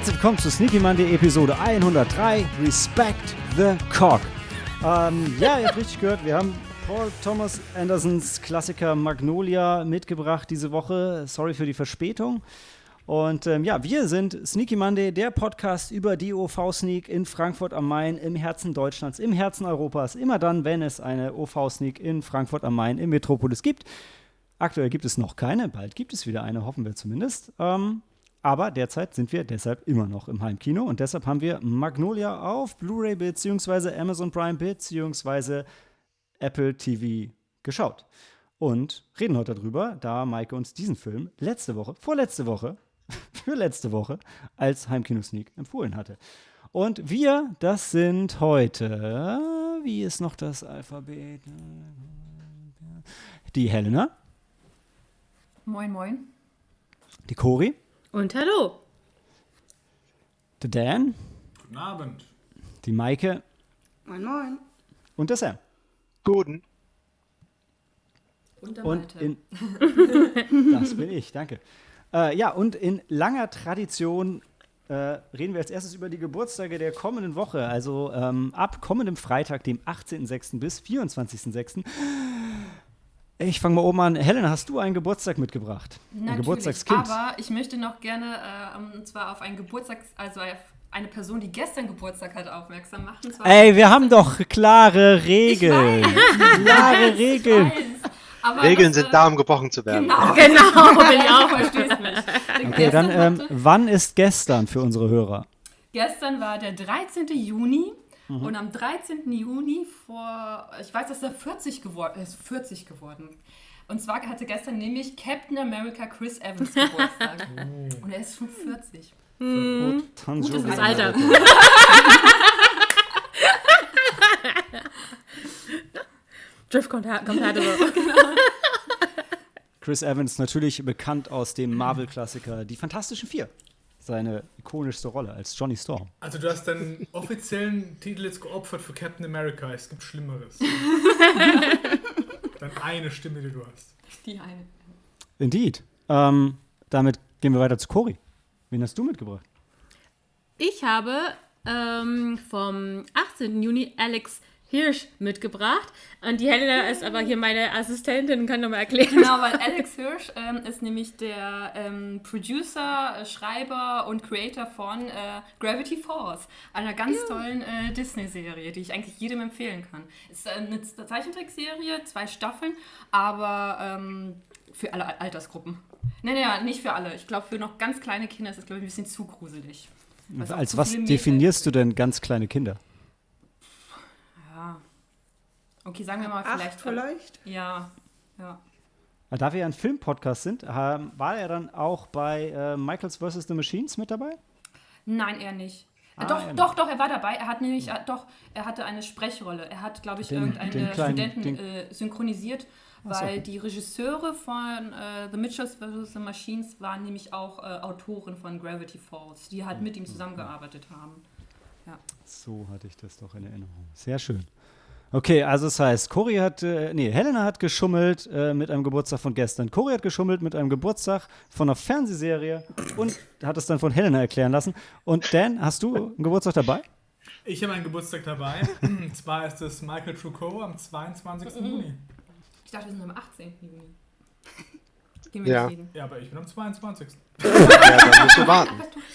Herzlich willkommen zu Sneaky Monday Episode 103 Respect the Cock. Ähm, ja, ihr habt richtig gehört, wir haben Paul Thomas Andersons Klassiker Magnolia mitgebracht diese Woche. Sorry für die Verspätung. Und ähm, ja, wir sind Sneaky Monday, der Podcast über die OV-Sneak in Frankfurt am Main, im Herzen Deutschlands, im Herzen Europas. Immer dann, wenn es eine OV-Sneak in Frankfurt am Main im Metropolis gibt. Aktuell gibt es noch keine, bald gibt es wieder eine, hoffen wir zumindest. Ähm, aber derzeit sind wir deshalb immer noch im Heimkino und deshalb haben wir Magnolia auf Blu-ray bzw. Amazon Prime bzw. Apple TV geschaut. Und reden heute darüber, da Maike uns diesen Film letzte Woche, vorletzte Woche, für letzte Woche als Heimkino-Sneak empfohlen hatte. Und wir, das sind heute, wie ist noch das Alphabet? Die Helena, Moin, moin. die Cori, Und hallo. der Dan, Guten Abend. die Maike Moin, moin. und der Sam. Guten. Und der Und in. das bin ich, danke. Äh, ja, und in langer Tradition äh, reden wir als erstes über die Geburtstage der kommenden Woche. Also ähm, ab kommendem Freitag, dem 18.06. bis 24.06. Ich fange mal oben an. Helena, hast du einen Geburtstag mitgebracht? Ein Natürlich, Geburtstagskind. aber ich möchte noch gerne äh, und zwar auf einen Geburtstags, also auf eine Person, die gestern Geburtstag hat, aufmerksam machen. Ey, wir haben doch klare Ich Regeln. weiß, Klare ich Regeln. weiß. Aber Regeln das, sind äh, da, um gebrochen zu werden. Genau, Genau, bin ich auch verstehst mich. Okay, dann ähm, wann ist gestern für unsere Hörer? gestern war der 13. Juni Mhm. und am 13. Juni vor, ich weiß, dass er 40 geworden ist 40 geworden. Und zwar hatte gestern nämlich Captain America Chris Evans Geburtstag. und er ist schon 40. Tanjo Gutes Das Alter. Drift Compatible. Chris Evans natürlich bekannt aus dem Marvel-Klassiker Die Fantastischen Vier. Seine ikonischste Rolle als Johnny Storm. Also du hast deinen offiziellen Titel jetzt geopfert für Captain America. Es gibt Schlimmeres. Dann eine Stimme, die du hast. Die eine. Indeed. Ähm, damit gehen wir weiter zu Cory. Wen hast du mitgebracht? Ich habe ähm, vom 18. Juni Alex Hirsch mitgebracht. Und die Helena ist aber hier meine Assistentin und kann nochmal erklären. Genau, weil Alex Hirsch ähm, ist nämlich der ähm, Producer, äh, Schreiber und Creator von äh, Gravity Falls, einer ganz tollen äh, Disney-Serie, die ich eigentlich jedem empfehlen kann. Es ist eine Z- Zeichentrickserie, zwei Staffeln, aber ähm, für alle Al- Altersgruppen. Nee, nee, ja, nicht für alle. Ich glaube, für noch ganz kleine Kinder ist es, glaube ich, ein bisschen zu gruselig. Auch Als zu was definierst du denn ganz kleine Kinder? Ja. Okay, sagen wir mal Acht vielleicht. vielleicht? Ja, ja. Da wir ja ein Film-Podcast sind, war er dann auch bei äh, Michaels vs. The Machines mit dabei? Nein, er nicht. Ah, doch, er doch, doch, er war dabei. Er hat nämlich, äh, doch, er hatte eine Sprechrolle. Er hat, glaube ich, Den- irgendeine den kleinen- Studenten den- äh, synchronisiert, weil die Regisseure von äh, The Mitchells vs. The Machines waren nämlich auch äh, Autoren von Gravity Falls, die halt mit ihm zusammengearbeitet haben. So hatte ich das doch in Erinnerung. Sehr schön. Okay, also das heißt, Cory hat, äh, nee, Helena hat geschummelt äh, mit einem Geburtstag von gestern. Cory hat geschummelt mit einem Geburtstag von einer Fernsehserie und hat es dann von Helena erklären lassen. Und Dan, hast du einen Geburtstag dabei? Ich habe einen Geburtstag dabei. Und zwar ist es Michael Trucco am 22. Juni. Ich dachte, wir sind am 18. Juni. Gehen wir Ja. nicht reden. Ja, aber ich bin am 22. Ja, dann musst du warten.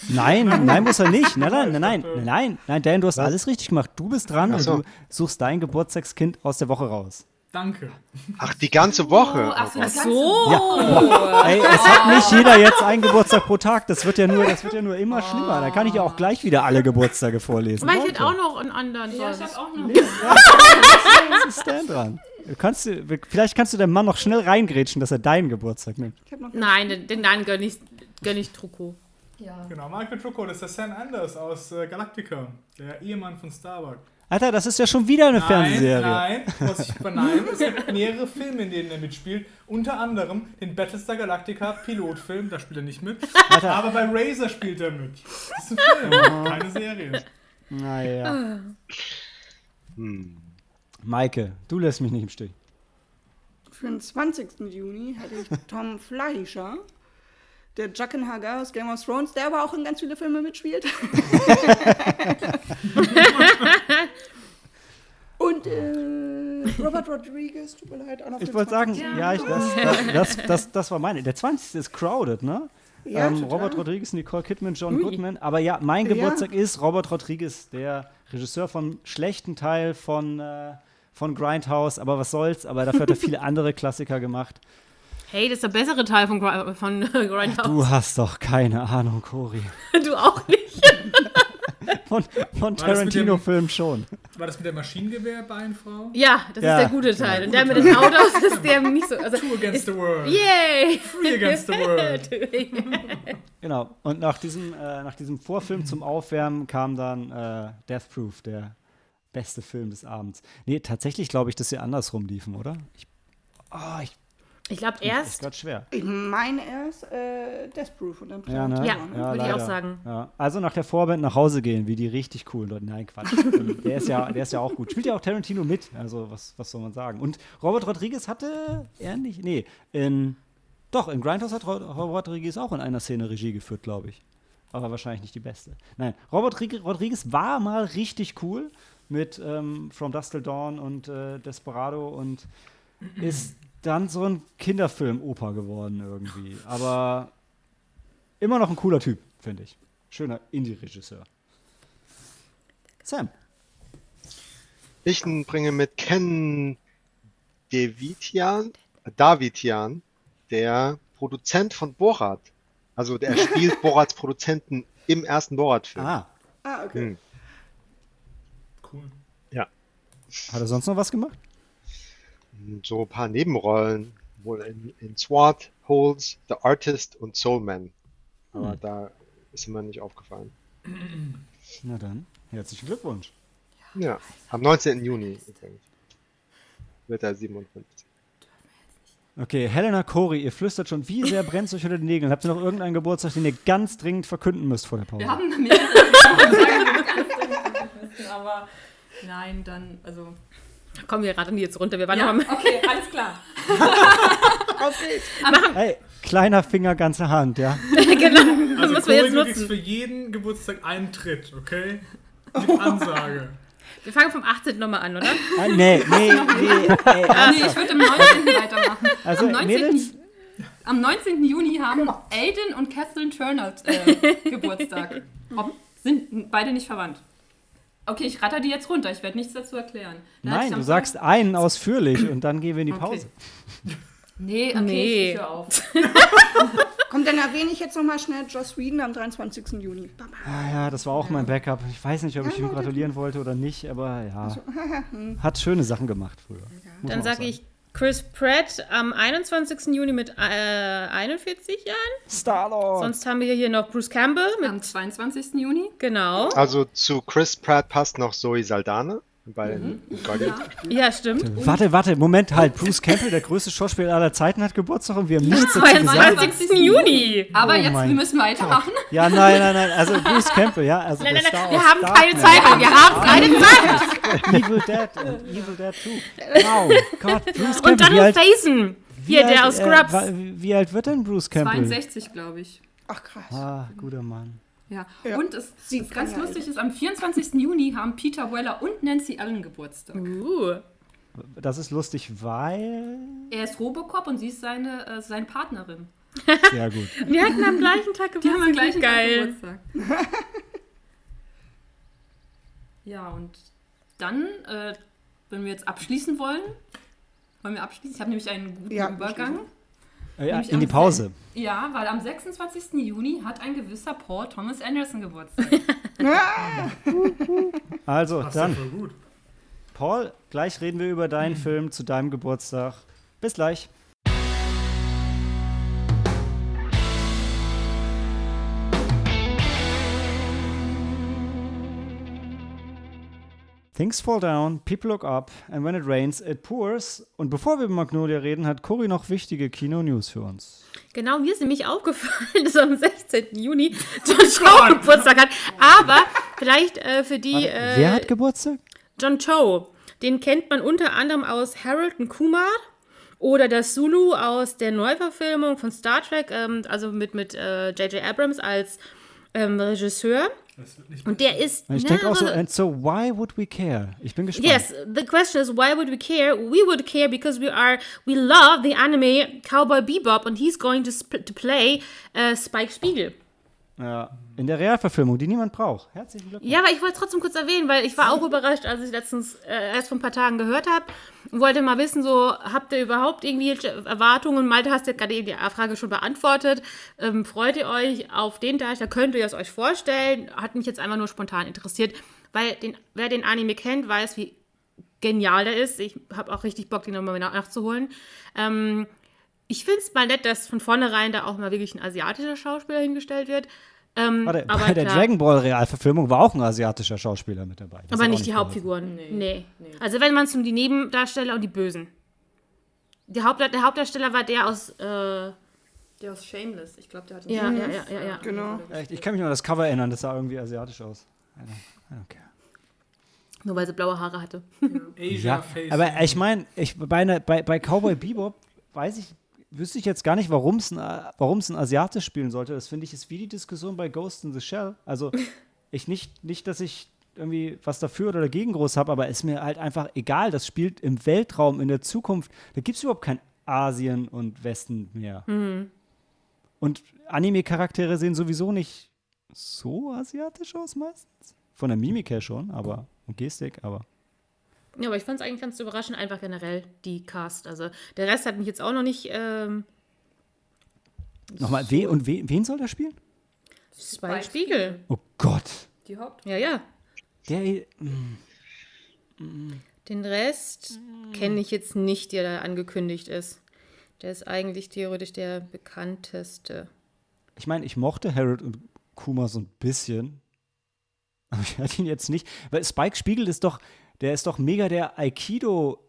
Nein, nein, muss er nicht. Nein, nein, nein, nein, nein, Dan, du hast Was? alles richtig gemacht. Du bist dran Ach so. und du suchst dein Geburtstagskind aus der Woche raus. Danke. Ach, die ganze Woche. Oh, ach so, Oh ganze So. Ja. Ey, es hat nicht jeder jetzt einen Geburtstag pro Tag. Das wird ja nur, das wird ja nur immer schlimmer. Da kann ich ja auch gleich wieder alle Geburtstage vorlesen. Aber ich hätte auch noch einen anderen. Ja, ich habe auch noch. Jetzt ist Dan dran. Kannst du, vielleicht kannst du dem Mann noch schnell reingrätschen, dass er deinen Geburtstag nimmt. Nein, den, den dann gönn ich, gönn ich Trucco. Ja. Genau, Michael Trucco, das ist der Sam Anders aus äh, Galactica, der Ehemann von Starbuck. Alter, das ist ja schon wieder eine Fernsehserie. Nein, was ich verneine, es gibt mehrere Filme, in denen er mitspielt. Unter anderem den Battlestar Galactica Pilotfilm, da spielt er nicht mit. Aber bei Razor spielt er mit. Das ist ein Film, keine Serie. Naja. Hm. Maike, du lässt mich nicht im Stich. Für den 20. Juni hätte ich Tom Fleischer. der Jaqen Hagar aus Game of Thrones, der aber auch in ganz viele Filme mitspielt. Und äh, Robert Rodriguez, tut mir leid, auch noch Ich wollte sagen, 20. ja, ich, das, das, das, das, war meine. Der 20. ist Crowded, ne? Ja, ähm. Robert Rodriguez, Nicole Kidman, John Ui. Goodman. Aber ja, mein Ja. Geburtstag ist Robert Rodriguez, der Regisseur von schlechten Teil von, äh, von Grindhouse. Aber was soll's? Aber dafür hat er viele andere Klassiker gemacht. Hey, das ist der bessere Teil von, Gri- von Grindhouse. Du hast doch keine Ahnung, Cory. Du auch nicht. Von, von Tarantino-Filmen schon. War das mit der Maschinengewehr-Beinfrau? Ja, das Ja. ist der gute Teil. Und der mit den Autos ist der nicht so. Also, Two against the world. yay! Free against the world. Genau. Und nach diesem, äh, nach diesem Vorfilm zum Aufwärmen kam dann äh, Death Proof, der beste Film des Abends. Nee, tatsächlich glaube ich, dass sie andersrum liefen, oder? Ich, oh, ich Ich glaube ist erst. gerade schwer. Ich meine erst äh, Death Proof und dann Ja, ne? Ja, ne? würde ich auch sagen. Ja. Also nach der Vorband nach Hause gehen, wie die richtig coolen Leute. Nein, Quatsch. der, ist ja, der ist ja auch gut. Spielt ja auch Tarantino mit. Also, was, was soll man sagen? Und Robert Rodriguez hatte er nicht. Nee, in. Doch, in Grindhouse hat Ro- Robert Rodriguez auch in einer Szene Regie geführt, glaube ich. Aber wahrscheinlich nicht die beste. Nein, Robert Rig- Rodriguez war mal richtig cool mit ähm, From Dusk Till Dawn und äh, Desperado und ist dann so ein Kinderfilm-Oper geworden irgendwie. Aber immer noch ein cooler Typ, finde ich. Schöner Indie-Regisseur. Sam. Ich bringe mit Ken Davidian, Davidian, der Produzent von Borat. Also der spielt Borats Produzenten im ersten Borat-Film. Ah, Ah, okay. Hm. Cool. Hat er sonst noch was gemacht? So ein paar Nebenrollen, wohl in, in SWAT, Holes, The Artist und Soul Man. Aber da ist ihm mir nicht aufgefallen. Na dann, herzlichen Glückwunsch. Ja, am 19. Juni übrigens. Wird er 57. Okay, Helena Cori, ihr flüstert schon, wie sehr brennt es euch unter den Nägeln? Habt ihr noch irgendeinen Geburtstag, den ihr ganz dringend verkünden müsst vor der Pause? Wir haben mehrere aber nein, dann, also. Kommen wir raten die jetzt runter. Wir waren Ja, noch mal. okay, alles klar. Auf geht's. Hey, kleiner Finger, ganze Hand, ja? genau. Also müssen wir jetzt Cory, du nutzen. für jeden Geburtstag einen Tritt, okay? Mit Ansage. Wir fangen vom 18. nochmal an, oder? Ah, nee, nee, nee. Ey, Nee, ich würde am 19. weitermachen. also, am 19. Mädels, Am 19. Juni haben Aiden und Kathleen Turner äh, Geburtstag. Ob, sind beide nicht verwandt. Okay, ich ratter die jetzt runter. Ich werde nichts dazu erklären. Hatte nein, du sagst einen ausführlich und dann gehen wir in die Okay. Pause. Nee, okay, Nee. ich höre auf. Komm, dann erwähne ich jetzt nochmal schnell Joss Whedon am 23. Juni. Baba. Ah, ja, das war auch mein Backup. Ich weiß nicht, ob ich ihm gratulieren wollte oder nicht, aber ja. Hat schöne Sachen gemacht früher. Muss Dann sage ich Chris Pratt am 21. Juni mit äh, 41 Jahren. Star-Lord. Sonst haben wir hier noch Bruce Campbell mit. Am 22. Juni. Genau. Also zu Chris Pratt passt noch Zoe Saldana bei den Guardians. Ja, stimmt. Warte, warte, Moment, halt. Bruce Campbell, der größte Schauspieler aller Zeiten, hat Geburtstag und wir haben nichts dazu gesagt. 22. Juni. Aber Oh jetzt, wir müssen weitermachen. Ja, nein, nein, nein. Also Bruce Campbell, ja. Also Nein, nein, nein, wir haben keine. Zeit, weil wir haben keine Zeit. Evil Dead und Evil Dead 2. Wow, Gott, Bruce Campbell. Und wie Donald alt, Faison. wie Hier, alt, der aus äh, Scrubs. wie, wie alt wird denn Bruce Campbell? 62, glaube ich. Ach, krass. Ah, guter Mann. Ja. Ja. Und es Sie ist ganz ja lustig ist, am 24. Juni haben Peter Weller und Nancy Allen Geburtstag. Uh. Das ist lustig, weil. Er ist Robocop und sie ist seine, äh, seine Partnerin. Sehr gut. Wir hatten am gleichen Tag Geburtstag. Die haben am gleichen Tag Geil. Geburtstag. ja, und dann, äh, wenn wir jetzt abschließen wollen, wollen wir abschließen? Ich habe nämlich einen guten Ja, Übergang. Äh, ja, in die Pause. Ja, weil am 26. Juni hat ein gewisser Paul Thomas Anderson Geburtstag. Also, Passt ja dann, voll gut. Paul, gleich reden wir über deinen Film zu deinem Geburtstag. Bis gleich. Things fall down, people look up, and when it rains, it pours. Und bevor wir über Magnolia reden, hat Cory noch wichtige Kino-News für uns. Genau, mir ist nämlich aufgefallen, dass am 16. Juni John Cho Geburtstag hat. Aber vielleicht äh, für die. Äh, Wer hat Geburtstag? John Cho. Den kennt man unter anderem aus Harold und Kumar Oder das Zulu aus der Neuverfilmung von Star Trek, ähm, also mit mit äh, J.J. Abrams als ähm, Regisseur. Und der ist. Ich denke auch so, and so why would we care? Ich bin gespannt. Yes, the question is why would we care? We would care because we are we love the anime Cowboy Bebop and he's going to, sp to play uh, Spike Spiegel. Ja, in der Realverfilmung, die niemand braucht. Herzlichen Glückwunsch. Ja, aber ich wollte es trotzdem kurz erwähnen, weil ich war auch überrascht, als ich letztens äh, erst vor ein paar Tagen gehört habe und wollte mal wissen, so habt ihr überhaupt irgendwelche Erwartungen? Malte, hast du jetzt gerade eben die Frage schon beantwortet. Ähm, freut ihr euch auf den Darsteller? Könnt ihr es euch vorstellen? Hat mich jetzt einfach nur spontan interessiert, weil den, wer den Anime kennt, weiß, wie genial der ist. Ich habe auch richtig Bock, den nochmal nach- nachzuholen. Ähm, ich finde es mal nett, dass von vornherein da auch mal wirklich ein asiatischer Schauspieler hingestellt wird. Ähm, Warte, aber bei der klar. Dragon Ball Realverfilmung war auch ein asiatischer Schauspieler mit dabei. Das Aber auch nicht die geholfen. Hauptfiguren. Nee. Nee. Also wenn man es um die Nebendarsteller und die Bösen. Der, Haupt, der Hauptdarsteller war der aus. Äh, ja, Der aus Shameless. Ich glaube, der hat ja, ja, ja, ja. Genau. Echt, ich kann mich nur an das Cover erinnern, das sah irgendwie asiatisch aus. I don't, I don't care. Nur weil sie blaue Haare hatte. Asia Ja, Face. aber ich meine, ich, bei, bei Cowboy Bebop weiß ich, wüsste ich jetzt gar nicht, warum es ein, warum es ein Asiatisch spielen sollte. Das finde ich ist wie die Diskussion bei Ghost in the Shell. Also ich nicht, nicht, dass ich irgendwie was dafür oder dagegen groß habe, aber ist mir halt einfach egal. Das spielt im Weltraum, in der Zukunft. Da gibt es überhaupt kein Asien und Westen mehr. Und Anime-Charaktere sehen sowieso nicht so asiatisch aus meistens. Von der Mimik her schon, aber und Gestik, aber. Ja, aber ich fand es eigentlich ganz überraschend, einfach generell die Cast. Also der Rest hat mich jetzt auch noch nicht. Ähm, Nochmal, we und we wen soll der spielen? Spike Spiegel. Oh Gott. Die Haupt. Ja, ja. Der, Den Rest kenne ich jetzt nicht, der da angekündigt ist. Der ist eigentlich theoretisch der bekannteste. ich meine, ich mochte Harold und Kuma so ein bisschen. Aber ich hatte ihn jetzt nicht. Weil Spike Spiegel ist doch, der ist doch mega der Aikido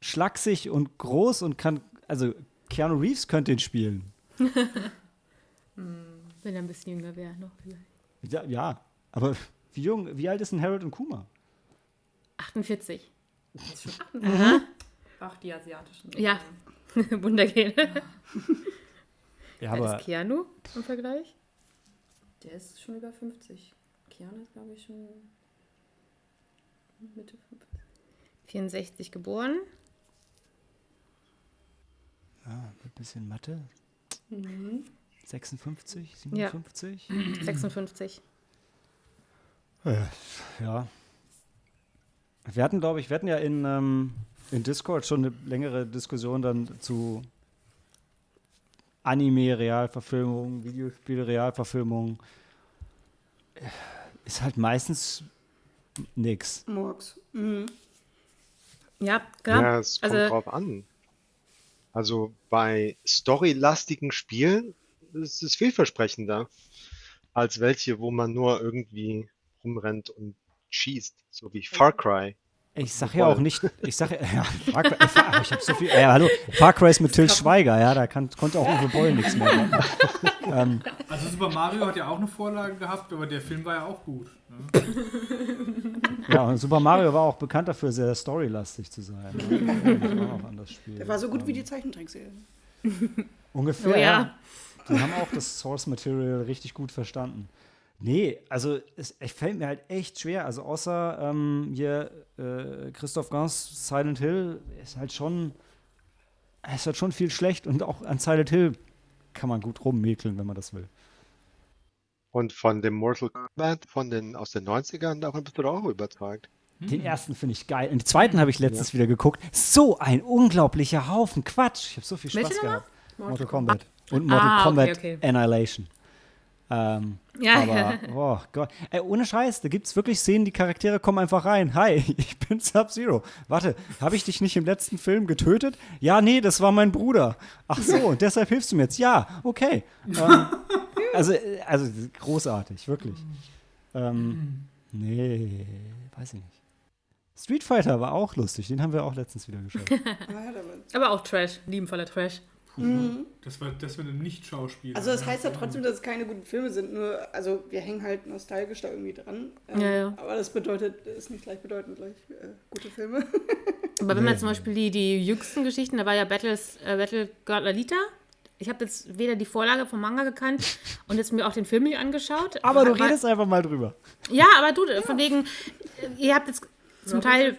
schlaksig und groß und kann, also Keanu Reeves könnte ihn spielen. Wenn er ein bisschen jünger wäre, noch vielleicht. Ja, ja, aber wie jung, wie alt ist denn Harold und Kuma? 48. Ach, die asiatischen. Ja. Wundergehen. Ja, aber ist Keanu im Vergleich? Der ist schon über 50. Kiana ist, glaube ich, schon Mitte 50. 64 geboren. ein bisschen Mathe. 56, Ja. 57? 56. Ja. Wir hatten, glaube ich, wir hatten ja in, ähm, in Discord schon eine längere Diskussion dann zu Anime-Realverfilmung, Videospiele-Realverfilmung. Ist halt meistens nix. Murks. Mhm. Ja, klar. Ja, es kommt also, drauf an. Also bei storylastigen Spielen ist es vielversprechender als welche, wo man nur irgendwie rumrennt und schießt, so wie Far Cry. Ich sag ja auch nicht, ich sag ja, Far Cry, äh, Far, ich hab so viel, ja, hallo, Far Cry ist mit Till Schweiger, ja, da kann, konnte auch Uwe Boll nichts mehr machen. ähm, Also Super Mario hat ja auch eine Vorlage gehabt, aber der Film war ja auch gut. Ne? ja, und Super Mario war auch bekannt dafür, sehr storylastig zu sein. Das war auch an das Spiel. Der war so gut wie die Zeichentrickserie. Ungefähr, Oh ja. ja. Die haben auch das Source Material richtig gut verstanden. Nee, also es, es fällt mir halt echt schwer. Also außer ähm, hier äh, Christoph Gans Silent Hill ist halt schon, es ist halt schon viel schlecht und auch an Silent Hill kann man gut rummäkeln, wenn man das will. Und von dem Mortal Kombat von den, aus den 90ern, davon bist du doch auch überzeugt. Den ersten finde ich geil. Und den zweiten habe ich letztens wieder geguckt. So ein unglaublicher Haufen Quatsch. Ich habe so viel Spaß Welche gehabt. Mortal Kombat. Und Mortal Ah, okay, Kombat okay. Annihilation. Ähm, Ja, aber, ja. oh Gott. Ey, ohne Scheiß, da gibt es wirklich Szenen, die Charaktere kommen einfach rein. Hi, ich bin Sub-Zero. Warte, habe ich dich nicht im letzten Film getötet? Ja, nee, das war mein Bruder. Ach so, und deshalb hilfst du mir jetzt? Ja, okay. Ähm, also, äh, also großartig, wirklich. Ähm, nee, weiß ich nicht. Street Fighter war auch lustig, den haben wir auch letztens wieder geschaut. Aber auch Trash. Liebenvoller Trash. Das war, das war ein Nicht-Schauspieler. Also das heißt ja trotzdem, dass es keine guten Filme sind, nur, also wir hängen halt nostalgisch da irgendwie dran. Ähm, Ja, ja. Aber das bedeutet, ist nicht gleichbedeutend gleich äh, gute Filme. Aber wenn man zum Beispiel die, die jüngsten Geschichten, da war ja Battles, äh, Battle Girl Alita. Ich habe jetzt weder die Vorlage vom Manga gekannt und jetzt mir auch den Film nicht angeschaut. Aber du redest einfach mal drüber. Ja, aber du, von wegen, ihr habt jetzt zum Teil.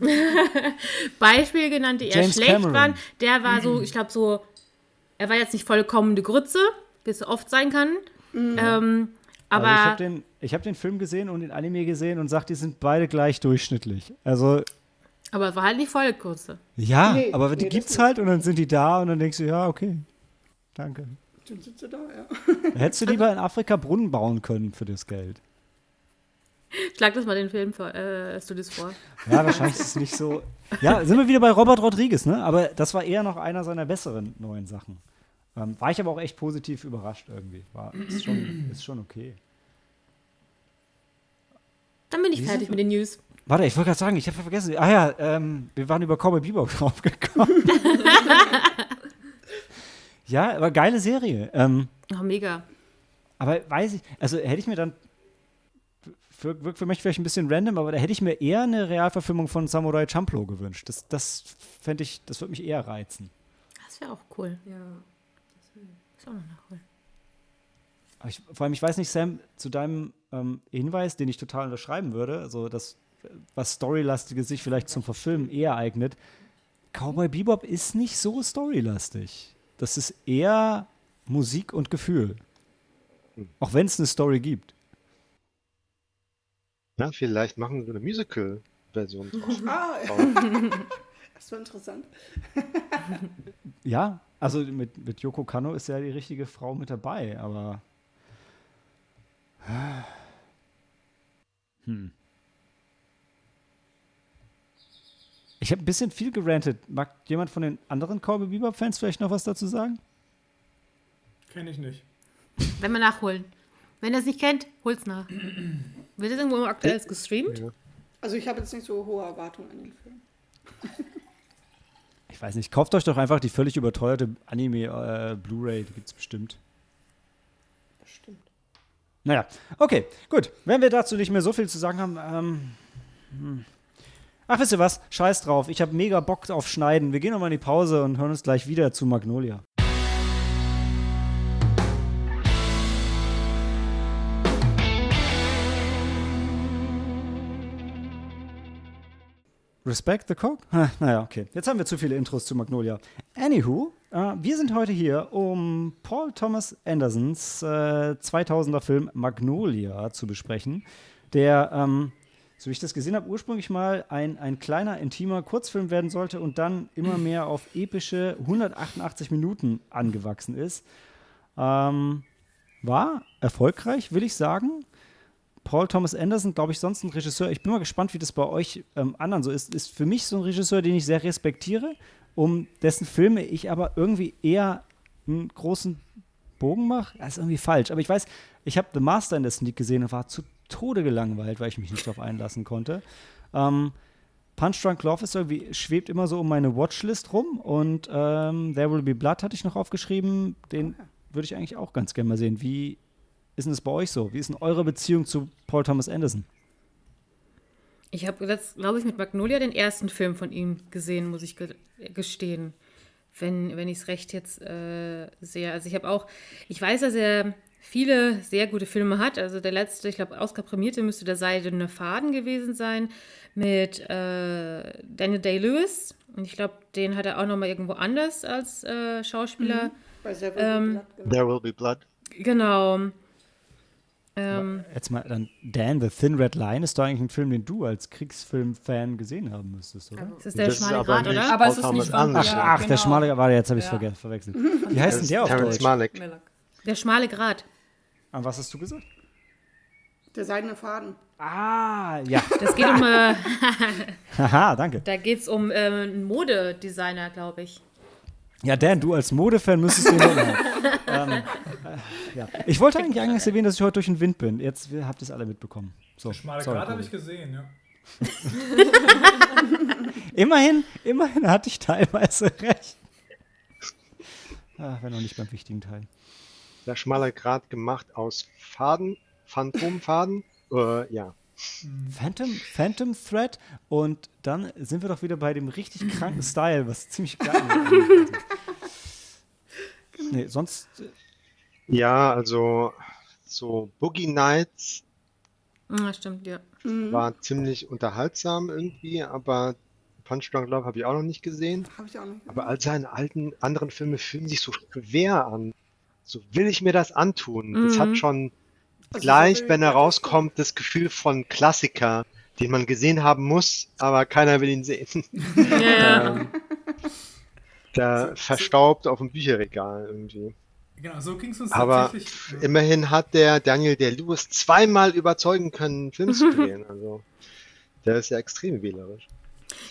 Beispiele genannt, die eher James schlecht Cameron. waren. Der war so, ich glaube so, er war jetzt nicht vollkommene Grütze, wie es so oft sein kann. Ähm, Also ich aber habe den, ich hab den Film gesehen und den Anime gesehen und sag, die sind beide gleich durchschnittlich. Also, aber es war halt nicht voll Grütze. ja, Nee, aber nee, die das gibt's halt und dann sind die da und dann denkst du, ja, okay. Danke. Dann sind sie da, ja. Hättest du lieber in Afrika Brunnen bauen können für das Geld. Schlag das mal den Film vor, äh, vor. Ja, wahrscheinlich ist es nicht so. Ja, sind wir wieder bei Robert Rodriguez, ne? Aber das war eher noch einer seiner besseren neuen Sachen. Ähm, war ich aber auch echt positiv überrascht irgendwie. War, ist, schon, ist schon okay. Dann bin ich Wie fertig mit den News. Warte, ich wollte gerade sagen, ich habe vergessen. Ah ja, ähm, wir waren über Cowboy Bebop draufgekommen. ja, aber geile Serie. Ähm, Oh, mega. aber weiß ich, also hätte ich mir dann, für, wirkt für mich vielleicht ein bisschen random, aber da hätte ich mir eher eine Realverfilmung von Samurai Champloo gewünscht. Das, das fände ich, das würde mich eher reizen. Das wäre auch cool. Ja. Ist auch noch nachholen. Ich, vor allem, ich weiß nicht, Sam, zu deinem ähm, Hinweis, den ich total unterschreiben würde, also das, was Storylastige sich vielleicht zum Verfilmen eher eignet, Cowboy Bebop ist nicht so storylastig. Das ist eher Musik und Gefühl. Auch wenn es eine Story gibt. Ja, vielleicht machen wir eine Musical-Version draus. Ah, ja. Das war interessant. Ja, also mit, mit Yoko Kanno ist ja die richtige Frau mit dabei, aber. Hm. Ich habe ein bisschen viel gerantet. Mag jemand von den anderen Cowboy Bebop-Fans vielleicht noch was dazu sagen? Kenne ich nicht. Wenn wir nachholen. Wenn ihr es nicht kennt, holt's nach. Wird das irgendwo aktuell gestreamt? Ja. Also ich habe jetzt nicht so hohe Erwartungen an den Film. Ich weiß nicht. Kauft euch doch einfach die völlig überteuerte Anime-Blu-ray. die gibt's bestimmt. Bestimmt. Naja, okay, gut. Wenn wir dazu nicht mehr so viel zu sagen haben, ähm, hm. ach, wisst ihr was? Scheiß drauf. Ich habe mega Bock auf Schneiden. Wir gehen nochmal in die Pause und hören uns gleich wieder zu Magnolia. Respect the Cock? Naja, okay. Jetzt haben wir zu viele Intros zu Magnolia. Anywho, äh, wir sind heute hier, um Paul Thomas Andersons äh, 2000er Film Magnolia zu besprechen, der, ähm, so wie ich das gesehen habe, ursprünglich mal ein, ein kleiner, intimer Kurzfilm werden sollte und dann immer mehr auf epische 188 Minuten angewachsen ist. Ähm, war erfolgreich, will ich sagen. Paul Thomas Anderson, glaube ich, sonst ein Regisseur. Ich bin mal gespannt, wie das bei euch ähm, anderen so ist. Ist für mich so ein Regisseur, den ich sehr respektiere, um dessen Filme ich aber irgendwie eher einen großen Bogen mache. Das ist irgendwie falsch. Aber ich weiß, ich habe The Master in der Sneak gesehen und war zu Tode gelangweilt, weil ich mich nicht darauf einlassen konnte. Ähm, Punch Drunk Love ist irgendwie, schwebt immer so um meine Watchlist rum und ähm, There Will Be Blood hatte ich noch aufgeschrieben. Den würde ich eigentlich auch ganz gerne mal sehen. Wie ist denn das bei euch so? Wie ist denn eure Beziehung zu Paul Thomas Anderson? Ich habe jetzt, glaube ich, mit Magnolia den ersten Film von ihm gesehen, muss ich ge gestehen. Wenn, wenn ich es recht jetzt äh, sehe. Also ich habe auch, ich weiß, dass er viele sehr gute Filme hat. Also der letzte, ich glaube, Oscar prämierte müsste der Seidene Faden gewesen sein mit äh, Daniel Day-Lewis. Und ich glaube, den hat er auch noch mal irgendwo anders als äh, Schauspieler. Bei Seven Ähm, Blood, genau. There Will Be Blood. Genau. Ähm, Jetzt mal dann, Dan, The Thin Red Line ist doch eigentlich ein Film, den du als Kriegsfilm-Fan gesehen haben müsstest, oder? das ist der Das schmale Grat, nicht- oder? Aber es ist nicht von. Ach, ja, ach der genau. schmale, warte, jetzt habe ich es Ja. verwechselt. Wie heißt denn der auf Terrence Deutsch? Melak. Der schmale Grat. An was hast du gesagt? Der seidene Faden. Ah, ja. Das geht um, äh, Haha, danke. da geht es um äh, einen Modedesigner, glaube ich. Ja, Dan, du als Modefan müsstest den ähm, äh, ja. Ich wollte eigentlich eingangs erwähnen, dass ich heute durch den Wind bin. Jetzt habt ihr es alle mitbekommen. So, Schmale sorry, Grat habe ich gesehen, ja. Immerhin, immerhin hatte ich teilweise recht. Ah, wenn noch nicht beim wichtigen Teil. Der schmaler Grat gemacht aus Faden, Phantomfaden. Äh, ja. Phantom, Phantom Thread und dann sind wir doch wieder bei dem richtig kranken Style, was ziemlich geil ist. nee, sonst. äh, Ja, also so Boogie Nights Ja, stimmt, ja. war ziemlich unterhaltsam irgendwie, aber Punch Drunk Love habe ich auch noch nicht gesehen. Habe ich auch nicht. Aber all seine alten anderen Filme fühlen sich so schwer an. So will ich mir das antun. Das Mhm. hat schon Also gleich, wenn er rauskommt, das Gefühl von Klassiker, den man gesehen haben muss, aber keiner will ihn sehen. Ja. Ähm, der verstaubt auf dem Bücherregal irgendwie. Genau, so ging es uns Aber tatsächlich. immerhin hat der Daniel der Lewis zweimal überzeugen können, einen Film zu drehen. Also der ist ja extrem wählerisch.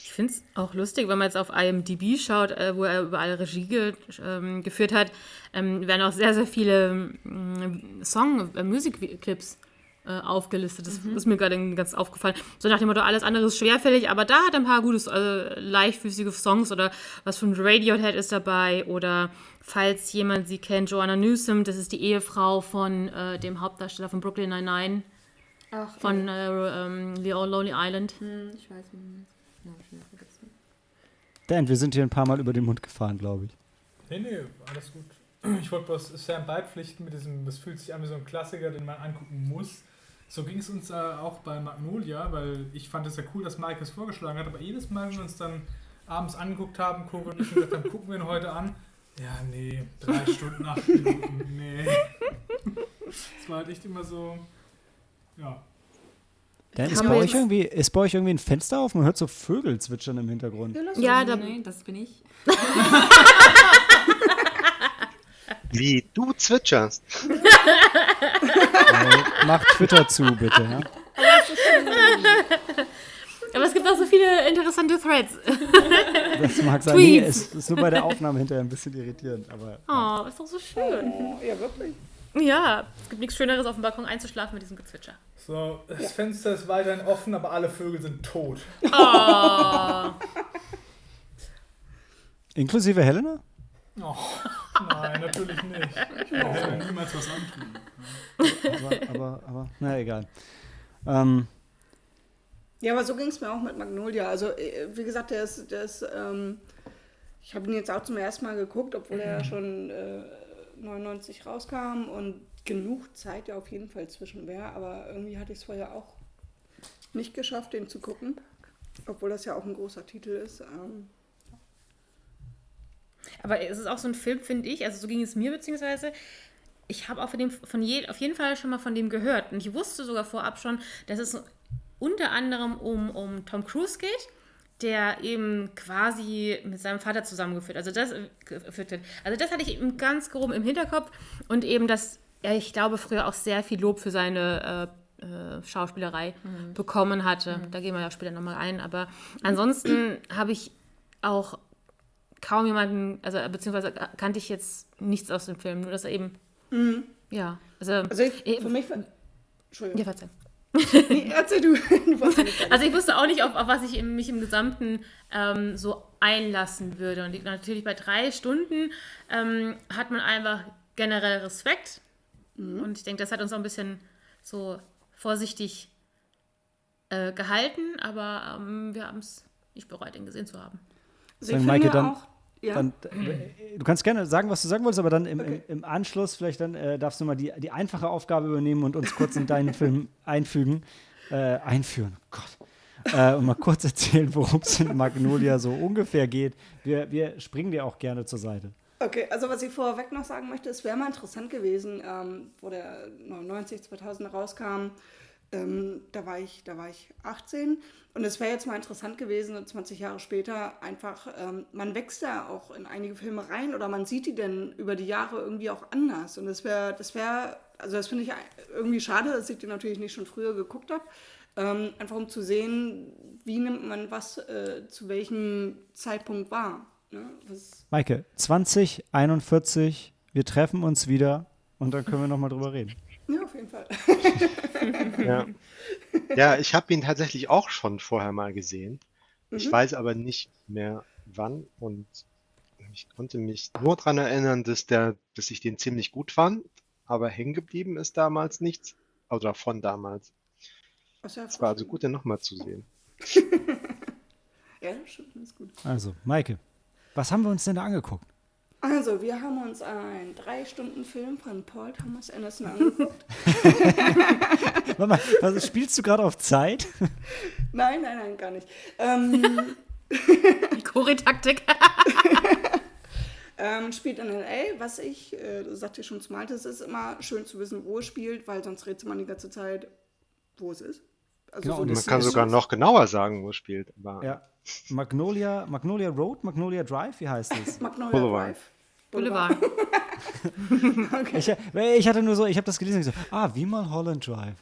Ich finde es auch lustig, wenn man jetzt auf IMDb schaut, äh, wo er überall Regie ge ähm, geführt hat, ähm, werden auch sehr, sehr viele ähm, Song-, äh, Musikclips äh, aufgelistet. Das ist mir gerade ganz aufgefallen. So nach dem Motto, alles andere ist schwerfällig, aber da hat er ein paar gute, äh, leichtfüßige Songs oder was von Radiohead ist dabei oder falls jemand sie kennt, Joanna Newsom, das ist die Ehefrau von äh, dem Hauptdarsteller von Brooklyn Nine-Nine, von äh, ähm, The Lonely Island. hm, ich weiß nicht. Ja, hab ich wieder vergessen. Dan, wir sind hier ein paar Mal über den Mund gefahren, glaube ich. Nee, nee, alles gut. Ich wollte bloß Sam beipflichten mit diesem, das fühlt sich an wie so ein Klassiker, den man angucken muss. So ging es uns äh, auch bei Magnolia, weil ich fand es ja cool, dass Mike es vorgeschlagen hat, aber jedes Mal, wenn wir uns dann abends angeguckt haben, Cory und ich, und gesagt haben, gucken wir ihn heute an. Ja, nee, drei Stunden, acht Minuten, nee. Es war halt echt immer so, ja. Dan, ist bei, euch irgendwie, ist bei euch irgendwie ein Fenster auf? Man hört so Vögel zwitschern im Hintergrund. Ja, da, Nee, das bin ich. Wie du zwitscherst. Äh, Macht Twitter zu, bitte. Ja? aber es gibt auch so viele interessante Threads. Das mag sein. Nee, Tweets. es ist nur bei der Aufnahme hinterher ein bisschen irritierend. Aber Oh, ist doch so schön. Oh, ja, wirklich. Ja, es gibt nichts Schöneres, auf dem Balkon einzuschlafen mit diesem Gezwitscher. So, das Fenster ist weiterhin offen, aber alle Vögel sind tot. Oh, inklusive Helena? Oh, nein, natürlich nicht. Ich werde niemals was antun. Aber, aber, aber na egal. Ähm, Ja, aber so ging es mir auch mit Magnolia. Also, äh, wie gesagt, der ist, der ist ähm, ich habe ihn jetzt auch zum ersten Mal geguckt, obwohl er ja schon äh, 99 rauskam und genug Zeit ja auf jeden Fall zwischen wäre. Aber irgendwie hatte ich es vorher auch nicht geschafft, den zu gucken. Obwohl das ja auch ein großer Titel ist. Ähm, aber es ist auch so ein Film, finde ich, also so ging es mir beziehungsweise. Ich habe auch von dem, von je, auf jeden Fall schon mal von dem gehört. Und ich wusste sogar vorab schon, dass es unter anderem um, um Tom Cruise geht, der eben quasi mit seinem Vater zusammengeführt, also das äh, geführt wird. Also das hatte ich eben ganz grob im Hinterkopf und eben, dass ich glaube, früher auch sehr viel Lob für seine äh, äh, Schauspielerei bekommen hatte. Da gehen wir ja später nochmal ein. Aber ansonsten habe ich auch kaum jemanden, also beziehungsweise kannte ich jetzt nichts aus dem Film, nur dass er eben, ja, also, also, ich, Eh, für mich. Entschuldigung. ja, verzeih. Nee, erzähl du. Also ich wusste auch nicht, auf, auf was ich im, mich im Gesamten ähm, so einlassen würde. Und ich, natürlich bei drei Stunden ähm, hat man einfach generell Respekt. Und ich denke, das hat uns auch ein bisschen so vorsichtig äh, gehalten, aber ähm, wir haben es nicht bereut, ihn gesehen zu haben. Also ich Maike, dann- auch, ja. dann, äh, du kannst gerne sagen, was du sagen wolltest, aber dann im, im, im Anschluss vielleicht dann äh, darfst du mal die, die einfache Aufgabe übernehmen und uns kurz in deinen Film einfügen. Äh, einführen, oh Gott. Äh, und mal kurz erzählen, worum es in Magnolia so ungefähr geht. Wir, wir springen dir auch gerne zur Seite. Okay, also was ich vorweg noch sagen möchte, es wäre mal interessant gewesen, ähm, wo der 99, 2000 rauskam, ähm, da, war ich, da war ich 18 und es wäre jetzt mal interessant gewesen, 20 Jahre später einfach, ähm, man wächst ja auch in einige Filme rein oder man sieht die dann über die Jahre irgendwie auch anders. Und das wäre, das wäre, also das finde ich irgendwie schade, dass ich den natürlich nicht schon früher geguckt habe, ähm, einfach um zu sehen, wie nimmt man was äh, zu welchem Zeitpunkt wahr. Ne? Maike, 2041, wir treffen uns wieder und dann können wir nochmal drüber reden. ja, auf jeden Fall. Ja, ja ich habe ihn tatsächlich auch schon vorher mal gesehen. Ich weiß aber nicht mehr wann und ich konnte mich nur daran erinnern, dass, der, dass ich den ziemlich gut fand, aber hängen geblieben ist damals nichts. Oder von damals. Es war also gut, den nochmal zu sehen. Ja, das stimmt, das ist gut. Also, Maike, was haben wir uns denn da angeguckt? Also, wir haben uns einen drei Stunden Film von Paul Thomas Anderson angeguckt. Warte mal, was, spielst du gerade auf Zeit? nein, nein, nein, gar nicht. Ähm, Die Choretaktik. ähm, spielt in L.A., was ich, äh, das sagte ich schon zumal, es ist immer schön zu wissen, wo es spielt, weil sonst redet man die ganze Zeit, wo es ist. Also Genau, so Man kann sogar noch genauer sagen, wo es spielt. Aber Ja. Magnolia, Magnolia Road, Magnolia Drive, wie heißt es? Magnolia Boulevard. Drive. Boulevard. Ich, ich hatte nur so, ich habe das gelesen und gesagt, ah, wie mal Holland Drive.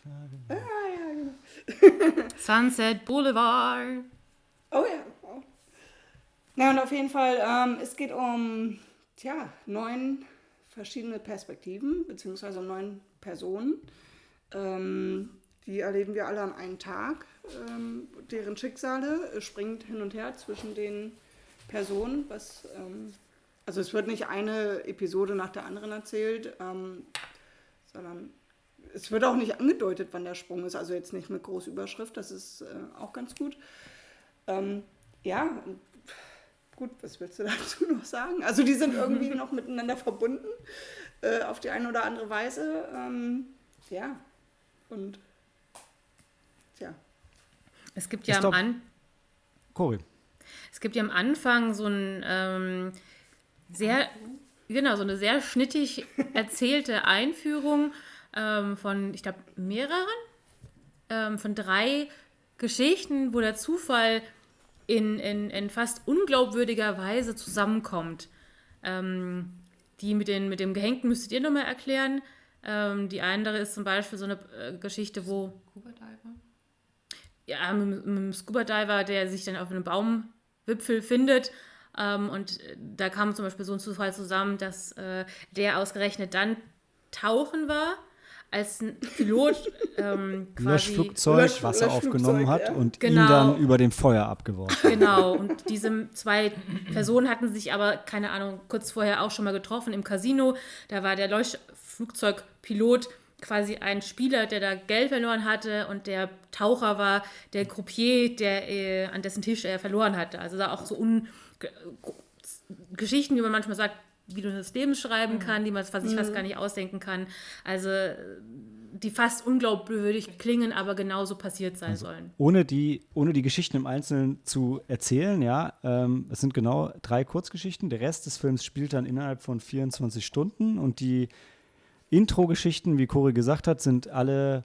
Sunset Boulevard. Oh ja. Oh. Na und auf jeden Fall, ähm, es geht um tja, neun verschiedene Perspektiven, beziehungsweise neun Personen. Ähm, die erleben wir alle an einem Tag. Ähm, deren Schicksale äh, springt hin und her zwischen den Personen. Was, ähm, also es wird nicht eine Episode nach der anderen erzählt, ähm, sondern es wird auch nicht angedeutet, wann der Sprung ist. Also jetzt nicht mit großer Überschrift, das ist äh, auch ganz gut. Ähm, ja, gut, was willst du dazu noch sagen? Also die sind irgendwie noch miteinander verbunden, äh, auf die eine oder andere Weise. Ähm, ja, und Es gibt Ist ja am An Cory. Es gibt ja am Anfang so ein ähm, sehr, genau, so eine sehr schnittig erzählte Einführung ähm, von, ich glaube, mehreren, ähm, von drei Geschichten, wo der Zufall in, in, in fast unglaubwürdiger Weise zusammenkommt. Ähm, die mit, den, mit dem Gehängten müsstet ihr nochmal erklären. Ähm, die andere ist zum Beispiel so eine äh, Geschichte, wo Scuba Diver. Ja, mit, mit einem Scuba-Diver, der sich dann auf einem Baumwipfel findet. Ähm, und äh, da kam zum Beispiel so ein Zufall zusammen, dass äh, der ausgerechnet dann tauchen war, als ein Pilot ähm, quasi. Löschflugzeug Lösch- Wasser Löschflugzeug, aufgenommen hat ja. und ihn Genau. dann über dem Feuer abgeworfen. Genau, und diese zwei Personen hatten sich aber, keine Ahnung, kurz vorher auch schon mal getroffen im Casino. Da war der Leuchtflugzeugpilot quasi ein Spieler, der da Geld verloren hatte und der Taucher war der Croupier, der äh, an dessen Tisch er verloren hatte. Also da auch so un Ge- Geschichten, die man manchmal sagt, wie du das Leben schreiben kann, die man sich fast gar nicht ausdenken kann. Also die fast unglaubwürdig klingen, aber genauso passiert sein sollen. Ohne die, ohne die Geschichten im Einzelnen zu erzählen, ja, ähm, es sind genau drei Kurzgeschichten. Der Rest des Films spielt dann innerhalb von 24 Stunden und die Intro-Geschichten, wie Cory gesagt hat, sind alle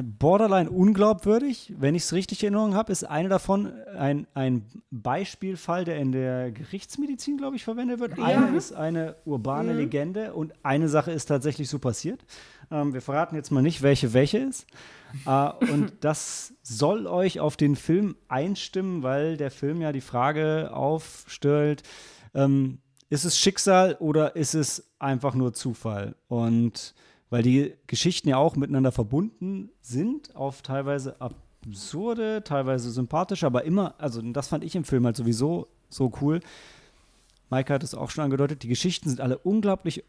borderline unglaubwürdig. Wenn ich es richtig in Erinnerung habe, ist eine davon ein, ein Beispielfall, der in der Gerichtsmedizin, glaube ich, verwendet wird. Eine ist eine urbane Legende und eine Sache ist tatsächlich so passiert. Ähm, wir verraten jetzt mal nicht, welche welche ist. Äh, und das soll euch auf den Film einstimmen, weil der Film ja die Frage aufstellt, ähm, ist es Schicksal oder ist es einfach nur Zufall? Und weil die Geschichten ja auch miteinander verbunden sind, auf teilweise absurde, teilweise sympathische, aber immer, also das fand ich im Film halt sowieso so cool. Maike hat es auch schon angedeutet, die Geschichten sind alle unglaublich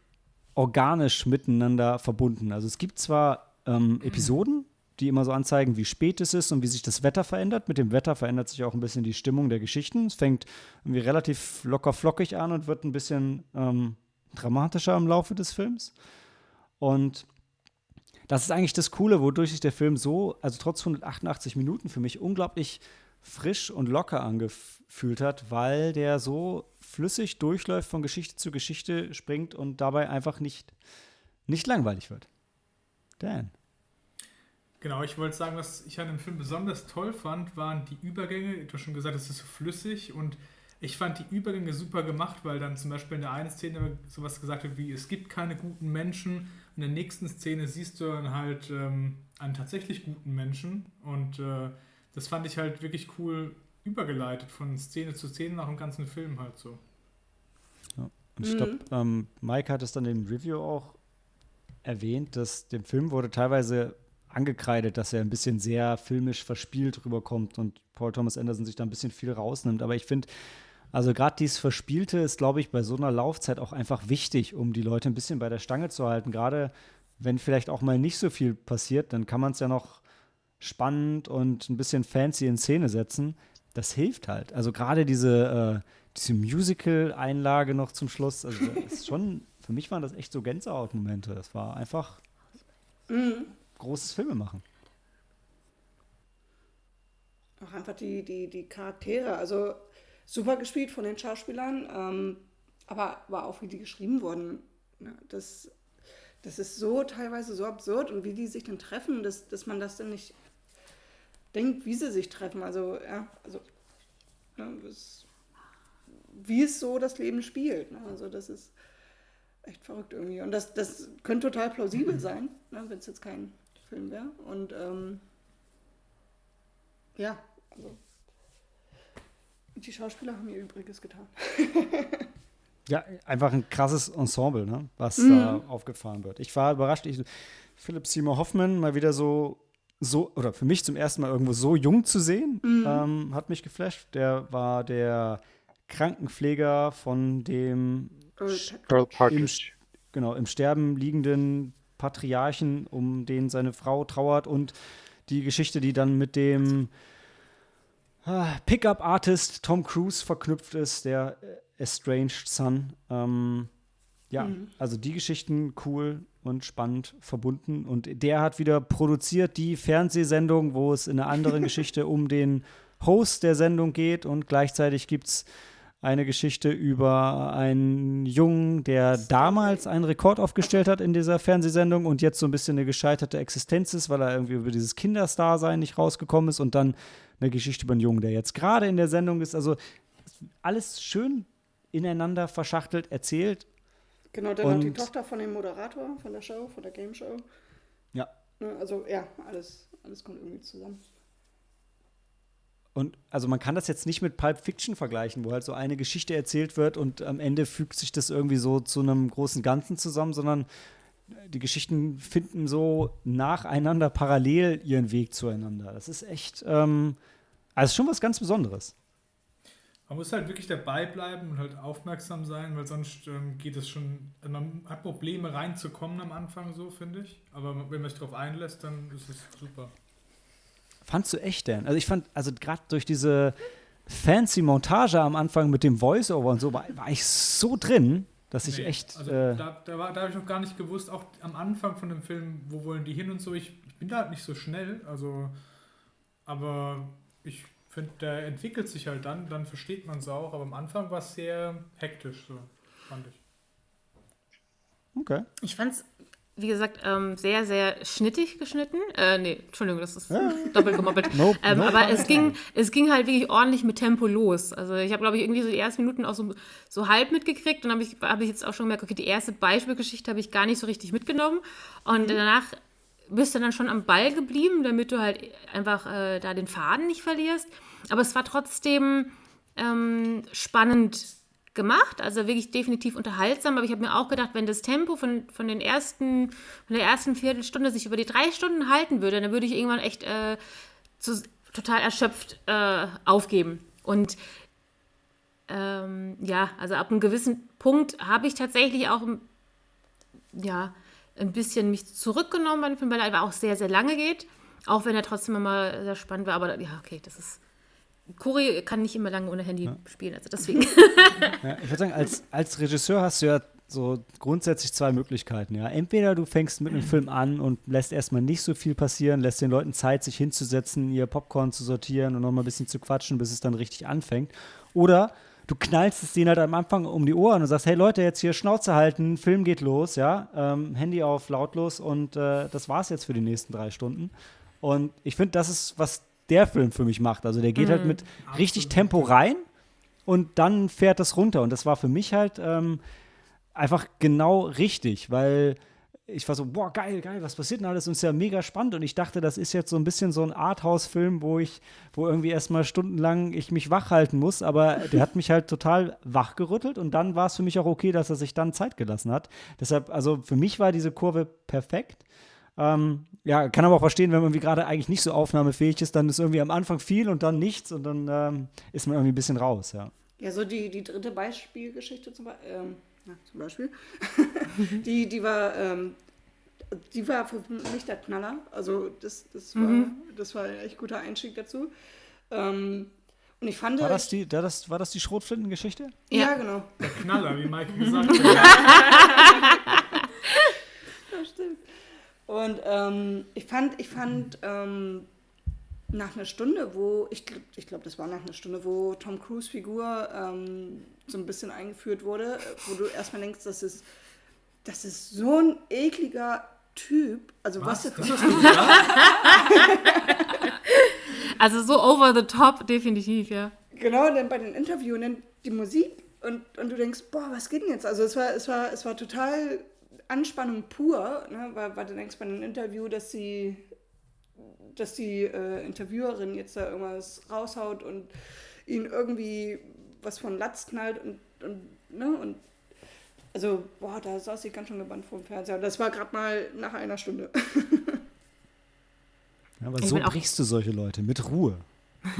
organisch miteinander verbunden. Also es gibt zwar ähm, Episoden, die immer so anzeigen, wie spät es ist und wie sich das Wetter verändert. Mit dem Wetter verändert sich auch ein bisschen die Stimmung der Geschichten. Es fängt irgendwie relativ locker flockig an und wird ein bisschen ähm, dramatischer im Laufe des Films. Und das ist eigentlich das Coole, wodurch sich der Film so, also trotz 188 Minuten für mich unglaublich frisch und locker angefühlt hat, weil der so flüssig durchläuft, von Geschichte zu Geschichte springt und dabei einfach nicht, nicht langweilig wird. Dan. Genau, ich wollte sagen, was ich an dem Film besonders toll fand, waren die Übergänge. Du hast schon gesagt, es ist so flüssig und ich fand die Übergänge super gemacht, weil dann zum Beispiel in der einen Szene sowas gesagt wird wie, es gibt keine guten Menschen. In der nächsten Szene siehst du dann halt ähm, einen tatsächlich guten Menschen und äh, das fand ich halt wirklich cool übergeleitet von Szene zu Szene nach dem ganzen Film halt so. Und ich glaube, ähm, Mike hat es dann im Review auch erwähnt, dass dem Film wurde teilweise angekreidet, dass er ein bisschen sehr filmisch verspielt rüberkommt und Paul Thomas Anderson sich da ein bisschen viel rausnimmt. Aber ich finde, Also gerade dieses Verspielte ist, glaube ich, bei so einer Laufzeit auch einfach wichtig, um die Leute ein bisschen bei der Stange zu halten. Gerade wenn vielleicht auch mal nicht so viel passiert, dann kann man es ja noch spannend und ein bisschen fancy in Szene setzen. Das hilft halt. Also gerade diese, äh, diese Musical-Einlage noch zum Schluss, also ist schon, für mich waren das echt so Gänsehaut-Momente. Das war einfach Mhm. großes Filme machen. Auch einfach die, die, die Charaktere. Also super gespielt von den Schauspielern, ähm, aber, aber auch wie die geschrieben wurden. Ja, das, das ist so teilweise so absurd und wie die sich dann treffen, dass, dass man das dann nicht denkt, wie sie sich treffen. Also, ja, also ja, das, wie es so das Leben spielt. Ne? Also das ist echt verrückt irgendwie. Und das, das könnte total plausibel sein, ne? wenn es jetzt kein Film wäre. Und ähm, ja, also die Schauspieler haben ihr Übriges getan. Ja, einfach ein krasses Ensemble, ne, was da aufgefahren wird. Ich war überrascht. Ich, Philipp Seymour Hoffman mal wieder so, so, oder für mich zum ersten Mal irgendwo so jung zu sehen, ähm, hat mich geflasht. Der war der Krankenpfleger von dem Earl Patrick. Earl im, Partridge. genau, im Sterben liegenden Patriarchen, um den seine Frau trauert und die Geschichte, die dann mit dem Pickup-Artist Tom Cruise verknüpft ist, der äh, Estranged Son. Ähm, ja, also die Geschichten cool und spannend verbunden. Und der hat wieder produziert die Fernsehsendung, wo es in einer anderen Geschichte um den Host der Sendung geht und gleichzeitig gibt es eine Geschichte über einen Jungen, der damals einen Rekord aufgestellt hat in dieser Fernsehsendung und jetzt so ein bisschen eine gescheiterte Existenz ist, weil er irgendwie über dieses Kinderstar-Sein nicht rausgekommen ist und dann eine Geschichte über einen Jungen, der jetzt gerade in der Sendung ist. Also alles schön ineinander verschachtelt erzählt. Genau, dann noch die Und- Tochter von dem Moderator von der Show, von der Game Show. Ja. Ne, Also ja, alles, alles kommt irgendwie zusammen. Und also man kann das jetzt nicht mit Pulp Fiction vergleichen, wo halt so eine Geschichte erzählt wird und am Ende fügt sich das irgendwie so zu einem großen Ganzen zusammen, sondern die Geschichten finden so nacheinander parallel ihren Weg zueinander. Das ist echt, ähm, also schon was ganz Besonderes. Man muss halt wirklich dabei bleiben und halt aufmerksam sein, weil sonst ähm, geht es schon, also man hat Probleme reinzukommen am Anfang so, finde ich. Aber wenn man sich darauf einlässt, dann ist es super. Fandst du echt denn? Also ich fand, also gerade durch diese fancy Montage am Anfang mit dem Voice-Over und so, war, war ich so drin, dass ich Nee, echt, Also äh, da, da, war- da habe ich noch gar nicht gewusst, auch am Anfang von dem Film, wo wollen die hin und so. Ich, ich bin da halt nicht so schnell, also, aber ich finde, der entwickelt sich halt dann, dann versteht man es auch. Aber am Anfang war es sehr hektisch, so fand ich. okay. Ich fand es, wie gesagt, ähm, sehr, sehr schnittig geschnitten. Äh, nee, Entschuldigung, das ist doppelt gemoppelt. Nope, ähm, nope. aber es ging, es ging halt wirklich ordentlich mit Tempo los. Also ich habe, glaube ich, irgendwie so die ersten Minuten auch so, so halb mitgekriegt und habe ich, hab ich jetzt auch schon gemerkt, okay, die erste Beispielgeschichte habe ich gar nicht so richtig mitgenommen. Und danach bist du dann schon am Ball geblieben, damit du halt einfach äh, da den Faden nicht verlierst. Aber es war trotzdem ähm, spannend gemacht, also wirklich definitiv unterhaltsam. Aber ich habe mir auch gedacht, wenn das Tempo von, von, den ersten, von der ersten Viertelstunde sich über die drei Stunden halten würde, dann würde ich irgendwann echt äh, zu, total erschöpft äh, aufgeben. Und ähm, ja, also ab einem gewissen Punkt habe ich tatsächlich auch ja, ein bisschen mich zurückgenommen bei dem Film, weil er auch sehr, sehr lange geht. Auch wenn er trotzdem immer sehr spannend war. Aber ja, okay, das ist. Cory kann nicht immer lange ohne Handy spielen, also deswegen. Ja, ich würde sagen, als, als Regisseur hast du ja so grundsätzlich zwei Möglichkeiten. Ja. Entweder du fängst mit einem Film an und lässt erstmal nicht so viel passieren, lässt den Leuten Zeit, sich hinzusetzen, ihr Popcorn zu sortieren und nochmal ein bisschen zu quatschen, bis es dann richtig anfängt. Oder du knallst es denen halt am Anfang um die Ohren und sagst, hey Leute, jetzt hier Schnauze halten, Film geht los, ja, ähm, Handy auf, lautlos und äh, das war's jetzt für die nächsten drei Stunden. Und ich finde, das ist, was der Film für mich macht. Also der geht halt mit richtig Tempo rein und dann fährt das runter. Und das war für mich halt ähm, einfach genau richtig, weil ich war so, boah, geil, geil, was passiert denn alles? Und es ist ja mega spannend. Und ich dachte, das ist jetzt so ein bisschen so ein Arthouse-Film, wo ich, wo irgendwie erstmal stundenlang ich mich wach halten muss. Aber der hat mich halt total wachgerüttelt und dann war es für mich auch okay, dass er sich dann Zeit gelassen hat. Deshalb, also für mich war diese Kurve perfekt. Ähm, ja, kann aber auch verstehen, wenn man irgendwie gerade eigentlich nicht so aufnahmefähig ist, dann ist irgendwie am Anfang viel und dann nichts und dann ähm, ist man irgendwie ein bisschen raus, ja. Ja, so die, die dritte Beispielgeschichte zum, ähm, ja, zum Beispiel. die, die war, ähm, die war für mich der Knaller. Also das, das, war, Mhm. das war ein echt guter Einstieg dazu. Ähm, und ich fand War das die, da das, war das die Schrotflintengeschichte? ja, Ja. genau. Der Knaller, wie Mike gesagt hat. Und ähm, ich fand, ich fand ähm, nach einer Stunde, wo, ich glaube, ich glaub, das war nach einer Stunde, wo Tom Cruise Figur ähm, so ein bisschen eingeführt wurde, wo du erstmal denkst, das ist, das ist so ein ekliger Typ. Also was, Was? gesagt? Also so over the top, definitiv, ja. Genau, dann bei den Interviews dann die Musik und, und du denkst, boah, was geht denn jetzt? Also es war, es war, es war total Anspannung pur, ne? weil, weil du denkst bei einem Interview, dass sie dass die äh, Interviewerin jetzt da irgendwas raushaut und ihn irgendwie was von Latz knallt und, und ne, und also, boah, da saß ich ganz schön gebannt vor dem Fernseher. Das war gerade mal nach einer Stunde. Ja, aber Ich so brichst du solche Leute mit Ruhe.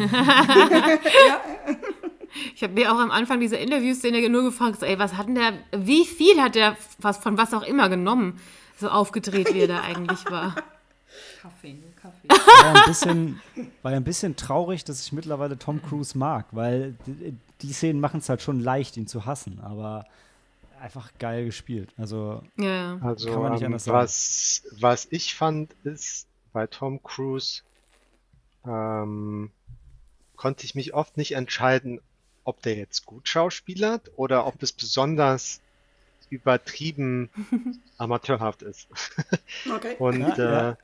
Ich habe mir auch am Anfang dieser Interviewszene nur gefragt, so, ey, was hat denn der, wie viel hat der was von was auch immer genommen, so aufgedreht, wie er da eigentlich war. Kaffee, nur Kaffee. War ja ein bisschen, war ja ein bisschen traurig, dass ich mittlerweile Tom Cruise mag, weil die, die Szenen machen es halt schon leicht, ihn zu hassen, aber einfach geil gespielt. Also, Ja. Kann Also, man nicht ähm, anders sagen. was, was ich fand, ist, bei Tom Cruise ähm, konnte ich mich oft nicht entscheiden, ob der jetzt gut schauspielert oder ob es besonders übertrieben amateurhaft ist. Okay. Und Ja, ja. äh,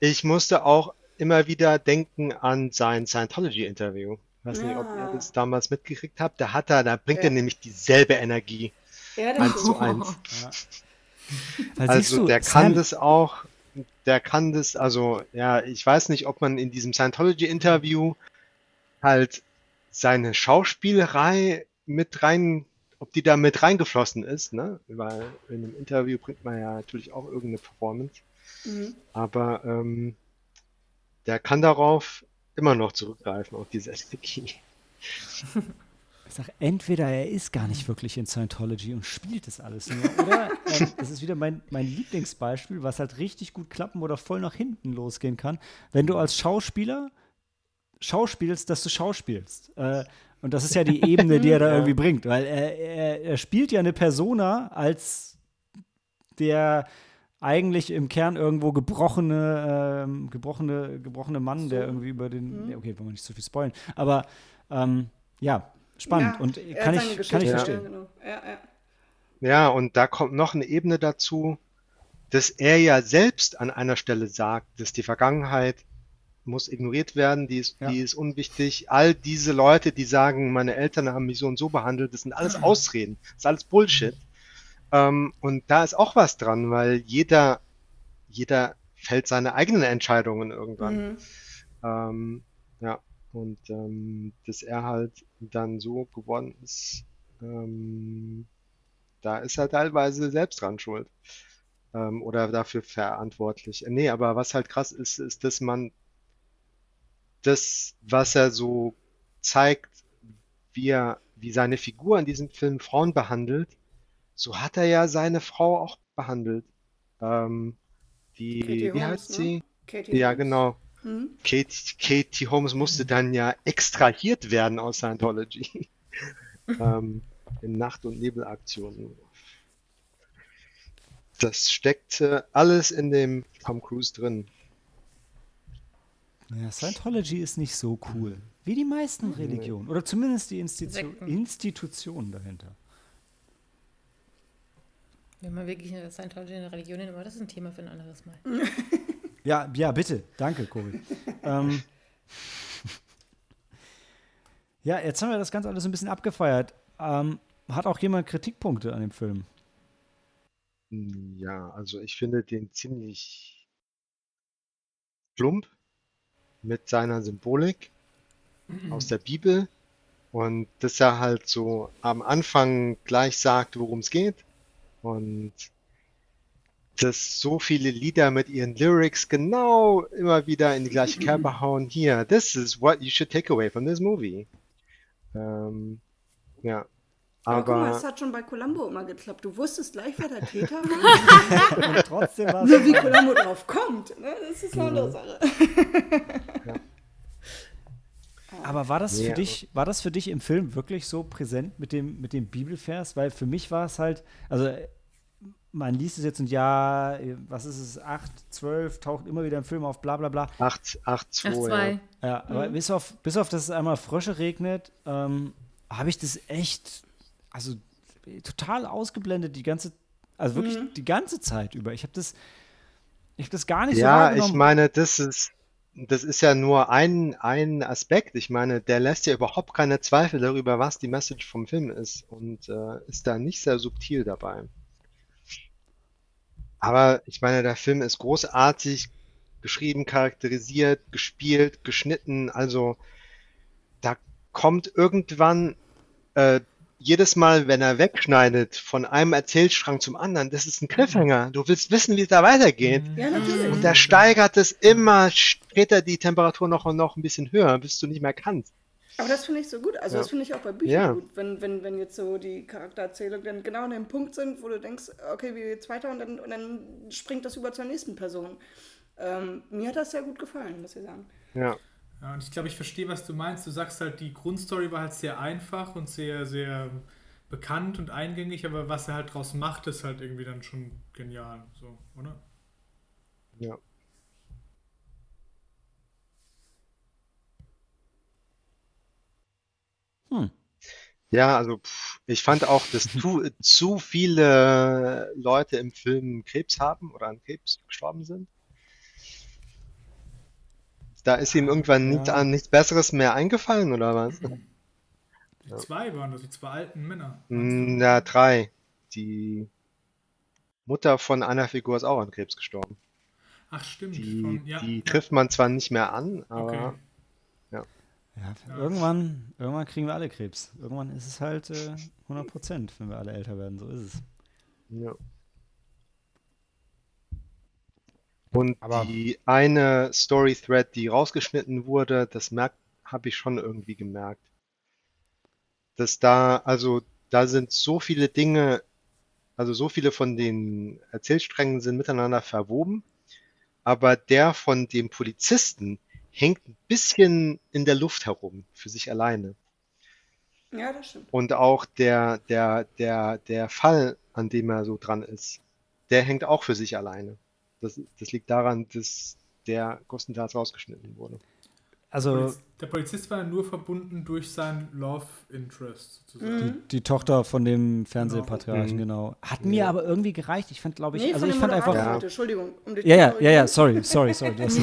ich musste auch immer wieder denken an sein Scientology-Interview. Ich weiß nicht, ob ihr Ja. das damals mitgekriegt habt. Da hat er, da bringt Ja. er nämlich dieselbe Energie. Ja, das Eins zu eins. Also du, der kann Sam, das auch, der kann das, also ja, ich weiß nicht, ob man in diesem Scientology-Interview halt seine Schauspielerei mit rein, ob die da mit reingeflossen ist, ne? Weil in einem Interview bringt man ja natürlich auch irgendeine Performance. Mhm. Aber ähm, der kann darauf immer noch zurückgreifen, auf diese Energie. Ich sag, entweder er ist gar nicht wirklich in Scientology und spielt das alles nur, oder ähm, das ist wieder mein, mein Lieblingsbeispiel, was halt richtig gut klappen oder voll nach hinten losgehen kann, wenn du als Schauspieler schauspielst, dass du schauspielst. Äh, und das ist ja die Ebene, die er da irgendwie bringt, weil er, er, er spielt ja eine Persona als der eigentlich im Kern irgendwo gebrochene, ähm, gebrochene, gebrochene Mann, der irgendwie über den, ja, okay, wollen wir nicht zu viel spoilen, aber ähm, ja, spannend Ja, und kann ich, kann ich ja, verstehen. genau. Ja, ja. Ja, und da kommt noch eine Ebene dazu, dass er ja selbst an einer Stelle sagt, dass die Vergangenheit muss ignoriert werden, die ist, Ja. die ist unwichtig. All diese Leute, die sagen, meine Eltern haben mich so und so behandelt, das sind alles Ausreden, das ist alles Bullshit. Ähm, und da ist auch was dran, weil jeder, jeder fällt seine eigenen Entscheidungen irgendwann. Mhm. Ähm, ja, und ähm, dass er halt dann so geworden ist, ähm, da ist er teilweise selbst dran schuld. Ähm, oder dafür verantwortlich. Nee, aber was halt krass ist, ist, dass man das, was er so zeigt, wie er, wie seine Figur in diesem Film Frauen behandelt, so hat er ja seine Frau auch behandelt. Ähm, die, Katie wie Holmes, heißt ne? sie? Katie Ja, Holmes. genau. Mhm. Katie, Katie Holmes musste dann ja extrahiert werden aus Scientology. ähm, in Nacht- und Nebelaktionen. Das steckte alles in dem Tom Cruise drin. Ja, Scientology ist nicht so cool. Wie die meisten Religionen. Oder zumindest die Institu. Institutionen dahinter. Wenn man wirklich eine Scientology eine Religion nennt, aber das ist ein Thema für ein anderes Mal. Ja, ja, bitte. Danke, Cory. ähm, ja, jetzt haben wir das Ganze alles ein bisschen abgefeiert. Ähm, hat auch jemand Kritikpunkte an dem Film? Ja, also ich finde den ziemlich plump mit seiner Symbolik aus der Bibel und dass er halt so am Anfang gleich sagt, worum es geht und dass so viele Lieder mit ihren Lyrics genau immer wieder in die gleiche Kerbe hauen. Hier, this is what you should take away from this movie. Ähm, Ja. Aber guck mal, es hat schon bei Columbo immer geklappt. Du wusstest gleich, wer der Täter war. Und trotzdem war Nur wie es. Columbo drauf kommt, ne? das ist eine andere Sache. Aber war das für aber- dich, war das für dich im Film wirklich so präsent mit dem, mit dem Bibelvers? Weil für mich war es halt, also man liest es jetzt und ja, was ist es, 8, 12, taucht immer wieder im Film auf, bla bla bla. 8, 8, 2, Ach, zwei. ja. Ja, aber bis auf, bis auf, dass es einmal Frösche regnet, ähm, habe ich das echt, also äh, total ausgeblendet, die ganze, also wirklich die ganze Zeit über. Ich habe das, ich habe das gar nicht so Ja, ich meine, das ist, das ist ja nur ein, ein Aspekt. Ich meine, der lässt ja überhaupt keine Zweifel darüber, was die Message vom Film ist und äh, ist da nicht sehr subtil dabei. Aber ich meine, der Film ist großartig geschrieben, charakterisiert, gespielt, geschnitten. Also da kommt irgendwann äh, jedes Mal, wenn er wegschneidet von einem Erzählstrang zum anderen, das ist ein Cliffhanger. Du willst wissen, wie es da weitergeht. Ja, natürlich. Und der steigert es immer, dreht er die Temperatur noch und noch ein bisschen höher, bis du nicht mehr kannst. Aber das finde ich so gut. Also Ja. das finde ich auch bei Büchern Ja. gut, wenn, wenn, wenn jetzt so die Charaktererzählungen dann genau an dem Punkt sind, wo du denkst, okay, wie geht's weiter und dann, und dann springt das über zur nächsten Person. Ähm, mir hat das sehr gut gefallen, muss ich sagen. Ja, Ja, und ich glaube, ich verstehe, was du meinst. Du sagst halt, die Grundstory war halt sehr einfach und sehr, sehr bekannt und eingängig, aber was er halt draus macht, ist halt irgendwie dann schon genial, so, oder? ja. Hm. Ja, also pff, ich fand auch, dass zu, zu viele Leute im Film Krebs haben oder an Krebs gestorben sind. Da ist ihm irgendwann nicht, Ja. an nichts Besseres mehr eingefallen, oder was? Die zwei waren das, die zwei alten Männer. Hm, Ja, drei. Die Mutter von einer Figur ist auch an Krebs gestorben. Ach, stimmt. Die, von, ja, die trifft man zwar nicht mehr an, aber Okay. Ja, irgendwann, irgendwann kriegen wir alle Krebs. Irgendwann ist es halt äh, 100 Prozent, wenn wir alle älter werden. So ist es. Ja. Und Aber- die eine Story-Thread, die rausgeschnitten wurde, das merkt, habe ich schon irgendwie gemerkt. Dass da, also da sind so viele Dinge, also so viele von den Erzählsträngen sind miteinander verwoben, aber der von dem Polizisten hängt ein bisschen in der Luft herum, für sich alleine. Ja, das stimmt. Und auch der, der, der, der Fall, an dem er so dran ist, der hängt auch für sich alleine. Das, das liegt daran, dass der größtenteils rausgeschnitten wurde. Also der Polizist war nur verbunden durch sein Love Interest, sozusagen. die, die Tochter von dem Fernsehpatriarchen, Mhm. genau. Hat mir aber irgendwie gereicht. Ich fand, glaube ich, Nee, also von ich dem fand einfach. Ja. Entschuldigung. Um Ja, ja, ja, ja, sorry, sorry, sorry. Du hast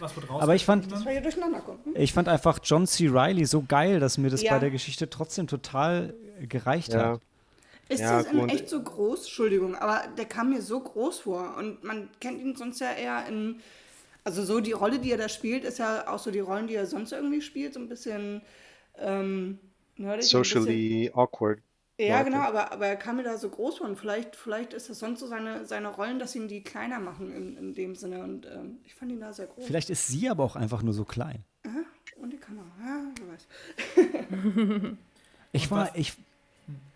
Was wird raus? Aber ich fand- Das war hier durcheinander kommt. Hm? Ich fand einfach John C. Riley so geil, dass mir das Ja. bei der Geschichte trotzdem total gereicht Ja. hat. Ist Ja, das in echt so groß? Entschuldigung, aber der kam mir so groß vor. Und man kennt ihn sonst ja eher in. Also, so die Rolle, die er da spielt, ist ja auch so die Rollen, die er sonst irgendwie spielt. So ein bisschen. Ähm, nerdig, ein Socially awkward. Bisschen, ja, Leute. genau, aber, aber er kam mir da so groß vor. Und vielleicht, vielleicht ist das sonst so seine, seine Rollen, dass ihn die kleiner machen in, in dem Sinne. Und ähm, ich fand ihn da sehr groß. Vielleicht ist sie aber auch einfach nur so klein. Und die Kamera, ja, wer weiß. Ich war, ich.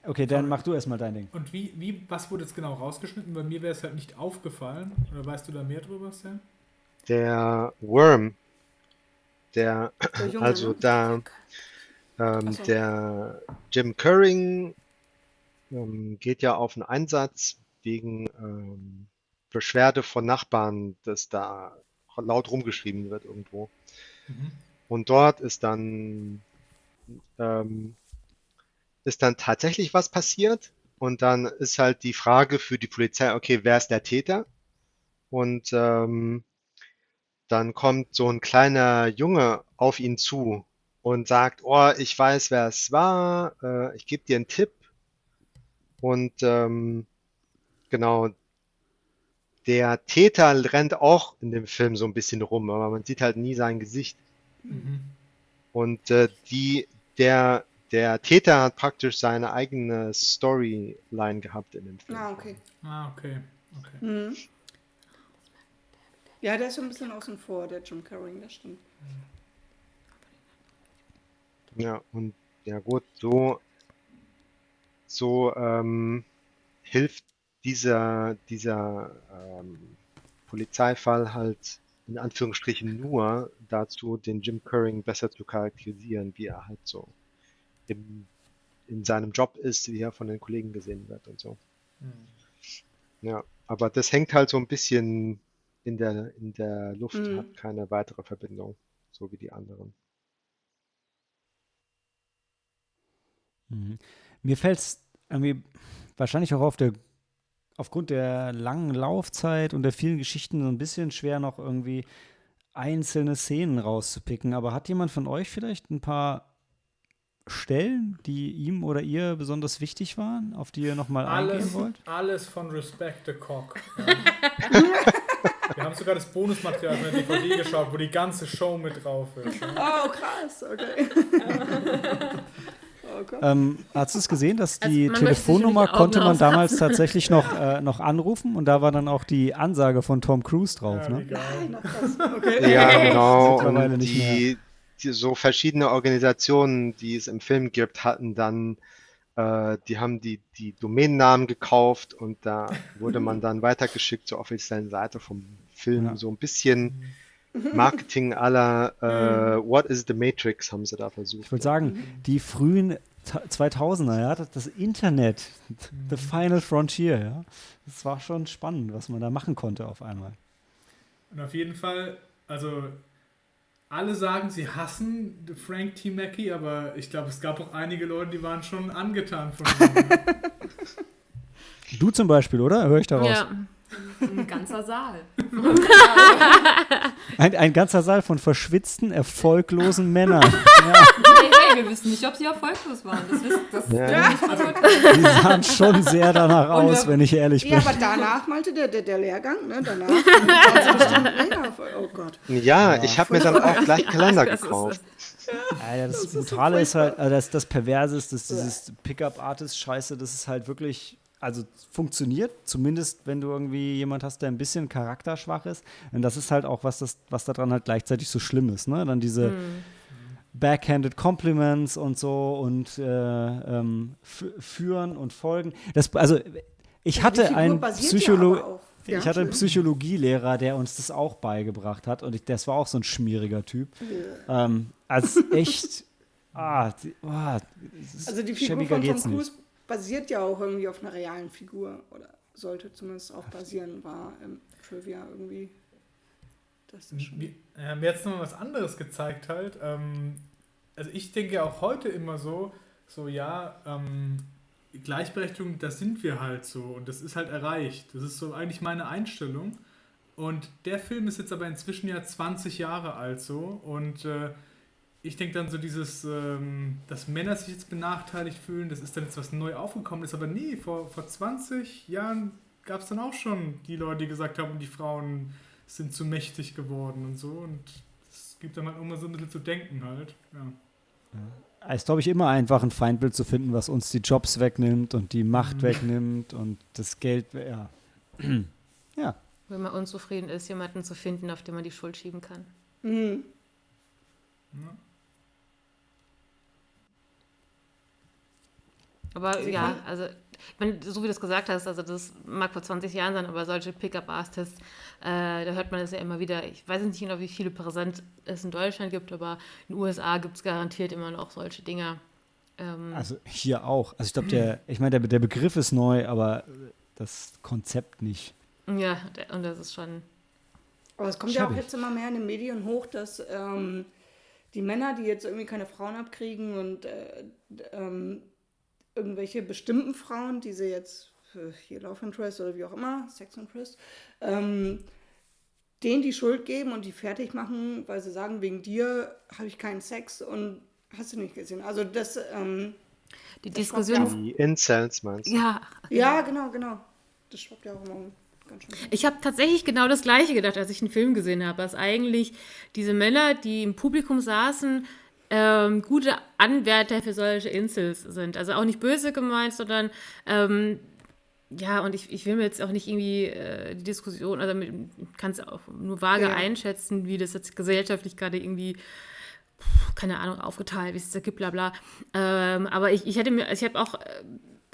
Okay, dann mach du erstmal dein Ding. Und wie, wie, was wurde jetzt genau rausgeschnitten? Bei mir wäre es halt nicht aufgefallen. Oder weißt du da mehr drüber, Sam? Der Worm, der, Der Junge, also ne? da, ähm, so. der Jim Curring ähm, geht ja auf einen Einsatz wegen ähm, Beschwerde von Nachbarn, dass da laut rumgeschrieben wird irgendwo. Mhm. Und dort ist dann, ähm, ist dann tatsächlich was passiert. Und dann ist halt die Frage für die Polizei, okay, wer ist der Täter? Und ähm, dann kommt so ein kleiner Junge auf ihn zu und sagt, oh, ich weiß, wer es war, äh, ich gebe dir einen Tipp. Und ähm, genau, der Täter rennt auch in dem Film so ein bisschen rum, aber man sieht halt nie sein Gesicht. Mhm. Und äh, die, der, der Täter hat praktisch seine eigene Storyline gehabt in dem Film. Ah, okay. Ah, okay. okay. Mhm. Ja, der ist so ein bisschen außen vor, der Jim Carrey, das stimmt. Ja, und ja gut, so so ähm, hilft dieser, dieser ähm, Polizeifall halt in Anführungsstrichen nur dazu, den Jim Curring besser zu charakterisieren, wie er halt so im, in seinem Job ist, wie er von den Kollegen gesehen wird und so. Hm. Ja, aber das hängt halt so ein bisschen in der, in der Luft, Mhm. hat keine weitere Verbindung, so wie die anderen. Mhm. Mir fällt es irgendwie wahrscheinlich auch auf der, aufgrund der langen Laufzeit und der vielen Geschichten so ein bisschen schwer, noch irgendwie einzelne Szenen rauszupicken. Aber hat jemand von euch vielleicht ein paar Stellen, die ihm oder ihr besonders wichtig waren, auf die ihr nochmal eingehen wollt? alles von Respect the Cock. Ja. Wir haben sogar das Bonusmaterial von der DVD geschaut, wo die ganze Show mit drauf ist. Oh, krass, okay. oh. Ähm, hast du es gesehen, dass Also, die sich Telefonnummer konnte man damals tatsächlich noch, äh, noch anrufen und da war dann auch die Ansage von Tom Cruise drauf. Ja, ne? krass. Okay. Ja, genau. Und die, die so verschiedene Organisationen, die es im Film gibt, hatten dann, äh, die haben die, die Domainnamen gekauft und da wurde man dann weitergeschickt zur offiziellen Seite vom Film. Ja. So ein bisschen Marketing aller äh, What is the Matrix haben sie da versucht. Ich wollte sagen, die frühen ta- 2000er, ja, das, das Internet, the final frontier, ja. Das war schon spannend, was man da machen konnte auf einmal. Und auf jeden Fall, also alle sagen, sie hassen Frank T. Mackey, aber ich glaube, es gab auch einige Leute, die waren schon angetan von ihm. Du zum Beispiel, oder? Höre ich daraus? Ja. Ein ganzer Saal. Ein, ein ganzer Saal von verschwitzten, erfolglosen Männern. Hey, hey, wir wissen nicht, ob sie erfolglos waren. Das, wissen, das Ja. wir. Die sahen schon sehr danach Und, aus, äh, wenn ich ehrlich bin. Ja, aber danach malte der, der, der Lehrgang, ne? Danach. Oh Gott. Ja, ich habe mir dann auch gleich Kalender das ist- gekauft. Alter, das, Brutale ist halt, also das, das Perverse ist, dass dieses Pickup-Artist-Scheiße, das ist halt wirklich, also funktioniert, zumindest wenn du irgendwie jemand hast, der ein bisschen charakterschwach ist. Und das ist halt auch, was, das, was daran halt gleichzeitig so schlimm ist, ne? Dann diese backhanded Compliments und so und äh, ähm, führen und folgen. Das, also ich hatte einen basiert ja. Ja, ich hatte einen. Psychologielehrer, der uns das auch beigebracht hat und ich, das war auch so ein schmieriger Typ. Ähm, also echt, ah, die, ist- Also die Figur von Tom. Cruise basiert ja auch irgendwie auf einer realen Figur. Oder sollte zumindest auch basieren, war im Trivia irgendwie. Das ist schon. Ja, mir jetzt noch was anderes gezeigt halt. Ähm, also ich denke auch heute immer so, so ja, ähm, Gleichberechtigung, das sind wir halt so und das ist halt erreicht. Das ist so eigentlich meine Einstellung. Und der Film ist jetzt aber inzwischen ja 20 Jahre alt so und äh, ich denke dann so dieses, ähm, dass Männer sich jetzt benachteiligt fühlen, das ist dann jetzt was neu aufgekommen ist, aber nee, vor, vor 20 Jahren gab es dann auch schon die Leute, die gesagt haben, die Frauen sind zu mächtig geworden und so und es gibt dann halt immer so ein bisschen zu denken halt. Ja. Es ist, glaube ich, immer einfach ein Feindbild zu finden, was uns die Jobs wegnimmt und die Macht Mhm. wegnimmt und das Geld, ja. ja. Wenn man unzufrieden ist, jemanden zu finden, auf den man die Schuld schieben kann. Mhm. Aber Sie ja, also, meine, so wie du es gesagt hast, also das mag vor 20 Jahren sein, aber solche Pickup-Artists, äh, da hört man das ja immer wieder. Ich weiß nicht genau, wie viele präsent es in Deutschland gibt, aber in den USA gibt es garantiert immer noch solche Dinger. Ähm, Also hier auch. Also ich glaube, der, ich meine, der, der Begriff ist neu, aber das Konzept nicht. ja, der- und das ist schon. Aber es kommt ja auch jetzt immer mehr in den Medien hoch, dass ähm, die Männer, die jetzt irgendwie keine Frauen abkriegen und äh, ähm, irgendwelche bestimmten Frauen, die sie jetzt für hier Love Interest oder wie auch immer, Sex Interest, ähm, denen die Schuld geben und die fertig machen, weil sie sagen, wegen dir habe ich keinen Sex und hast du nicht gesehen. Also das, ähm, Die Das Diskussion. ja Die Incels meinst du? Ja, ja, genau, genau. Das schwappt ja auch immer ganz schön. hoch. Ich habe tatsächlich genau das Gleiche gedacht, als ich einen Film gesehen habe, dass eigentlich diese Männer, die im Publikum saßen, ähm, gute Anwärter für solche Insels sind. Also auch nicht böse gemeint, sondern ähm, ja, und ich, ich will mir jetzt auch nicht irgendwie äh, die Diskussion, also kann es auch nur vage Ja. einschätzen, wie das jetzt gesellschaftlich gerade irgendwie keine Ahnung, aufgeteilt, wie es da gibt, bla bla. Ähm, aber ich, ich hätte mir, ich habe auch äh,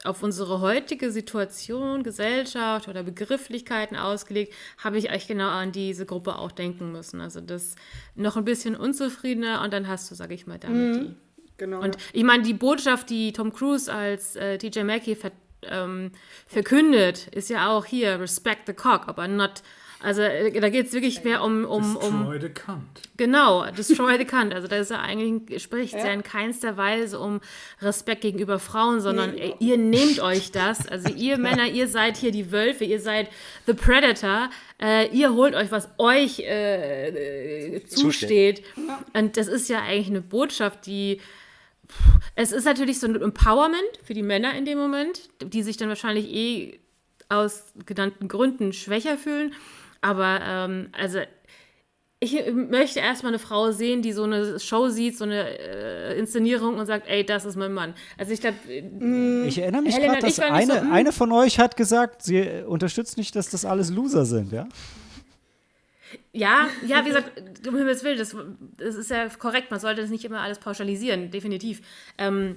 auf unsere heutige Situation, Gesellschaft oder Begrifflichkeiten ausgelegt, habe ich eigentlich genau an diese Gruppe auch denken müssen. Also das noch ein bisschen unzufriedener und dann hast du, sage ich mal, damit die. Genau. Und ich meine, die Botschaft, die Tom Cruise als äh, TJ Mackey ver ähm, verkündet, ist ja auch hier, respect the cock, aber not, also äh, da geht es wirklich mehr um, um, um, Destroy the Kant. Genau, destroy the cunt. Also da ist ja eigentlich, spricht Ja. ja in keinster Weise um Respekt gegenüber Frauen, sondern ey, ihr nehmt euch das. Also ihr Männer, ihr seid hier die Wölfe, ihr seid the Predator. Äh, ihr holt euch, was euch äh, äh, zusteht. Und das ist ja eigentlich eine Botschaft, die es ist natürlich so ein Empowerment für die Männer in dem Moment, die sich dann wahrscheinlich eh aus genannten Gründen schwächer fühlen. Aber ähm, also ich möchte erstmal eine Frau sehen, die so eine Show sieht, so eine äh, Inszenierung und sagt, ey, das ist mein Mann. Also ich glaube, Ich erinnere mich gerade, dass eine, so, hm. eine von euch hat gesagt, sie äh, unterstützt nicht, dass das alles Loser sind, ja? ja, ja, wie gesagt, um Himmels Willen, das, das ist ja korrekt, man sollte das nicht immer alles pauschalisieren, definitiv. Ähm,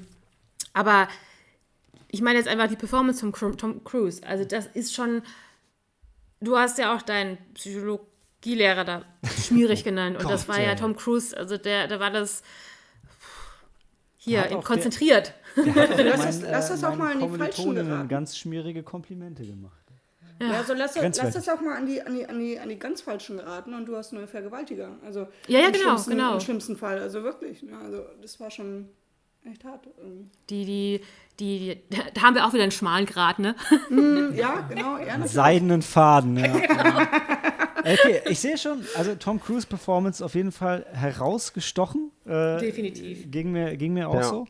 aber ich meine jetzt einfach die Performance von Tom Cruise. Also das ist schon, du hast ja auch deinen Psychologielehrer da schmierig genannt und das Gott, war ja. Tom Cruise, also der, da war das hier Hat auch der- konzentriert. lass das, lass das auch meinen mal in die falschen geraten. ganz schmierige Komplimente gemacht. Ja, also lass, das- lass das auch mal an die, an, die, an, die, an die ganz falschen geraten und du hast einen Vergewaltiger. Also Ja, ja, im genau, schlimmsten, genau. Im schlimmsten Fall, also wirklich. Ne? Also das war schon echt hart. irgendwie. Die, die, die, da haben wir auch wieder einen schmalen Grad, ne? Ja, genau. Ja. Seidenen Faden, ja. Okay, ich sehe schon, also Tom Cruise Performance auf jeden Fall herausgestochen. Äh, Definitiv. Ging mir, ging mir auch Ja. so.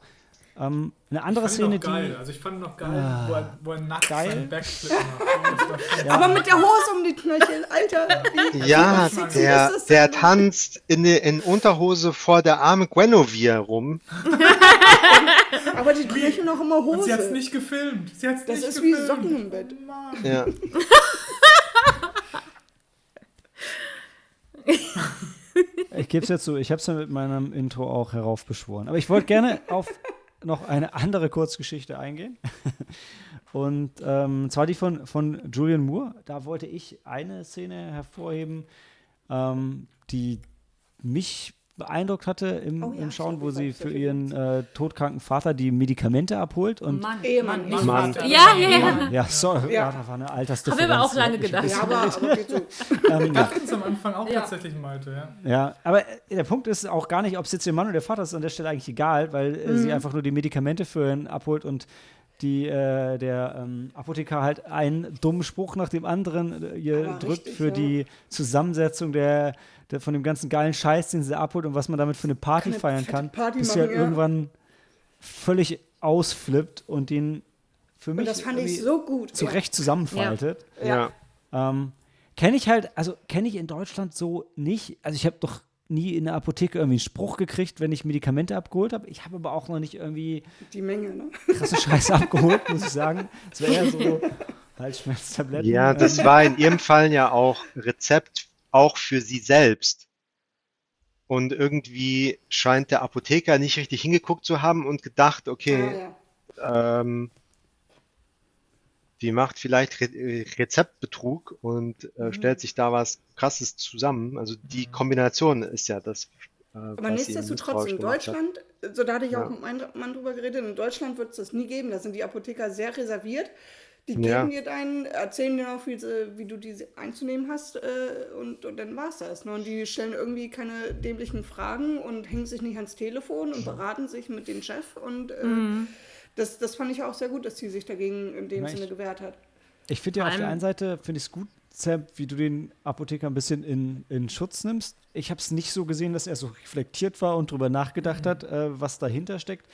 Ähm, eine andere Ich fand Szene, noch geil. die. Also ich fand ihn noch geil, wo, er, wo er nackt Geil. seinen Backflip macht. War schon- Aber mit der Hose um die Knöchel, Alter. Wie, Ja, wie der, der tanzt in, der- in Unterhose vor der armen Guinevere rum. Aber die Knöchel noch immer Und sie hat es nicht gefilmt. Sie hat's Das nicht ist wie gefilmt. Socken im Bett. Mann. Ja. Ich gebe es jetzt zu, ich habe es ja mit meinem Intro auch heraufbeschworen. Aber ich wollte gerne auf noch eine andere Kurzgeschichte eingehen. Und ähm, zwar die von, von Julian Moore. Da wollte ich eine Szene hervorheben, ähm, die mich beeindruckt hatte im, Oh ja, im Schauen, wo sie für ihren äh, todkranken Vater die Medikamente abholt. Und Mann, Ehemann, Mann, nicht Mann. Vater. Ja, ja, ja. ja, sorry, Ja. ja. da war eine Altersdifferenz. Haben wir aber auch lange Ich- gedacht. Ja, aber, aber geht so. Ähm, Ich dachte es am Anfang auch Ja. tatsächlich Malte, ja. Ja, aber äh, der Punkt ist auch gar nicht, ob es jetzt ihr Mann oder der Vater ist, an der Stelle eigentlich egal, weil äh, Mhm. sie einfach nur die Medikamente für ihn abholt und die, äh, der ähm, Apotheker halt einen dummen Spruch nach dem anderen äh, ihr drückt richtig, für ja. die Zusammensetzung der, der von dem ganzen geilen Scheiß, den sie abholt und was man damit für eine Party Eine feiern kann, Party bis sie machen, halt ja. irgendwann völlig ausflippt und den für Und mich das fand ich so gut. zurecht zusammenfaltet. Ja. Ähm, kenne ich halt, also kenne ich in Deutschland so nicht. Also ich habe doch nie in der Apotheke irgendwie einen Spruch gekriegt, wenn ich Medikamente abgeholt habe. Ich habe aber auch noch nicht irgendwie Ja, die Menge, ne? krasse Scheiße abgeholt, muss ich sagen. Es wäre eher so Halsschmerztabletten. Ja, das war in ihrem Fall ja auch Rezept auch für sie selbst. Und irgendwie scheint der Apotheker nicht richtig hingeguckt zu haben und gedacht, okay, Ah, ja. ähm, die macht vielleicht Re äh, Rezeptbetrug und Mhm. äh, stellt sich da was Krasses zusammen. Also die Kombination ist ja das, äh, Aber nichtsdestotrotz, in gemacht hat. Deutschland, so da hatte ich auch Ja. mit meinem Mann drüber geredet, in Deutschland wird es das nie geben. Da sind die Apotheker sehr reserviert. Die Ja. geben dir deinen, erzählen dir auch, wie, sie- wie du diese einzunehmen hast äh, und, und dann war es das. Ne? Und die stellen irgendwie keine dämlichen Fragen und hängen sich nicht ans Telefon und beraten sich mit dem Chef. Und äh, das, das fand ich auch sehr gut, dass sie sich dagegen in dem Ja, ich- Sinne gewehrt hat. Ich finde ja auf der einen Seite, finde ich es gut, Sam, wie du den Apotheker ein bisschen in, in Schutz nimmst. Ich habe es nicht so gesehen, dass er so reflektiert war und drüber nachgedacht hat, äh, was dahinter steckt.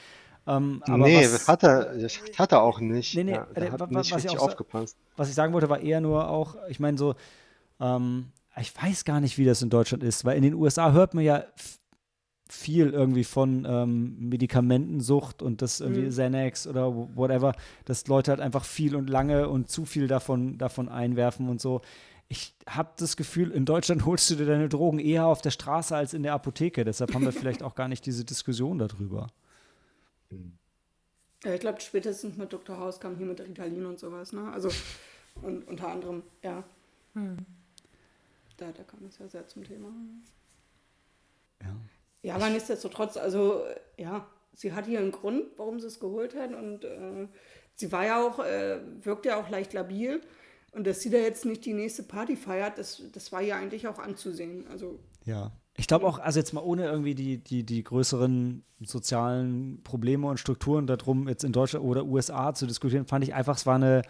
Ähm, aber Nee, was, das hat er, das hat er auch nicht. Nee, nee, ja, äh, der hat wa- wa- nicht was ich richtig auch aufgepasst. was ich sagen wollte, war eher nur auch, ich meine so, ähm, ich weiß gar nicht, wie das in Deutschland ist, weil in den USA hört man ja viel irgendwie von ähm, Medikamentensucht und das irgendwie Mhm. Xanax oder wh- whatever, dass Leute halt einfach viel und lange und zu viel davon, davon einwerfen und so. Ich habe das Gefühl, in Deutschland holst du dir deine Drogen eher auf der Straße als in der Apotheke. Deshalb haben wir vielleicht auch gar nicht diese Diskussion darüber. Ja, ich glaube, spätestens mit Dr. House kam hier mit Ritalin und sowas, ne? Also, und unter anderem, ja. Da, da kam es ja sehr zum Thema. Ja. Ja, aber nichtsdestotrotz, also, ja, sie hat hier einen Grund, warum sie es geholt hat und äh, sie war ja auch, äh, wirkt ja auch leicht labil. Und dass sie da jetzt nicht die nächste Party feiert, das, das war ja eigentlich auch anzusehen. Also, Ja. Ich glaube auch, also jetzt mal ohne irgendwie die, die, die größeren sozialen Probleme und Strukturen darum jetzt in Deutschland oder USA zu diskutieren, fand ich einfach, es war eine,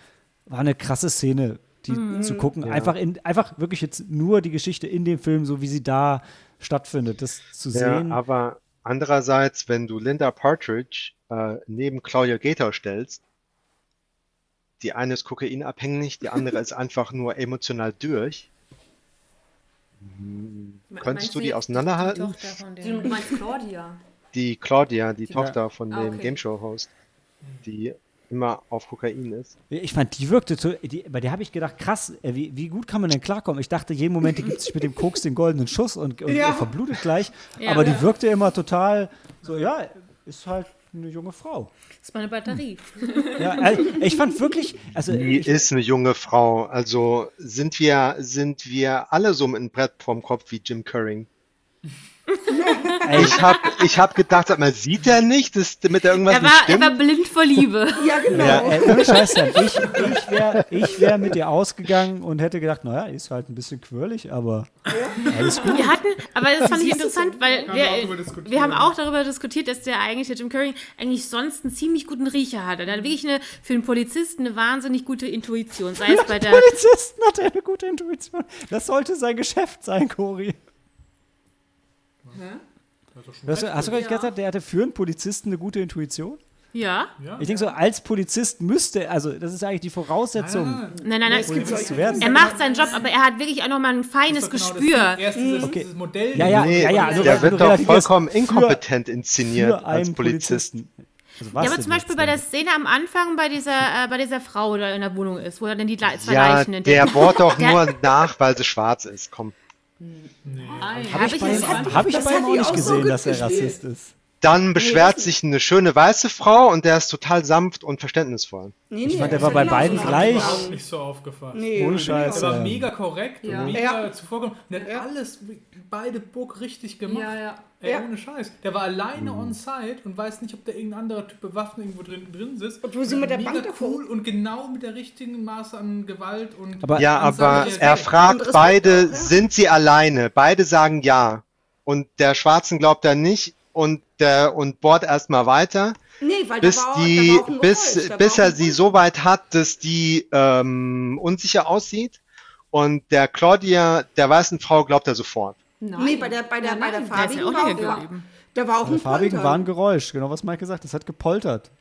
war eine krasse Szene, die zu gucken. Ja. Einfach, in, einfach wirklich jetzt nur die Geschichte in dem Film, so wie sie da stattfindet, das zu Ja, sehen. aber andererseits, wenn du Linda Partridge äh, neben Claudia Gator stellst, die eine ist kokainabhängig, die andere ist einfach nur emotional durch. Könntest du die auseinanderhalten? Die Tochter von Du dem. meinst Claudia. Die Claudia, die Tochter von Ah, dem okay. Game Show Host, die immer auf Kokain ist. Ich fand, die wirkte, to- die, bei der habe ich gedacht, krass, äh, wie, wie gut kann man denn klarkommen? Ich dachte, jeden Moment, die gibt sich mit dem Koks den goldenen Schuss und, und Ja. verblutet gleich. Ja. aber die wirkte immer total so, ja, ist halt eine junge Frau. Das ist meine Batterie. Ja, also, ich fand wirklich, also Die ich, ist eine junge Frau. Also sind wir, sind wir alle so mit einem Brett vorm Kopf wie Jim Curring. Ich hab, ich hab gedacht, sag mal, sieht er nicht, dass mit der irgendwas Er nicht war, er stimmt? war blind vor Liebe. ja, genau. ja, äh, ohne Scheiß, Sam, ich, ich wäre ich wär mit ihr ausgegangen und hätte gedacht, naja, ist halt ein bisschen quirlig, aber alles gut. Wir hatten, aber das fand ich interessant, weil wir wir, haben auch darüber diskutiert, dass der eigentlich, der Jim Curry, eigentlich sonst einen ziemlich guten Riecher hat. Er hat wirklich eine, für einen Polizisten eine wahnsinnig gute Intuition. Sei es bei der, Polizisten hat er eine gute Intuition. Das sollte sein Geschäft sein, Cory. Ist doch schon Hast du, hast du gar nicht gesagt, der hatte für einen Polizisten eine gute Intuition? ja, Ja. Ich denke so, als Polizist müsste, also das ist eigentlich die Voraussetzung, Ah, nein, nein, nein, Polizist zu werden. er macht seinen Job, aber er hat wirklich auch nochmal ein das feines genau das Gespür. Ding. Erst dieses, Okay. dieses Modell. Ja, ja, Nee, ja, ja, also der wird doch vollkommen für- inkompetent inszeniert für als einen Polizist. Polizisten. Also was Ja, aber zum Beispiel bei der Szene am Anfang bei dieser, äh, bei dieser Frau, die da in der Wohnung ist, wo er dann die Le- zwei Ja, Leichen entdeckt. der bohrt doch nur nach, weil sie schwarz ist. Komm. Nein. Habe ich, hab ich das bei ihm auch nicht gesehen, dass er. Rassist ist. Dann beschwert sich eine schöne weiße Frau und der ist total sanft und verständnisvoll. Nee, Ich nee, fand, der war bei beiden so gleich. Auch nicht so aufgefasst. Nee, Ohne nee, Scheiß, Der war mega korrekt Ja. und mega Ja. zuvorgekommen. Und der hat Ja. alles, beide Book richtig gemacht. Ja, ja. Ey, Ja. ohne Scheiß. Der war alleine on site und weiß nicht, ob da irgendein anderer Typ bewaffnet irgendwo drin, drin sitzt. Und wo sie mit der mega Bank davor- cool und genau mit der richtigen Maße an Gewalt und Aber- Ja, aber er fragt beide, auch, ja. sind sie alleine? Beide sagen ja. Und der Schwarzen glaubt er nicht und der und bohrt erstmal weiter, Nee, weil bis da war, die, da war auch ein bis, da bis war auch er sie so weit hat, dass die ähm, unsicher aussieht. Und der Claudia, der weißen Frau, glaubt er sofort. Nein. Nee, bei der, bei der, Ja, bei der nein. Der ist ja farbigen auch da war auch Bei der ein farbigen Poltern. war ein Geräusch, genau was Mike gesagt hat. Das hat gepoltert.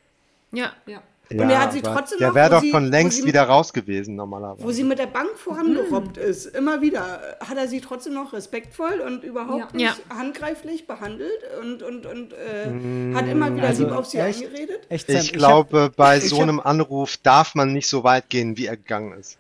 Ja. Ja. Und er hat sie trotzdem der noch, wäre wo doch sie- schon wo längst sie- wieder raus gewesen, normalerweise. Wo sie mit der Bank vorangerobbt Hm. ist, immer wieder, hat er sie trotzdem noch respektvoll und überhaupt Ja. nicht Ja. handgreiflich behandelt und, und, und äh, hat immer wieder Also lieb auf sie echt? eingeredet. Echt, ich hab- glaube, bei ich so hab- einem Anruf darf man nicht so weit gehen, wie er gegangen ist.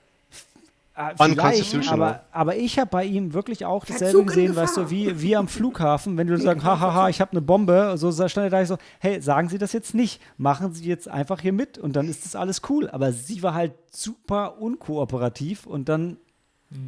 Ah, vielleicht, aber, aber ich habe bei ihm wirklich auch dasselbe gesehen, weißt du, wie, wie am Flughafen, wenn du sagst, hahaha, ich habe eine Bombe, so stand er da ich so, hey, sagen Sie das jetzt nicht, machen Sie jetzt einfach hier mit und dann ist das alles cool. Aber sie war halt super unkooperativ und dann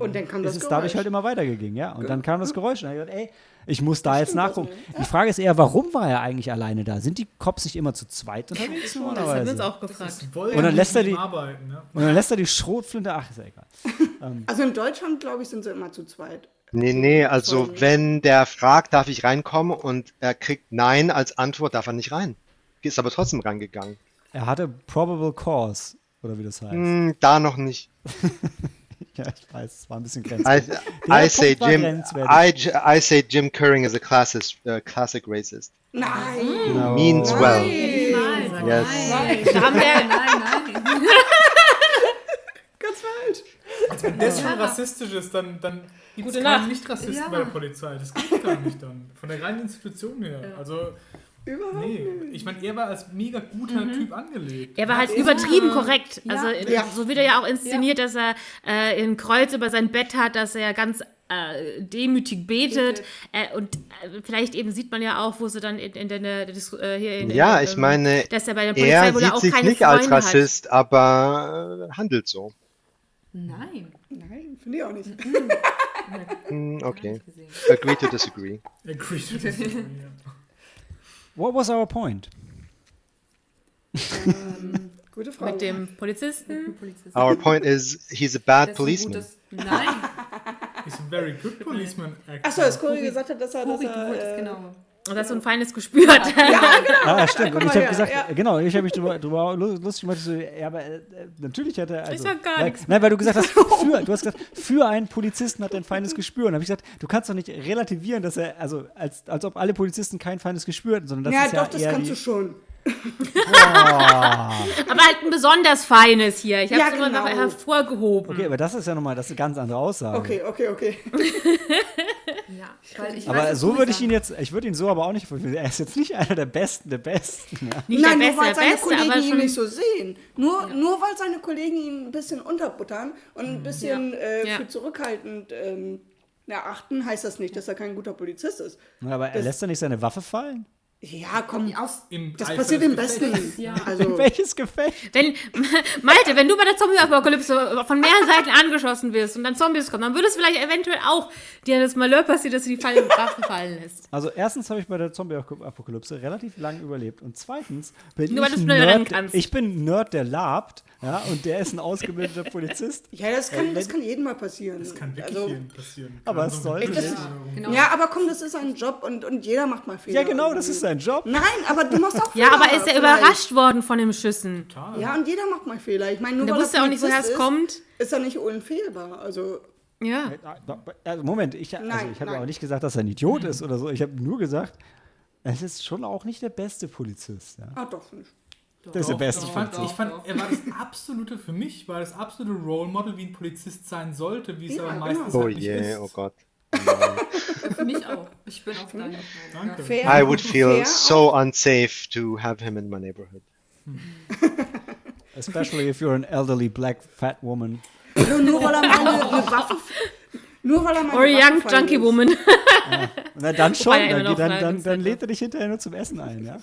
Und dann kam das ist es dadurch halt immer weitergegangen, ja. Und dann kam das Geräusch und dann hab ich gedacht, ey, ich muss da jetzt nachgucken. ne? Die Frage ist eher, warum war er eigentlich alleine da? Sind die Cops nicht immer zu zweit unterwegs Das haben wir uns auch gefragt. Und dann lässt er die- arbeiten, ne? Und dann lässt er die Schrotflinte, ach, ist ja egal. Also in Deutschland, glaube ich, sind sie immer zu zweit. Nee, nee, also Voll. wenn der fragt, darf ich reinkommen und er kriegt Nein als Antwort, darf er nicht rein. Ist aber trotzdem reingegangen. Er hatte Probable Cause, oder wie das heißt. Hm, da noch nicht. Ja, ich weiß, es war ein bisschen I, grenzwertig. I say war Jim, grenzwertig. I, I say Jim Curring is a classic, uh, classic racist. Nein! No. Means well. Nein. Yes. Haben wir, Nein, nein. Ganz falsch. Wenn das schon rassistisch ist, dann, dann gibt es Nacht. Nicht-Rassisten Ja. bei der Polizei. Das geht gar nicht dann. Von der reinen Institution her. Also, Überhaupt Nee, nicht. ich meine, er war als mega guter Typ angelegt. Er war halt übertrieben korrekt. Ja. Also Ja. so wird er ja auch inszeniert, dass er äh, ein Kreuz über sein Bett hat, dass er ganz äh, demütig betet. Äh, und äh, vielleicht eben sieht man ja auch, wo sie dann in, in der, der, Dis- äh, hier in, Ja, in, ich ähm, meine, dass er bei der Polizei Er wohl sieht auch sich keine nicht als Freunde Rassist, aber äh, handelt so. Nein. Nein, finde ich auch nicht. Hm, okay. Agree to disagree. Agreed to disagree, ja. What was our point? Ähm, gute Frage. mit dem Polizisten. Polizist. Our point is, he's a bad Das ist ein policeman. gutes- Nein. He's a very good policeman, actually. Achso, als Cory gesagt hat, dass er. Dass er äh, genau. Und das so ein feines Gespür hat. Ah, stimmt. Und ich habe gesagt, ja. genau, ich habe mich drüber, drüber lu- lustig gemacht, so, ja, aber äh, natürlich hat er. Also, sag gar weil, nichts. Nein, weil du gesagt hast, für, du hast gesagt, für einen Polizisten hat er ein feines Gespür. Und habe ich gesagt, du kannst doch nicht relativieren, dass er, also als, als ob alle Polizisten kein feines Gespür hätten, sondern das Ja, ist ja doch, das kannst die, du schon. Aber halt ein besonders feines hier. Ich habe Ja, es immer genau. noch hervorgehoben. Okay, aber das ist ja nochmal, das ist eine ganz andere Aussage. Okay, okay, okay. Ja, Aber weiß, so würde ich ihn jetzt, ich würde ihn so aber auch nicht, er ist jetzt nicht einer der Besten der Besten. Ja. Nicht Nein, der nur Beste, weil seine Beste, Kollegen ihn nicht so sehen. Nur, nur weil seine Kollegen ihn ein bisschen unterbuttern und ein bisschen äh, Ja. für zurückhaltend ähm, erachten, heißt das nicht, dass er kein guter Polizist ist. Aber er lässt ja nicht seine Waffe fallen. Ja, komm, Aus, Im das Eifer passiert im. Besten. Ja. Also, Welches Gefecht? Wenn, Malte, wenn du bei der Zombie-Apokalypse von mehreren Seiten angeschossen wirst und dann Zombies kommen, dann würde es vielleicht eventuell auch dir das Malheur passieren, dass du die Fall- Waffe fallen lässt. Also erstens habe ich bei der Zombie-Apokalypse relativ lang überlebt und zweitens bin Nur weil ich Nerd, kannst. ich bin ein Nerd, der labt, ja, und der ist ein ausgebildeter Polizist. ja, das kann, das kann jedem mal passieren. Das kann wirklich also, jedem passieren. Aber es so sollte nicht. Versicherung. genau. Ja, aber komm, das ist ein Job und, und jeder macht mal Fehler. Ja, genau, das ist sein Job. Nein, aber du machst auch Fehler. Ja, aber ist er vielleicht. überrascht worden von den Schüssen? Ja, und jeder macht mal Fehler. Ich meine, nur Der weil wusste er auch nicht, woher es kommt. Ist, er nicht unfehlbar. Also, Ja. Also Moment, ich, also Nein, ich habe auch nicht gesagt, dass er ein Idiot ist oder so. Ich habe nur gesagt, es ist schon auch nicht der beste Polizist. Ja. ah, doch nicht. Das ist der Doch, beste Ich fand, Polizist. ich fand, er war das absolute, für mich war das absolute Role Model, wie ein Polizist sein sollte, wie es Ja, aber genau. meistens Oh halt nicht je, ist. oh Gott. Für mich auch. Ich bin auf deiner Meinung. Danke. Fair, I would feel fair so unsafe to have him in my neighborhood. Especially if you're an elderly black fat woman. Nur, nur weil er mal eine, eine Waffe. Nur weil er mal Or a eine Waffe young fallen junkie lässt. woman. Na dann schon, Wobei er dann, immer noch dann, dann, ist, dann ja. lädt er dich hinterher nur zum Essen ein, ja?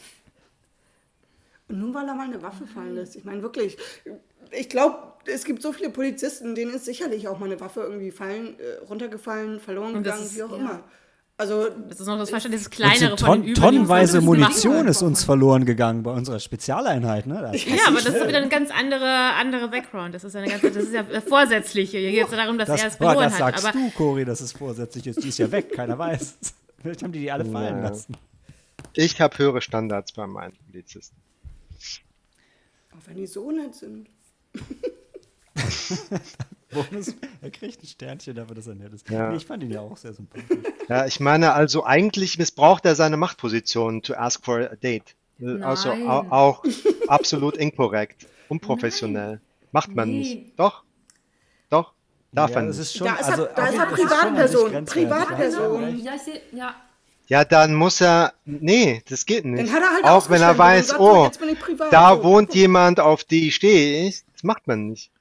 Nur weil er mal eine Waffe fallen lässt. Ich meine, wirklich. Ich glaube, es gibt so viele Polizisten, denen ist sicherlich auch mal eine Waffe irgendwie fallen, äh, runtergefallen, verloren Und das gegangen, ist- wie auch ja. immer. Also, Das ist noch das Verständnis, das Und kleinere so von den ton tonnenweise das Munition ist uns verloren gegangen bei unserer Spezialeinheit, ne? Das, Ja, aber das ist wieder ein ganz andere, andere Background. Das ist, eine ganz, das ist ja vorsätzlich. Hier geht es darum, dass das, er es verloren das hat. sagst Aber du, Cori, dass es vorsätzlich ist. Die ist ja weg, keiner weiß. Vielleicht haben die die alle fallen Ja. lassen. Ich habe höhere Standards bei meinen Polizisten. auch wenn die so nett sind. Bonus, er kriegt ein Sternchen dafür, dass er nett ist. Ja. Nee, ich fand ihn ja auch sehr sympathisch. Ja, ich meine, also eigentlich missbraucht er seine Machtposition to ask for a date. Äh, Also Nein. au auch absolut inkorrekt, unprofessionell. Macht man Nee. nicht. Doch, doch, darf ja, er das nicht. ist schon, Da ist er- also, da ist er Privatperson. Privatperson. Ja, Ja, ich sehe, ja. Ja, dann muss er. Nee, das geht nicht. Dann hat er halt auch wenn er weiß, oh, da So. wohnt jemand, auf die stehe ich. Das macht man nicht.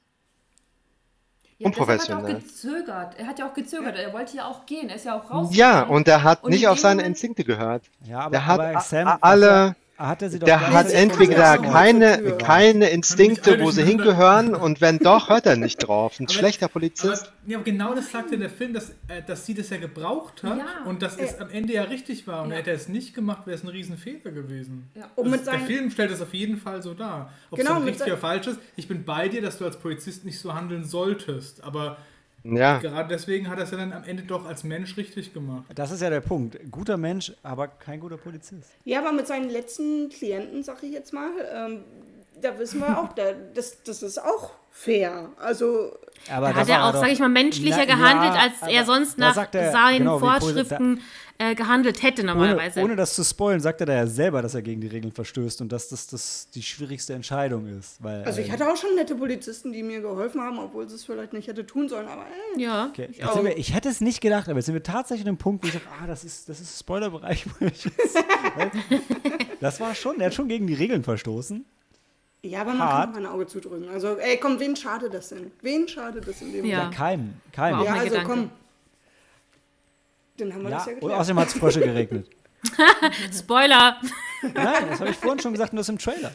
Ja, deshalb hat er auch Unprofessionell. gezögert. Er hat ja auch gezögert. Er wollte ja auch gehen. Er ist ja auch raus. Ja, und er hat Und nicht auf seine Instinkte gehört. Ja, aber, Der hat aber Sam, alle- hat er sie doch Der hat entweder ja keine, keine Instinkte, wo sie hingehören und wenn doch, hört er nicht drauf. Ein Aber- schlechter Aber, Polizist. ja, aber genau das sagt ja der Film, dass, äh, dass sie das ja gebraucht hat Ja. und dass es am Ende ja richtig war. Und Ja. hätte er es nicht gemacht, wäre es ein Riesenfehler gewesen. Ja. Und mit Das, der Film stellt es auf jeden Fall so dar. Ob Genau, es richtig oder falsch ist, ich bin bei dir, dass du als Polizist nicht so handeln solltest. Aber Ja, gerade deswegen hat er es ja dann am Ende doch als Mensch richtig gemacht. Das ist ja der Punkt. Guter Mensch, aber kein guter Polizist. Ja, aber mit seinen letzten Klienten, sag ich jetzt mal, ähm, da wissen wir auch, da, das, das ist auch fair. Also, Aber Da da hat er auch, doch- sage ich mal, menschlicher Na, gehandelt, ja, als er aber sonst da nach er- seinen genau, Vorschriften äh, gehandelt hätte Ohne, normalerweise. ohne das zu spoilen, sagt er da ja selber, dass er gegen die Regeln verstößt und dass das, das die schwierigste Entscheidung ist. Weil, also ich äh, hatte auch schon nette Polizisten, die mir geholfen haben, obwohl sie es vielleicht nicht hätte tun sollen, aber äh, ja. Okay. Jetzt sind wir, ich hätte es nicht gedacht, aber jetzt sind wir tatsächlich an dem Punkt, wo ich sage, ah, das ist, das ist Spoilerbereich. ich das war schon, er hat schon gegen die Regeln verstoßen. ja, aber man Hart. kann auch ein Auge zudrücken. Also, ey, komm, wen schadet das denn? Wen schadet das in dem Ja. Ja, keinem. keinem. Ja, also Gedanke. komm. Dann haben wir Ja, das ja und geklärt. außerdem hat es Frösche geregnet. Spoiler. Nein, das habe ich vorhin schon gesagt, nur das im Trailer.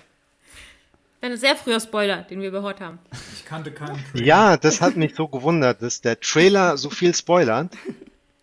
Ein sehr früher Spoiler, den wir überhört haben. Ich kannte keinen Trailer. Ja, das hat mich so gewundert, dass der Trailer so viel spoilert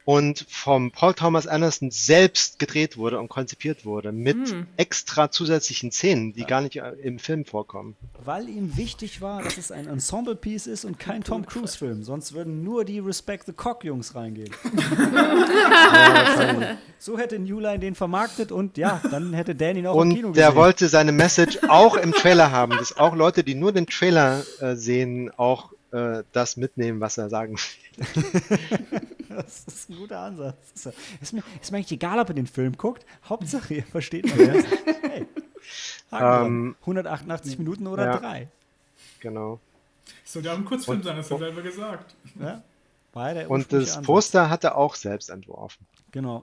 und vom Paul Thomas Anderson selbst gedreht wurde und konzipiert wurde mit extra zusätzlichen Szenen, die gar nicht äh, im Film vorkommen. Weil ihm wichtig war, dass es ein Ensemble-Piece ist und kein Tom Cruise-Film. Sonst würden nur die Respect the Cock-Jungs reingehen. so hätte New Line den vermarktet und ja, dann hätte Dan ihn auch im Kino Und gesehen. der wollte seine Message auch im Trailer haben, dass auch Leute, die nur den Trailer äh, sehen, auch äh, das mitnehmen, was er sagen will. Das ist ein guter Ansatz. Ist, ist, mir, ist mir eigentlich egal, ob ihr den Film guckt. Hauptsache, ihr versteht mal. Hey, Haken dran. Ähm, 188 Minuten oder ja. drei. Genau. So, der ein Kurzfilm sein, das hat er selber gesagt. Ja? Und das Ansatz. Poster hat er auch selbst entworfen. Genau.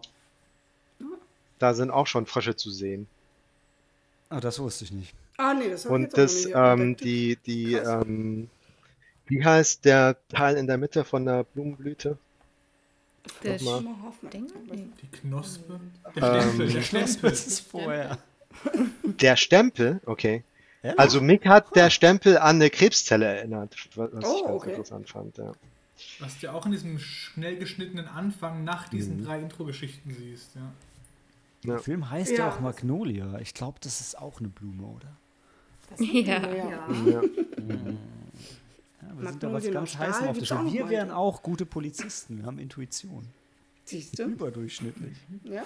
Da sind auch schon Frösche zu sehen. Ah, das wusste ich nicht. Ah, nee, das habe ich Und auch das, nicht ähm, die, die, Krass. ähm, wie heißt der Teil in der Mitte von der Blumenblüte? Der Nochmal. Mal Hoffmann. Ding? Nee. Die Knospe. Der Stempel, der Stempel. Das ist vorher. Der Stempel, okay. Ja? Also mich hat der Stempel an eine Krebszelle erinnert, was Oh, ich ganz okay. interessant fand. Ja. Was du ja auch in diesem schnell geschnittenen Anfang nach diesen Mhm. drei Intro-Geschichten siehst. Ja. Der Film heißt ja, Ja, auch das- Magnolia. Ich glaube, das ist auch eine Blume, oder? Ja. ja. Ja. Ja, wir sind da was ganz heiß auf der noch Wir wären auch gute Polizisten. Wir haben Intuition. Siehst du? Überdurchschnittlich. Ja.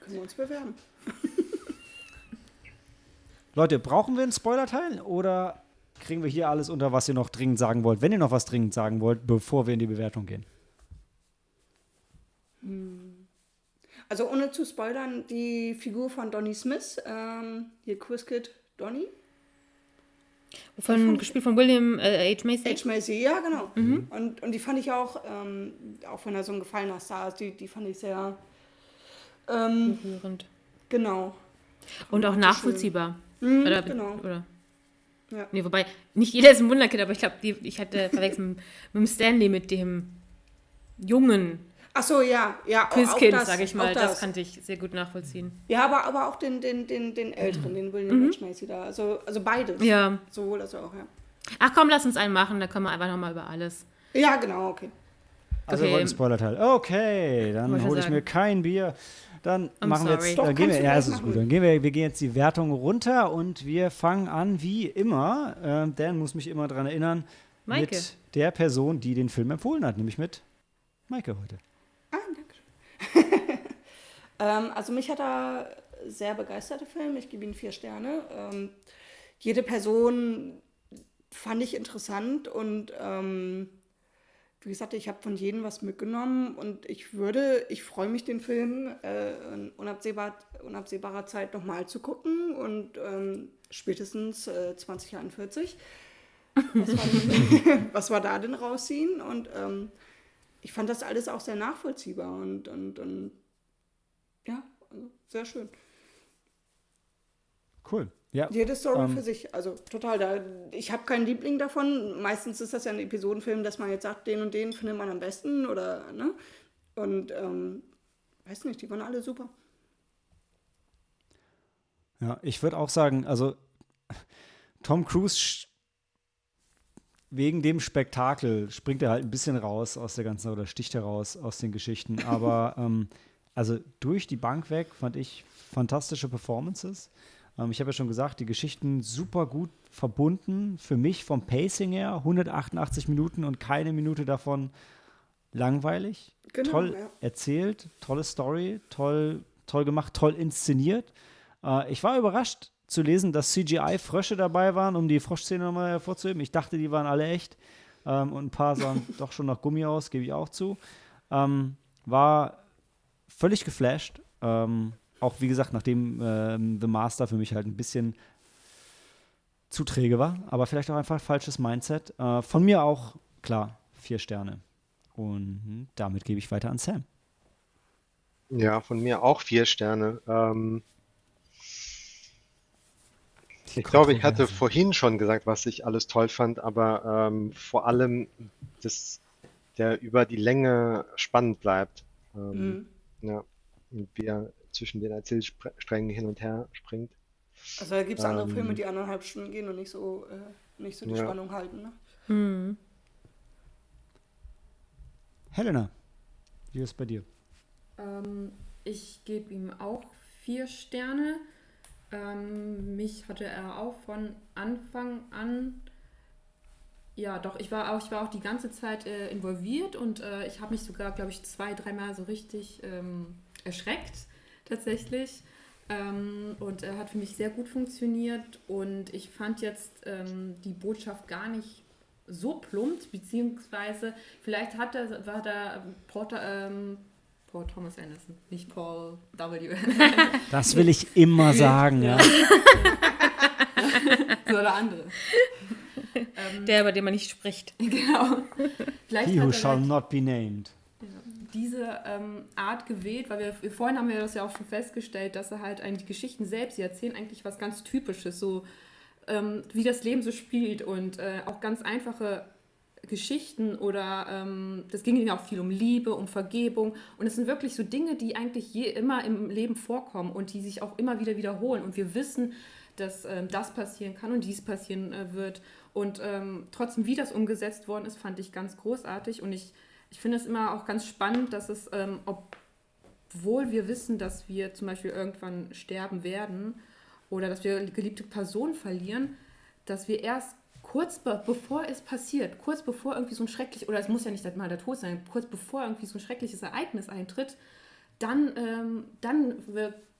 Können wir uns bewerben. Leute, brauchen wir einen Spoiler-Teil oder kriegen wir hier alles unter, was ihr noch dringend sagen wollt? Wenn ihr noch was dringend sagen wollt, bevor wir in die Bewertung gehen. Also ohne zu spoilern, die Figur von Donny Smith, ähm, hier Quizkid Donny, Von, gespielt von William äh, H. Macy. H. Macy, ja genau. Und, und die fand ich auch, ähm, auch wenn er so ein gefallener Star ist, die, die fand ich sehr, ähm, Berührend. genau. Und auch nachvollziehbar. Mhm, Oder, genau. oder Ja. Nee, wobei, nicht jeder ist ein Wunderkind, aber ich glaube, ich hatte verwechselt mit, mit dem Stanley, mit dem jungen Ach so, ja, ja. auch- auch Quizkind, das, sag ich mal. Das. das. kannte ich sehr gut nachvollziehen. Ja, aber, aber auch den, den, den, den älteren, den William H. Macy da. Also, also beides. Mhm. Ja. Sowohl als auch, ja. Ach komm, lass uns einen machen, dann können wir einfach nochmal über alles. Ja, genau, okay. Also wir Okay. wollen einen Spoiler-Teil. Okay, dann hole ich sagen. mir kein Bier. Dann I'm machen wir sorry. jetzt, Doch, dann gehen wir, ja, es ist machen. gut. Dann gehen wir, wir gehen jetzt die Wertung runter und wir fangen an wie immer. Ähm, Dan muss mich immer daran erinnern Maike. mit der Person, die den Film empfohlen hat, nämlich mit Maike heute. Ah, danke schön. ähm, also mich hat er sehr begeistert, der Film. Ich gebe ihm vier Sterne. Ähm, jede Person fand ich interessant und ähm, wie gesagt, ich habe von jedem was mitgenommen und ich würde, ich freue mich, den Film äh, in unabsehbar, unabsehbarer Zeit nochmal zu gucken und ähm, spätestens äh, 2041. Was was wir da denn rausziehen und ähm, ich fand das alles auch sehr nachvollziehbar und, und, und ja, also sehr schön. Cool. Ja, Jede Story Ähm. für sich, also total. Da, ich habe keinen Liebling davon. Meistens ist das ja ein Episodenfilm, dass man jetzt sagt, den und den findet man am besten oder, ne? Und, ähm, weiß nicht, die waren alle super. Ja, ich würde auch sagen, also Tom Cruise wegen dem Spektakel springt er halt ein bisschen raus aus der ganzen oder sticht heraus aus den Geschichten. Aber ähm, also durch die Bank weg fand ich fantastische Performances. Ähm, ich habe ja schon gesagt, die Geschichten super gut verbunden. Für mich vom Pacing her 188 Minuten und keine Minute davon langweilig. Genau, toll ja. erzählt, tolle Story, toll, toll gemacht, toll inszeniert. Äh, ich war überrascht zu lesen, dass CGI-Frösche dabei waren, um die Froschszene nochmal hervorzuheben. Ich dachte, die waren alle echt. Ähm, und ein paar sahen doch schon nach Gummi aus, gebe ich auch zu. Ähm, war völlig geflasht. Ähm, auch wie gesagt, nachdem ähm, The Master für mich halt ein bisschen zu träge war, aber vielleicht auch einfach falsches Mindset. Äh, von mir auch, klar, vier Sterne. Und damit gebe ich weiter an Sam. Ja, von mir auch vier Sterne. Ähm, ich glaube, ich hatte vorhin schon gesagt, was ich alles toll fand, aber ähm, vor allem, dass der über die Länge spannend bleibt. Ähm, Mhm. ja, und wie er zwischen den Erzählsträngen hin und her springt. Also da gibt es andere Ähm, Filme, die anderthalb Stunden gehen und nicht so, äh, nicht so die Ja. Spannung halten. Ne? Hm. Helena, wie ist es bei dir? Ähm, ich gebe ihm auch vier Sterne. Ähm, mich hatte er auch von Anfang an. Ja, doch, ich war auch, ich war auch die ganze Zeit äh, involviert und äh, ich habe mich sogar, glaube ich, zwei, dreimal so richtig ähm, erschreckt, tatsächlich. Ähm, und er hat für mich sehr gut funktioniert und ich fand jetzt ähm, die Botschaft gar nicht so plump, beziehungsweise vielleicht hat er, war da Porter, ähm, Paul Thomas Anderson, nicht Paul W. Das will ich immer sagen, ja. so der andere. ähm, Der, über den man nicht spricht. genau. Vielleicht He who shall halt not be named. diese ähm, Art gewählt, weil wir vorhin haben wir das ja auch schon festgestellt, dass er halt eigentlich die Geschichten selbst, die erzählen eigentlich was ganz Typisches, so ähm, wie das Leben so spielt und äh, auch ganz einfache Geschichten oder ähm, das ging ja auch viel um Liebe, um Vergebung. Und es sind wirklich so Dinge, die eigentlich je immer im Leben vorkommen und die sich auch immer wieder wiederholen. Und wir wissen, dass ähm, das passieren kann und dies passieren äh, wird. Und ähm, trotzdem, wie das umgesetzt worden ist, fand ich ganz großartig. Und ich, ich finde es immer auch ganz spannend, dass es, ähm, obwohl wir wissen, dass wir zum Beispiel irgendwann sterben werden oder dass wir geliebte Personen verlieren, dass wir erst kurz be bevor es passiert, kurz bevor irgendwie so ein schrecklich, oder es muss ja nicht mal der Tod sein, kurz bevor irgendwie so ein schreckliches Ereignis eintritt, dann, ähm, dann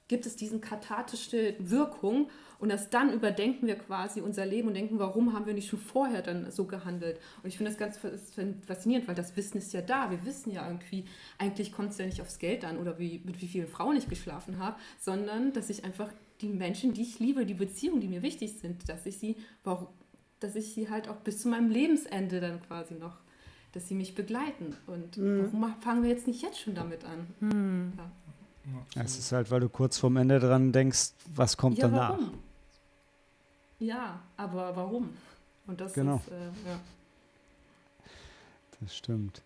gibt es diesen kathartische Wirkung und erst dann überdenken wir quasi unser Leben und denken, warum haben wir nicht schon vorher dann so gehandelt? Und ich finde das ganz fas- faszinierend, weil das Wissen ist ja da. Wir wissen ja irgendwie, eigentlich kommt es ja nicht aufs Geld an oder wie, mit wie vielen Frauen ich geschlafen habe, sondern dass ich einfach die Menschen, die ich liebe, die Beziehungen, die mir wichtig sind, dass ich sie, warum, dass ich sie halt auch bis zu meinem Lebensende dann quasi noch, dass sie mich begleiten. Und warum fangen wir jetzt nicht jetzt schon damit an? Ja. Es ist halt, weil du kurz vorm Ende dran denkst, was kommt Ja, danach. warum? Ja, aber warum? Und das Genau. ist, äh, ja. Das stimmt.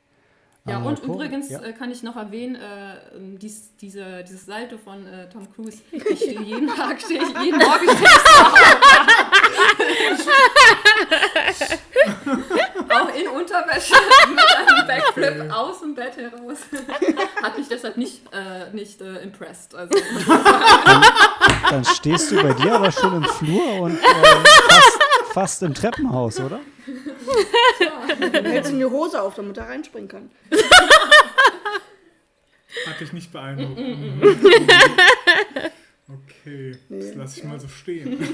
Ja, Aber und übrigens ja. äh, kann ich noch erwähnen, äh, ähm, dies, diese, dieses Salto von äh, Tom Cruise. Ich stehe jeden Tag, stehe ich, jeden Morgen stehe ich auf. Auch in Unterwäsche mit einem Backflip aus dem Bett heraus. Hat mich deshalb nicht, äh, nicht äh, impressed. Also, Dann stehst du bei dir aber schon im Flur und äh, fast, fast im Treppenhaus, oder? Dann hältst du die Hose auf, damit er reinspringen kann. Hat dich nicht beeindruckt. Okay, das lasse ich mal so stehen.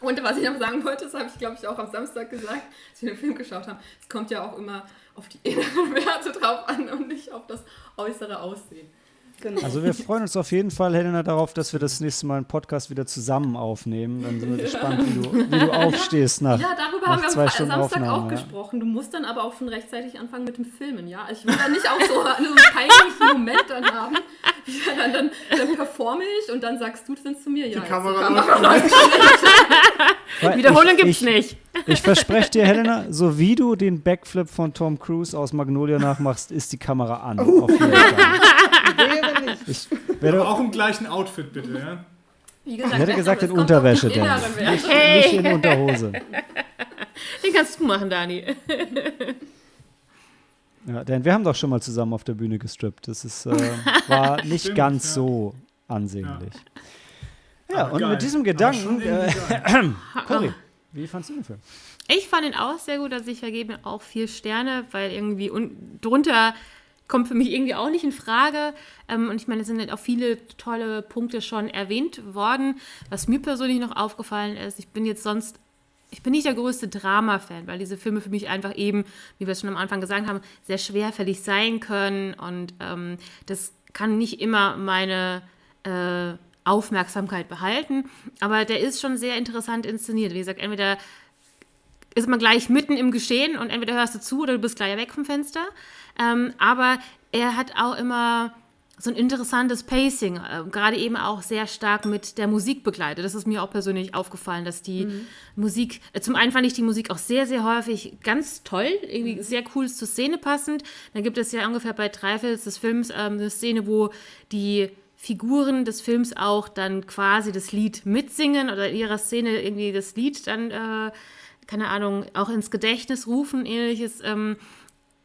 Und was ich noch sagen wollte, das habe ich glaube ich auch am Samstag gesagt, als wir den Film geschaut haben, es kommt ja auch immer auf die inneren Werte drauf an und nicht auf das äußere Aussehen. Genau. Also wir freuen uns auf jeden Fall, Helena, darauf, dass wir das nächste Mal einen Podcast wieder zusammen aufnehmen. Dann sind wir gespannt, wie du, wie du aufstehst nach, Ja, darüber nach haben wir zwei am Stunden Samstag Aufnahme. auch ja. gesprochen. Du musst dann aber auch schon rechtzeitig anfangen mit dem Filmen, ja? Also ich will dann nicht auch so einen peinlichen Moment dann haben. Ja, dann, dann, dann performe ich und dann sagst du dann zu mir, ja, jetzt Kamera läuft. Weil Wiederholung ich, gibt's ich, nicht. Ich verspreche dir, Helena, so wie du den Backflip von Tom Cruise aus Magnolia nachmachst, ist die Kamera an. Auf jeden Fall. Ich werde auch im gleichen Outfit, bitte, ja? Wie gesagt, Ich hätte gesagt es in Unterwäsche, denn. nicht, Hey. nicht in Unterhose. Den kannst du machen, Dani. Ja, denn wir haben doch schon mal zusammen auf der Bühne gestrippt. Das ist, äh, war nicht Stimmt, ganz ja. so ansehnlich. Ja, Aber und geil. mit diesem Gedanken, äh. Cory, wie fandst du den Film? Ich fand ihn auch sehr gut, also ich vergebe ihm auch vier Sterne, weil irgendwie un drunter kommt für mich irgendwie auch nicht in Frage. Ähm, und ich meine, es sind halt auch viele tolle Punkte schon erwähnt worden. Was mir persönlich noch aufgefallen ist, ich bin jetzt sonst ich bin nicht der größte Drama-Fan, weil diese Filme für mich einfach eben, wie wir es schon am Anfang gesagt haben, sehr schwerfällig sein können und ähm, das kann nicht immer meine äh, Aufmerksamkeit behalten. Aber der ist schon sehr interessant inszeniert. Wie gesagt, entweder ist man gleich mitten im Geschehen und entweder hörst du zu oder du bist gleich weg vom Fenster. Ähm, aber er hat auch immer so ein interessantes Pacing, äh, gerade eben auch sehr stark mit der Musik begleitet. Das ist mir auch persönlich aufgefallen, dass die mhm. Musik, äh, zum einen fand ich die Musik auch sehr, sehr häufig ganz toll, irgendwie mhm. sehr cool zur Szene passend. Dann gibt es ja ungefähr bei Dreiviertel des Films ähm, eine Szene, wo die Figuren des Films auch dann quasi das Lied mitsingen oder in ihrer Szene irgendwie das Lied dann, äh, keine Ahnung, auch ins Gedächtnis rufen, ähnliches. Ähm,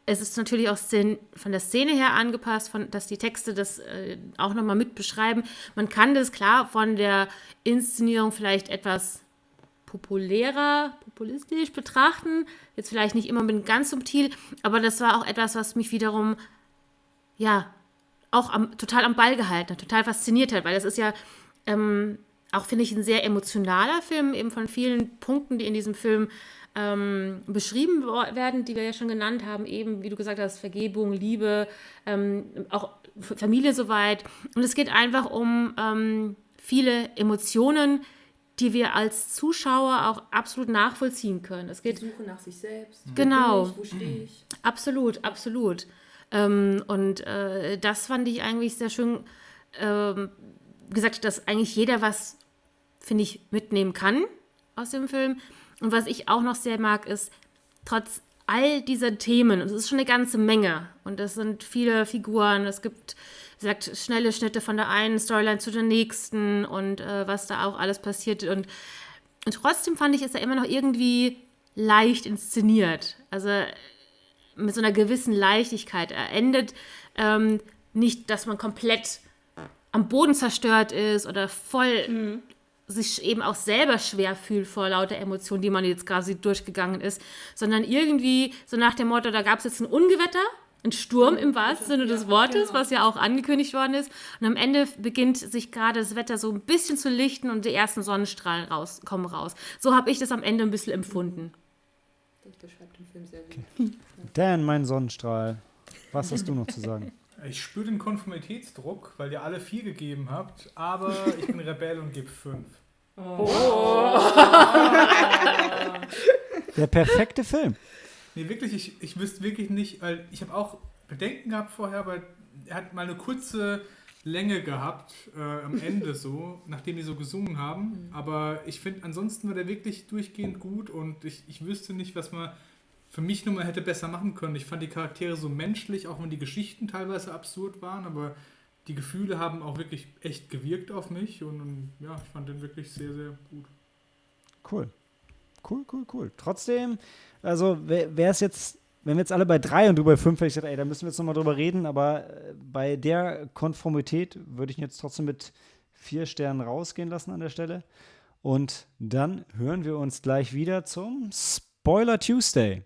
es ist natürlich auch von der Szene her angepasst, von, dass die Texte das äh, auch nochmal mit beschreiben. Man kann das klar von der Inszenierung vielleicht etwas populärer, populistisch betrachten. Jetzt vielleicht nicht immer mit ganz subtil, aber das war auch etwas, was mich wiederum, ja, auch am, total am Ball gehalten hat, total fasziniert hat, weil das ist ja ähm, auch, finde ich, ein sehr emotionaler Film, eben von vielen Punkten, die in diesem Film ähm, beschrieben werden, die wir ja schon genannt haben, eben, wie du gesagt hast, Vergebung, Liebe, ähm, auch Familie soweit. Und es geht einfach um ähm, viele Emotionen, die wir als Zuschauer auch absolut nachvollziehen können. Es geht die Suche nach sich selbst. Genau. Wo, wo stehe ich? Absolut, absolut. Ähm, und äh, das fand ich eigentlich sehr schön ähm, gesagt, dass eigentlich jeder was, finde ich, mitnehmen kann aus dem Film. Und was ich auch noch sehr mag, ist, trotz all dieser Themen, und es ist schon eine ganze Menge, und es sind viele Figuren, es gibt, wie gesagt, schnelle Schnitte von der einen Storyline zu der nächsten und äh, was da auch alles passiert. Und, und trotzdem fand ich, ist er immer noch irgendwie leicht inszeniert. Also mit so einer gewissen Leichtigkeit. Er endet ähm, nicht, dass man komplett am Boden zerstört ist oder voll mhm sich eben auch selber schwer fühlt vor lauter Emotionen, die man jetzt quasi durchgegangen ist, sondern irgendwie so nach dem Motto, da gab es jetzt ein Ungewetter, ein Sturm im wahrsten Sinne des Wortes, genau. was ja auch angekündigt worden ist. Und am Ende beginnt sich gerade das Wetter so ein bisschen zu lichten und die ersten Sonnenstrahlen raus, kommen raus. So habe ich das am Ende ein bisschen empfunden. Das beschreibt den Film sehr gut. Okay. Dan, mein Sonnenstrahl. Was hast du noch zu sagen? Ich spüre den Konformitätsdruck, weil ihr alle vier gegeben habt, aber ich bin Rebell und gebe fünf. Oh. Der perfekte Film. Nee, wirklich, ich, ich wüsste wirklich nicht, weil ich habe auch Bedenken gehabt vorher, aber er hat mal eine kurze Länge gehabt äh, am Ende so, nachdem die so gesungen haben. Mhm. Aber ich finde, ansonsten war der wirklich durchgehend gut und ich, ich wüsste nicht, was man für mich nochmal hätte besser machen können. Ich fand die Charaktere so menschlich, auch wenn die Geschichten teilweise absurd waren, aber die Gefühle haben auch wirklich echt gewirkt auf mich und, und ja, ich fand den wirklich sehr, sehr gut. Cool. Cool, cool, cool. Trotzdem, also wäre es jetzt, wenn wir jetzt alle bei drei und du bei fünf, hätte ich gesagt, ey, da müssen wir jetzt nochmal drüber reden, aber äh, bei der Konformität würde ich ihn jetzt trotzdem mit vier Sternen rausgehen lassen an der Stelle. Und dann hören wir uns gleich wieder zum Spoiler Tuesday.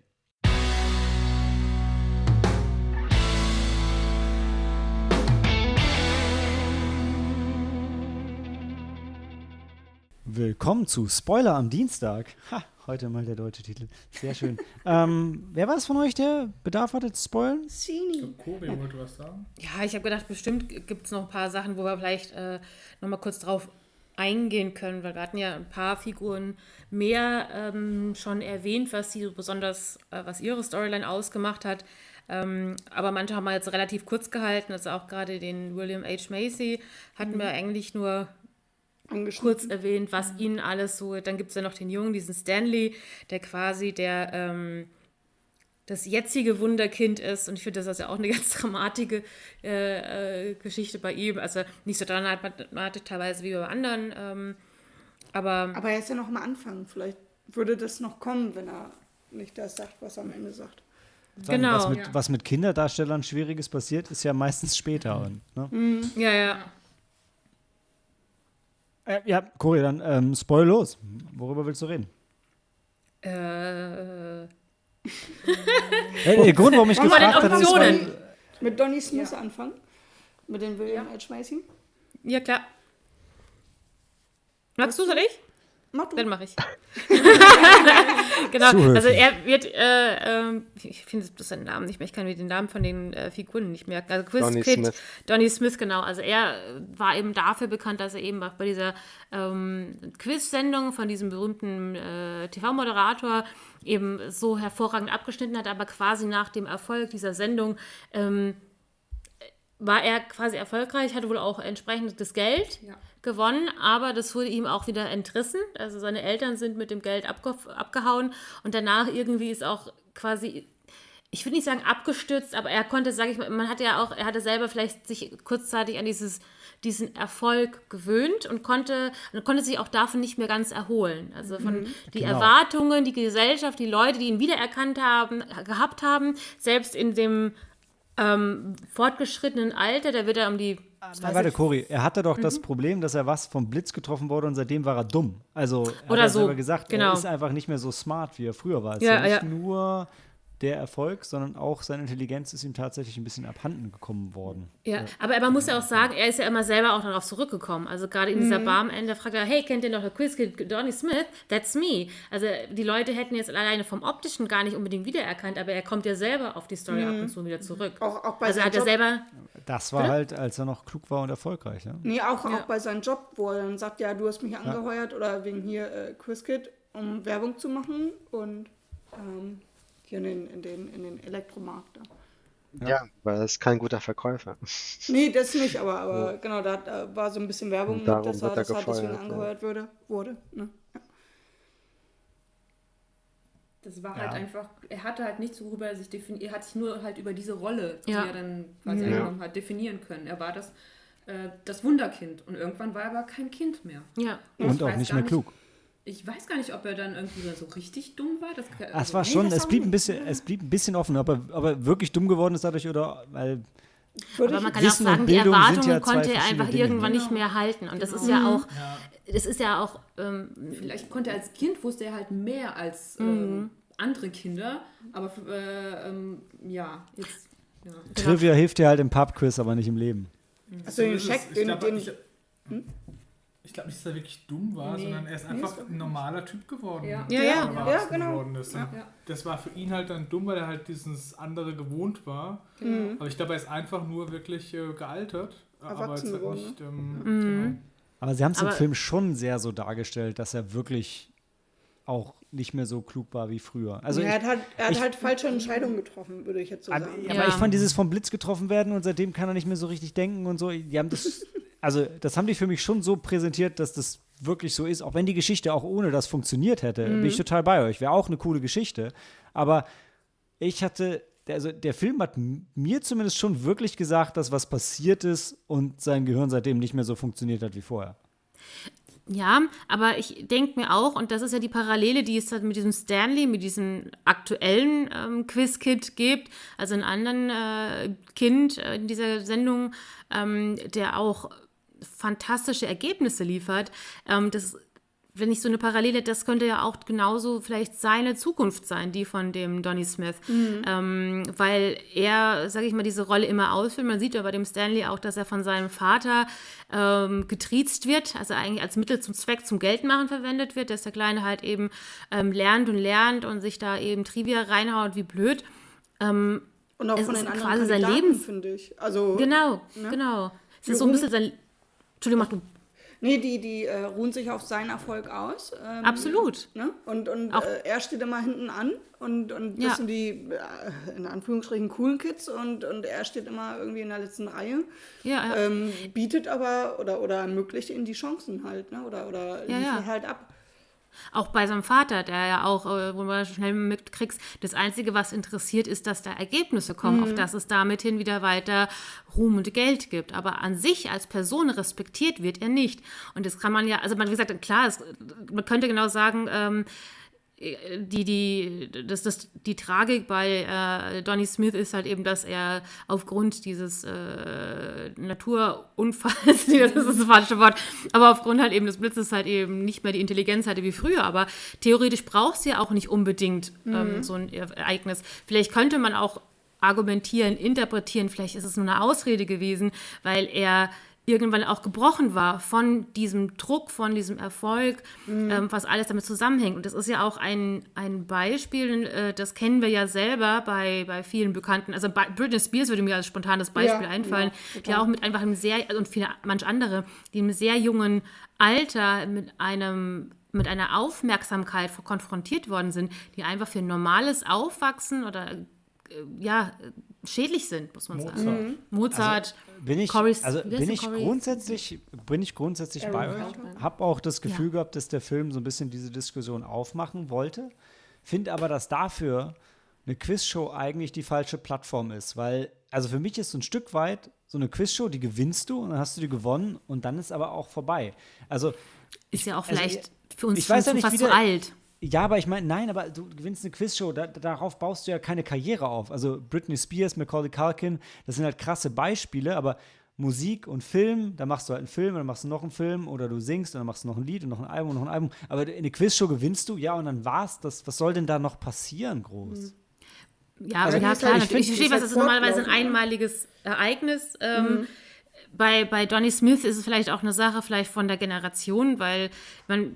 Willkommen zu Spoiler am Dienstag. Ha, heute mal der deutsche Titel. Sehr schön. ähm, wer war es von euch, der Bedarf hatte zu spoilern? Sini. Kobi wollte was sagen. Ja, ich habe gedacht, bestimmt gibt es noch ein paar Sachen, wo wir vielleicht äh, noch mal kurz drauf eingehen können, weil wir hatten ja ein paar Figuren mehr ähm, schon erwähnt, was sie besonders, äh, was ihre Storyline ausgemacht hat. Ähm, aber manche haben wir jetzt relativ kurz gehalten, also auch gerade den William H. Macy hatten mhm. wir eigentlich nur kurz erwähnt, was mhm. ihnen alles so. Dann gibt es ja noch den Jungen, diesen Stanley, der quasi der ähm, das jetzige Wunderkind ist. Und ich finde, das ist ja auch eine ganz dramatische äh, äh, Geschichte bei ihm. Also nicht so dramatisch teilweise wie bei anderen. Ähm, aber, aber er ist ja noch am Anfang. Vielleicht würde das noch kommen, wenn er nicht das sagt, was er am Ende sagt. Sagen, genau. Was mit, ja. was mit Kinderdarstellern Schwieriges passiert, ist ja meistens später. Und, ne? Mhm. Ja, ja. Äh, ja, Cory, dann ähm, spoil los. Worüber willst du reden? Äh. Hey, der Grund, warum ich gefragt habe, ist, weil, Mit Donny Smith anfangen? Mit den William H. Macy? Ja, klar. Magst du, soll ich? Mach du. Dann mache ich. genau, Zuhören. also er wird, äh, ähm, ich finde bloß seinen Namen nicht mehr, ich kann mir den Namen von den äh, Figuren nicht merken. Also Chris Donny Pitt, Smith. Donny Smith, genau. Also er äh, war eben dafür bekannt, dass er eben auch bei dieser ähm, Quiz-Sendung von diesem berühmten äh, TV-Moderator eben so hervorragend abgeschnitten hat, aber quasi nach dem Erfolg dieser Sendung ähm, war er quasi erfolgreich, hatte wohl auch entsprechend das Geld Ja. Gewonnen, aber das wurde ihm auch wieder entrissen. Also seine Eltern sind mit dem Geld abge abgehauen und danach irgendwie ist auch quasi, ich würde nicht sagen abgestürzt, aber er konnte, sage ich mal, man hatte ja auch, er hatte selber vielleicht sich kurzzeitig an dieses diesen Erfolg gewöhnt und konnte, und konnte sich auch davon nicht mehr ganz erholen. Also von die Genau. Erwartungen, die Gesellschaft, die Leute, die ihn wiedererkannt haben, gehabt haben, selbst in dem ähm, fortgeschrittenen Alter, da wird er um die. Was weiß Warte, Cory, er hatte doch Mhm. das Problem, dass er was vom Blitz getroffen wurde und seitdem war er dumm. Also, er Oder hat ja so, selber gesagt, genau. er ist einfach nicht mehr so smart, wie er früher war. Es Ja, ist ja nicht ja. nur der Erfolg, sondern auch seine Intelligenz ist ihm tatsächlich ein bisschen abhanden gekommen worden. Ja, aber man muss ja auch sagen, er ist ja immer selber auch darauf zurückgekommen. Also gerade in dieser Bar am Ende fragt er, hey, kennt ihr noch der Quizkid Donny Smith? That's me. Also die Leute hätten jetzt alleine vom Optischen gar nicht unbedingt wiedererkannt, aber er kommt ja selber auf die Story ab und zu wieder zurück. Auch, auch bei also seinem hat er Job. selber, Das war halt, als er noch klug war und erfolgreich. Ne? Nee, auch, Ja. auch bei seinem Job, wo er dann sagt, ja, du hast mich angeheuert oder wegen hier äh, QuizKit, um Werbung zu machen und ähm, hier in den, in den, in den Elektromarkt. Da. Ja, weil er ist kein guter Verkäufer. Nee, das nicht, aber, aber genau, da, da war so ein bisschen Werbung, Und mit, dass er, dass er deswegen ja. angeheuert würde, wurde. Ne? Ja. Das war Ja. halt einfach, er hatte halt nichts, worüber er sich definiert, er hat sich nur halt über diese Rolle, die Ja. er dann quasi eingenommen hat, definieren können. Er war das, äh, das Wunderkind und irgendwann war er aber kein Kind mehr. ja. Und Ich auch nicht mehr klug. Ich weiß gar nicht, ob er dann irgendwie so richtig dumm war. Das, Es also- war Nee, schon, das es auch blieb ein bisschen, es blieb ein bisschen offen, ob er, ob er wirklich dumm geworden ist dadurch oder weil Aber man kann auch Wissen und sagen, die Erwartungen ja konnte er einfach Dinge. irgendwann Genau. nicht mehr halten. Und das ist Genau. ja auch, Ja. das ist ja auch, ähm, Vielleicht konnte er als Kind, wusste er halt mehr als Mhm. ähm, andere Kinder, aber äh, ähm, ja, jetzt. Ja. Trivia hilft dir halt im Pub-Quiz, aber nicht im Leben. Also den ist es. Scheck, ich den, den, ich, ich glaub nicht, dass er wirklich dumm war, Nee. sondern er ist einfach ein normaler Typ geworden. Ja. Ja, ja. der Ja, genau. ist. Ja. Das war für ihn halt dann dumm, weil er halt dieses andere gewohnt war. Mhm. Aber ich glaube, er ist einfach nur wirklich äh, gealtert. aber jetzt halt nicht. Ähm, Mhm. genau. Aber sie haben es im Film schon sehr so dargestellt, dass er wirklich auch nicht mehr so klug war wie früher. Also er ich, hat halt, er hat ich- halt falsche Entscheidungen getroffen, würde ich jetzt so aber, sagen. aber Ja. ich fand dieses vom Blitz getroffen werden und seitdem kann er nicht mehr so richtig denken und so. Die haben das, also das haben die für mich schon so präsentiert, dass das wirklich so ist. Auch wenn die Geschichte auch ohne das funktioniert hätte, bin ich total bei euch. Wäre auch eine coole Geschichte. Aber ich hatte, also der Film hat mir zumindest schon wirklich gesagt, dass was passiert ist und sein Gehirn seitdem nicht mehr so funktioniert hat wie vorher. Ja, aber ich denke mir auch, und das ist ja die Parallele, die es halt mit diesem Stanley, mit diesem aktuellen ähm, Quiz-Kid gibt, also einen anderen äh, Kind äh, in dieser Sendung, ähm, der auch fantastische Ergebnisse liefert. Ähm, das, wenn ich so eine Parallele, das könnte ja auch genauso vielleicht seine Zukunft sein, die von dem Donny Smith. Ähm, weil er, sage ich mal, diese Rolle immer ausfüllt. Man sieht ja bei dem Stanley auch, dass er von seinem Vater ähm, getriezt wird, also eigentlich als Mittel zum Zweck zum Geldmachen verwendet wird, dass der Kleine halt eben ähm, lernt und lernt und sich da eben Trivia reinhaut wie blöd. Und auch Es von den anderen quasi sein Kandidaten, Lebens- finde ich. Also, Genau, genau. Es ist so ein bisschen sein. Entschuldigung, mach du. nee, die, die äh, ruhen sich auf seinen Erfolg aus. Ähm, Absolut. Ne? Und, und äh, er steht immer hinten an und, und Ja. das sind die, äh, in Anführungsstrichen, coolen Kids und, und er steht immer irgendwie in der letzten Reihe. Ja, ja. Ähm, bietet aber oder, oder ermöglicht ihnen die Chancen halt, ne? Oder, oder Ja, liefert ja. halt ab. Auch bei seinem Vater, der ja auch, äh, wo man schnell mitkriegst, das Einzige, was interessiert, ist, dass da Ergebnisse kommen, auf dass es damit hin wieder weiter Ruhm und Geld gibt. Aber an sich als Person respektiert wird er nicht. Und das kann man ja, also man, wie gesagt, klar, es, man könnte genau sagen, ähm, die, die, das, das, die Tragik bei äh, Donny Smith ist halt eben, dass er aufgrund dieses äh, Naturunfalls, das ist das falsche Wort, aber aufgrund halt eben des Blitzes halt eben nicht mehr die Intelligenz hatte wie früher. Aber theoretisch braucht es ja auch nicht unbedingt ähm, so ein Ereignis. Vielleicht könnte man auch argumentieren, interpretieren, vielleicht ist es nur eine Ausrede gewesen, weil er irgendwann auch gebrochen war von diesem Druck, von diesem Erfolg, Mhm. ähm, was alles damit zusammenhängt. Und das ist ja auch ein, ein Beispiel, äh, das kennen wir ja selber bei, bei vielen Bekannten. Also bei Britney Spears würde mir als spontanes Beispiel Ja, einfallen, ja, die auch mit einfach einem sehr, also und viele, manch andere, die im sehr jungen Alter mit einem mit einer Aufmerksamkeit konfrontiert worden sind, die einfach für normales Aufwachsen oder ja, äh, schädlich sind, muss man sagen. Mozart. Mhm. Mozart, Bin ich, Corey- also bin ich grundsätzlich, bin ich grundsätzlich Aaron bei euch. Hab auch das Gefühl Ja. gehabt, dass der Film so ein bisschen diese Diskussion aufmachen wollte. Finde aber, dass dafür eine Quizshow eigentlich die falsche Plattform ist, weil, also für mich ist so ein Stück weit so eine Quizshow, die gewinnst du und dann hast du die gewonnen und dann ist aber auch vorbei. Also ist ja auch also, vielleicht für uns ich schon weiß ja nicht, fast wie zu der- alt. Ja, aber ich meine, nein, aber du gewinnst eine Quizshow, da, darauf baust du ja keine Karriere auf. Also Britney Spears, Macaulay Culkin, das sind halt krasse Beispiele, aber Musik und Film, da machst du halt einen Film, dann machst du noch einen Film oder du singst und dann machst du noch ein Lied und noch ein Album und noch ein Album. Aber in der Quizshow gewinnst du, ja, und dann war's das. Was soll denn da noch passieren, groß? Ja, Also, ja klar, halt- natürlich. Ich verstehe, was halt das ist normalerweise ein einmaliges Ereignis. Ähm, bei, bei Donny Smith ist es vielleicht auch eine Sache vielleicht von der Generation, weil man,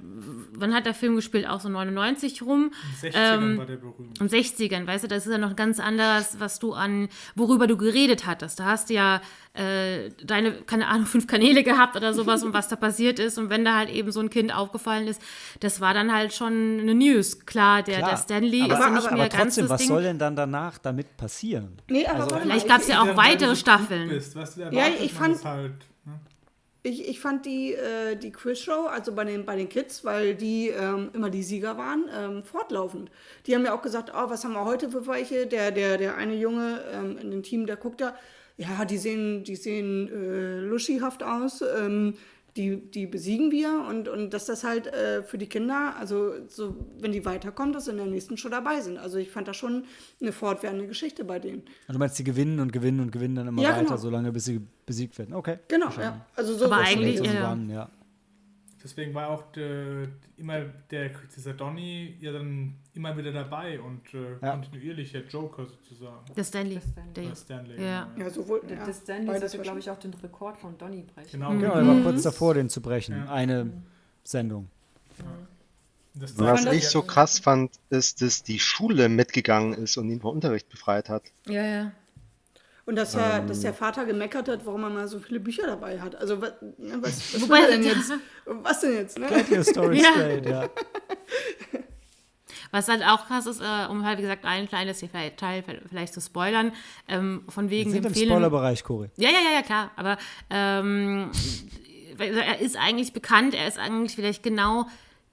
wann hat der Film gespielt? Auch so 99 rum. In den 60ern Ähm, war der berühmt. Und 60ern, weißt du, das ist ja noch ganz anders, was du an, worüber du geredet hattest. Da hast du ja äh, deine, keine Ahnung, fünf Kanäle gehabt oder sowas und was da passiert ist. Und wenn da halt eben so ein Kind aufgefallen ist, das war dann halt schon eine News. Klar, der, Klar, der Stanley aber, ist ja nicht aber mehr ganz trotzdem, das was Ding. soll denn dann danach damit passieren? Nee, aber Also, vielleicht mal, gab's ja auch weitere Staffeln. Bist, weißt du, Ja, ich fand- halt. Ne? Ich, ich fand die, äh, die Quizshow, also bei den, bei den Kids, weil die ähm, immer die Sieger waren, ähm, fortlaufend. Die haben ja auch gesagt, oh, was haben wir heute für welche? Der, der, der eine Junge ähm, in dem Team, der guckt da, ja, die sehen, die sehen äh, luschihaft aus, ähm, die, die besiegen wir und, und dass das halt äh, für die Kinder, also so, wenn die weiterkommen, dass sie in der nächsten Show dabei sind. Also ich fand das schon eine fortwährende Geschichte bei denen. Also du meinst, die gewinnen und gewinnen und gewinnen dann immer Ja, weiter, genau. solange bis sie besiegt werden. Okay. Genau, ja. Also so Aber so- eigentlich- Later ja. One, ja. Deswegen war auch der, immer der, dieser Donny ja dann immer wieder dabei und äh, Ja. kontinuierlich der Joker sozusagen. Der Stanley. Der Stanley. Der, Oder Stanley. Ja. genau, Ja, sowohl. Der, ja, der Stanley sollte, glaube ich, auch den Rekord von Donny brechen. Genau, Genau, er Mhm. war kurz davor, den zu brechen. Ja. Eine Sendung. Das Und was ich so krass fand, ist, dass die Schule mitgegangen ist und ihn vom Unterricht befreit hat. ja, ja. Und dass, der, Ähm. dass der Vater gemeckert hat, warum er mal so viele Bücher dabei hat. Also was, ne, was, was Wobei- denn jetzt? Was denn jetzt? Ne? Get your story Ja. straight, ja. Was halt auch krass ist, äh, um halt, wie gesagt, ein kleines vielleicht- Teil vielleicht zu spoilern, ähm, von Wir wegen sind dem im Film. Spoilerbereich, Cory. Ja, ja, ja, ja, klar. Aber ähm, weil er ist eigentlich bekannt, er ist eigentlich vielleicht genau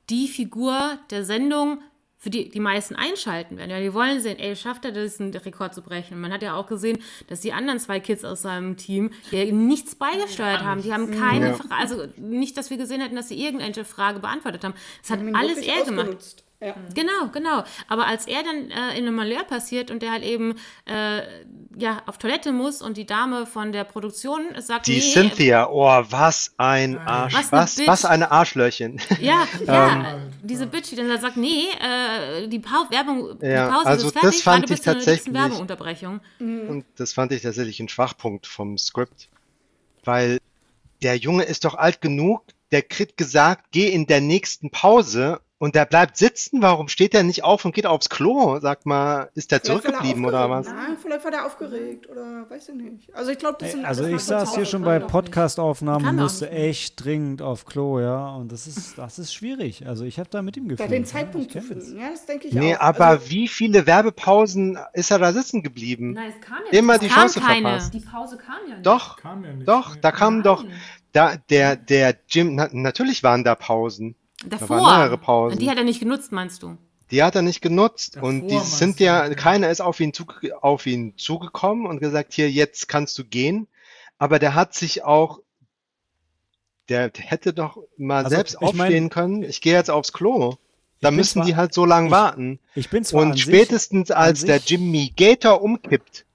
die Figur der Sendung, für die die meisten einschalten werden. Ja, die wollen sehen, ey, schafft er das, einen Rekord zu brechen? Und man hat ja auch gesehen, dass die anderen zwei Kids aus seinem Team ja nichts beigesteuert haben. Die haben keine Ja. Frage, also nicht, dass wir gesehen hätten, dass sie irgendeine Frage beantwortet haben. Das hat alles er gemacht. Ja. Genau, genau. Aber als er dann äh, in einem Malheur passiert und der halt eben äh, ja, auf Toilette muss und die Dame von der Produktion sagt, Die nee, Cynthia, oh, was ein Arsch, Was was, eine was, eine Arschlöchen. Ja, ja, Ähm, diese Bitch, die dann sagt, nee, äh, die Pau Werbung, Ja, die Pause also ist das fertig, fand warte ich tatsächlich- Werbeunterbrechung. Und das fand ich tatsächlich ein Schwachpunkt vom Skript. Weil der Junge ist doch alt genug, der kriegt gesagt, geh in der nächsten Pause und der bleibt sitzen. Warum steht der nicht auf und geht aufs Klo? Sag mal, ist der Vielleicht zurückgeblieben oder was? Nein, vielleicht war der aufgeregt oder weiß ich nicht. Also ich glaube, das sind Also ich saß hier schon bei Podcast-Aufnahmen musste echt dringend auf Klo, ja. Und das ist, das ist schwierig. Also ich habe da mit ihm Da gefühlt. den ja, Zeitpunkt ich zu finden. Ja, das denke ich Nee, auch. aber also, wie viele Werbepausen ist er da sitzen geblieben? Nein, es kam ja Immer nicht. die Es kam Chance keine. verpasst. Die Pause kam ja nicht. Doch, Kam ja nicht. doch, Nee. da kam Nein. doch, da, der, der Jim, na, natürlich waren da Pausen. Davor. waren mehrere Pausen. Und die hat er nicht genutzt, meinst du? Die hat er nicht genutzt. Davor und die sind du? ja, keiner ist auf ihn, zu, auf ihn zugekommen und gesagt, hier, jetzt kannst du gehen. Aber der hat sich auch, der hätte doch mal Also, selbst ich mein- aufstehen können. Ich gehe jetzt aufs Klo. Da müssen zwar- die halt so lang warten. Ich bin zwar Und sich- spätestens an als der sich- Jimmy Gator umkippt,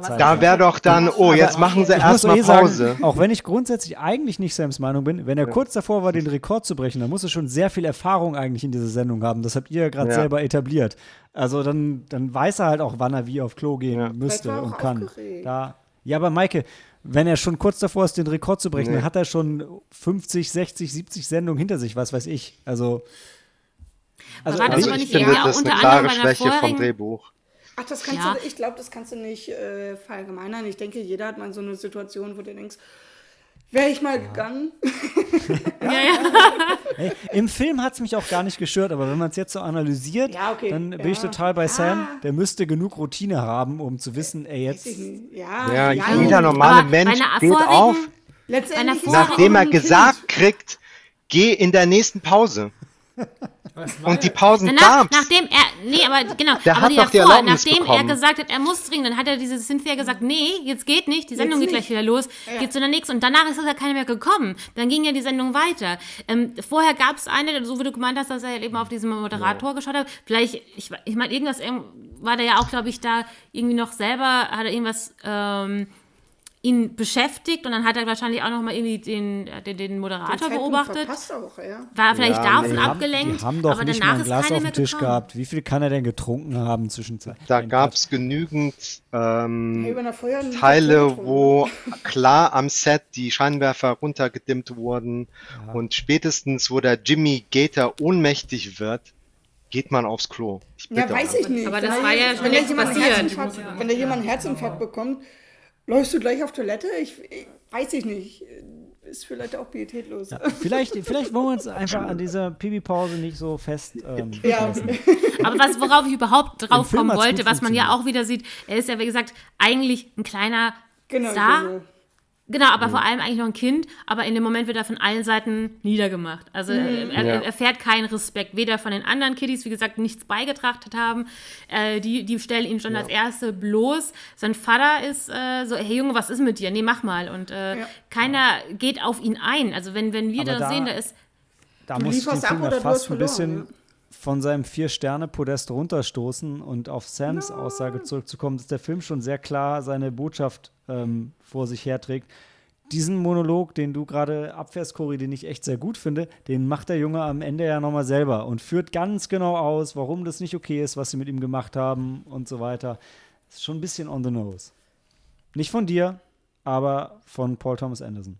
Zeit. Da wäre doch dann, oh, jetzt machen sie erstmal eh sagen, Pause. auch wenn ich grundsätzlich eigentlich nicht Sams Meinung bin, wenn er kurz davor war, den Rekord zu brechen, dann muss er schon sehr viel Erfahrung eigentlich in dieser Sendung haben. Das habt ihr ja gerade Ja. selber etabliert. Also dann, dann weiß er halt auch, wann er wie auf Klo gehen Ja. müsste und kann. Da, ja, aber Maike, wenn er schon kurz davor ist, den Rekord zu brechen, Nee. dann hat er schon 50, 60, 70 Sendungen hinter sich, was weiß ich. Also, also war das Also aber ich nicht finde, irgendwie auch das ist eine unter klare anderem bei einer Schwäche vom Drehbuch. Ach, das kannst Ja. du, ich glaube, das kannst du nicht äh, verallgemeinern. Ich denke, jeder hat mal so eine Situation, wo du denkst, wäre ich mal gegangen. Ey, Im Film hat es mich auch gar nicht gestört, aber wenn man es jetzt so analysiert, Ja, okay. dann bin ich Ja. total bei Sam. Ah. Der müsste genug Routine haben, um zu wissen, ey, Weiß ich jetzt. Ja, Ja, ja, jeder normale Aber Mensch steht auf, nachdem er gesagt kriegt, geh in der nächsten Pause. Und die ja- Pausen Danach, gab's. nachdem er, nee, aber genau, Der aber hat die doch die davor, Erlaubnis nachdem bekommen. er gesagt hat, er muss dringend, dann hat er diese Cynthia gesagt, nee, jetzt geht nicht, die Sendung Jetzt geht gleich nicht. wieder los, geht zu der nächsten und danach ist ja keiner mehr gekommen. Dann ging ja die Sendung weiter. Ähm, vorher gab es eine, so wie du gemeint hast, dass er eben auf diesen Moderator geschaut hat. Vielleicht, ich, ich meine, irgendwas war der ja auch, glaube ich, da irgendwie noch selber, hat er irgendwas ähm, ihn beschäftigt und dann hat er wahrscheinlich auch noch mal irgendwie den, den, den Moderator Zeitpunkt beobachtet. Auch, ja. War vielleicht Ja, davon haben, abgelenkt, die haben doch aber nicht danach mal ein ist Glas auf dem Tisch gekommen. gehabt. Wie viel kann er denn getrunken haben zwischenzeitlich? Da gab es genügend ähm, Teile, wo klar am Set die Scheinwerfer runtergedimmt wurden und spätestens, wo der Jimmy Gator ohnmächtig wird, geht man aufs Klo. Ich Ja, weiß ich nicht. Aber das war ja schon einen passiert. Herzinfarkt, wenn da jemand einen Herzinfarkt bekommt, läufst du gleich auf Toilette? Ich, ich weiß ich nicht. Ist vielleicht auch pietätlos. Ja, vielleicht, vielleicht wollen wir uns einfach an dieser Pipi-Pause nicht so fest. Ähm, Ja. festhalten. Aber was, worauf ich überhaupt drauf kommen wollte, was man ja auch wieder sieht, er ist ja, wie gesagt, eigentlich ein kleiner Genau. Star. Junge. Genau, aber vor allem eigentlich noch ein Kind, aber in dem Moment wird er von allen Seiten niedergemacht. Also äh, er, Ja. er erfährt keinen Respekt, weder von den anderen Kiddies, wie gesagt, nichts beigetragen haben. Äh, die, die stellen ihn schon als Erste bloß. Sein Vater ist äh, so, hey Junge, was ist mit dir? Nee, mach mal. Und äh, Ja. keiner geht auf ihn ein. Also wenn, wenn wir Aber da, da- sehen, da ist Da Du muss ich den lieferst ab Film ja oder du fast ein bisschen von seinem Vier-Sterne-Podest runterstoßen und auf Sams Aussage zurückzukommen, dass der Film schon sehr klar seine Botschaft ähm, vor sich herträgt. Diesen Monolog, den du gerade abfährst, Cory, den ich echt sehr gut finde, den macht der Junge am Ende ja nochmal selber und führt ganz genau aus, warum das nicht okay ist, was sie mit ihm gemacht haben und so weiter. Ist schon ein bisschen on the nose. Nicht von dir, aber von Paul Thomas Anderson.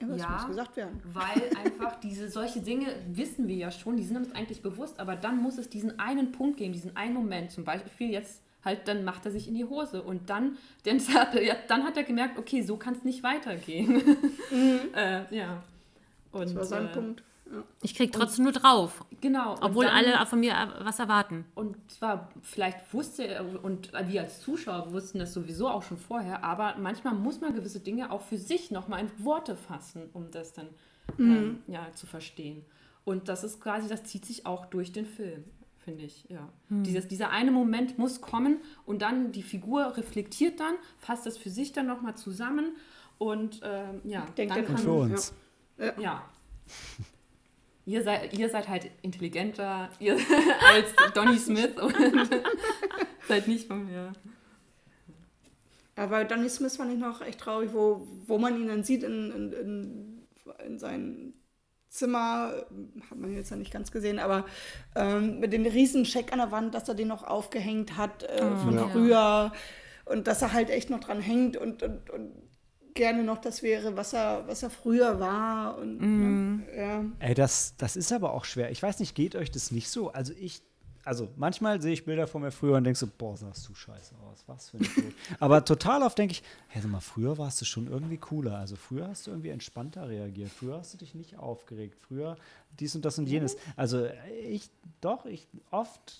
Ja, das Ja. muss gesagt werden. Weil einfach diese solche Dinge wissen wir ja schon, die sind uns eigentlich bewusst, aber dann muss es diesen einen Punkt geben, diesen einen Moment. Zum Beispiel jetzt halt, dann macht er sich in die Hose und dann, dann, hat, er- ja, dann hat er gemerkt, okay, so kann es nicht weitergehen. äh, ja. Und, Das war sein äh, Punkt. ich krieg trotzdem nur drauf. Genau. und Obwohl dann- alle von mir was erwarten. Und zwar, vielleicht wusste er, und wir als Zuschauer wussten das sowieso auch schon vorher, aber manchmal muss man gewisse Dinge auch für sich nochmal in Worte fassen, um das dann ähm, ja, zu verstehen. Und das ist quasi, das zieht sich auch durch den Film, finde ich. Ja. Dieses, dieser eine Moment muss kommen und dann die Figur reflektiert dann, fasst das für sich dann nochmal zusammen und ähm, ja, Denkt dann kann für uns. ja. Ihr seid, ihr seid halt intelligenter ihr, als Donny Smith und seid nicht von mir. Aber Donny Smith fand ich noch echt traurig, wo, wo man ihn dann sieht in, in, in, in seinem Zimmer, hat man jetzt ja nicht ganz gesehen, aber ähm, mit dem riesen Scheck an der Wand, dass er den noch aufgehängt hat äh, von Ja. früher und dass er halt echt noch dran hängt und, und, und gerne noch das wäre, was er, was er früher war. Und, ne, ja. Ey, das, das ist aber auch schwer. Ich weiß nicht, geht euch das nicht so? Also ich, also manchmal sehe ich Bilder von mir früher und denke so, boah, sahst du scheiße aus, was für ein. Aber total oft denke ich, hey, sag mal, früher warst du schon irgendwie cooler. Also früher hast du irgendwie entspannter reagiert. Früher hast du dich nicht aufgeregt. Früher dies und das und jenes. Also ich, doch, ich oft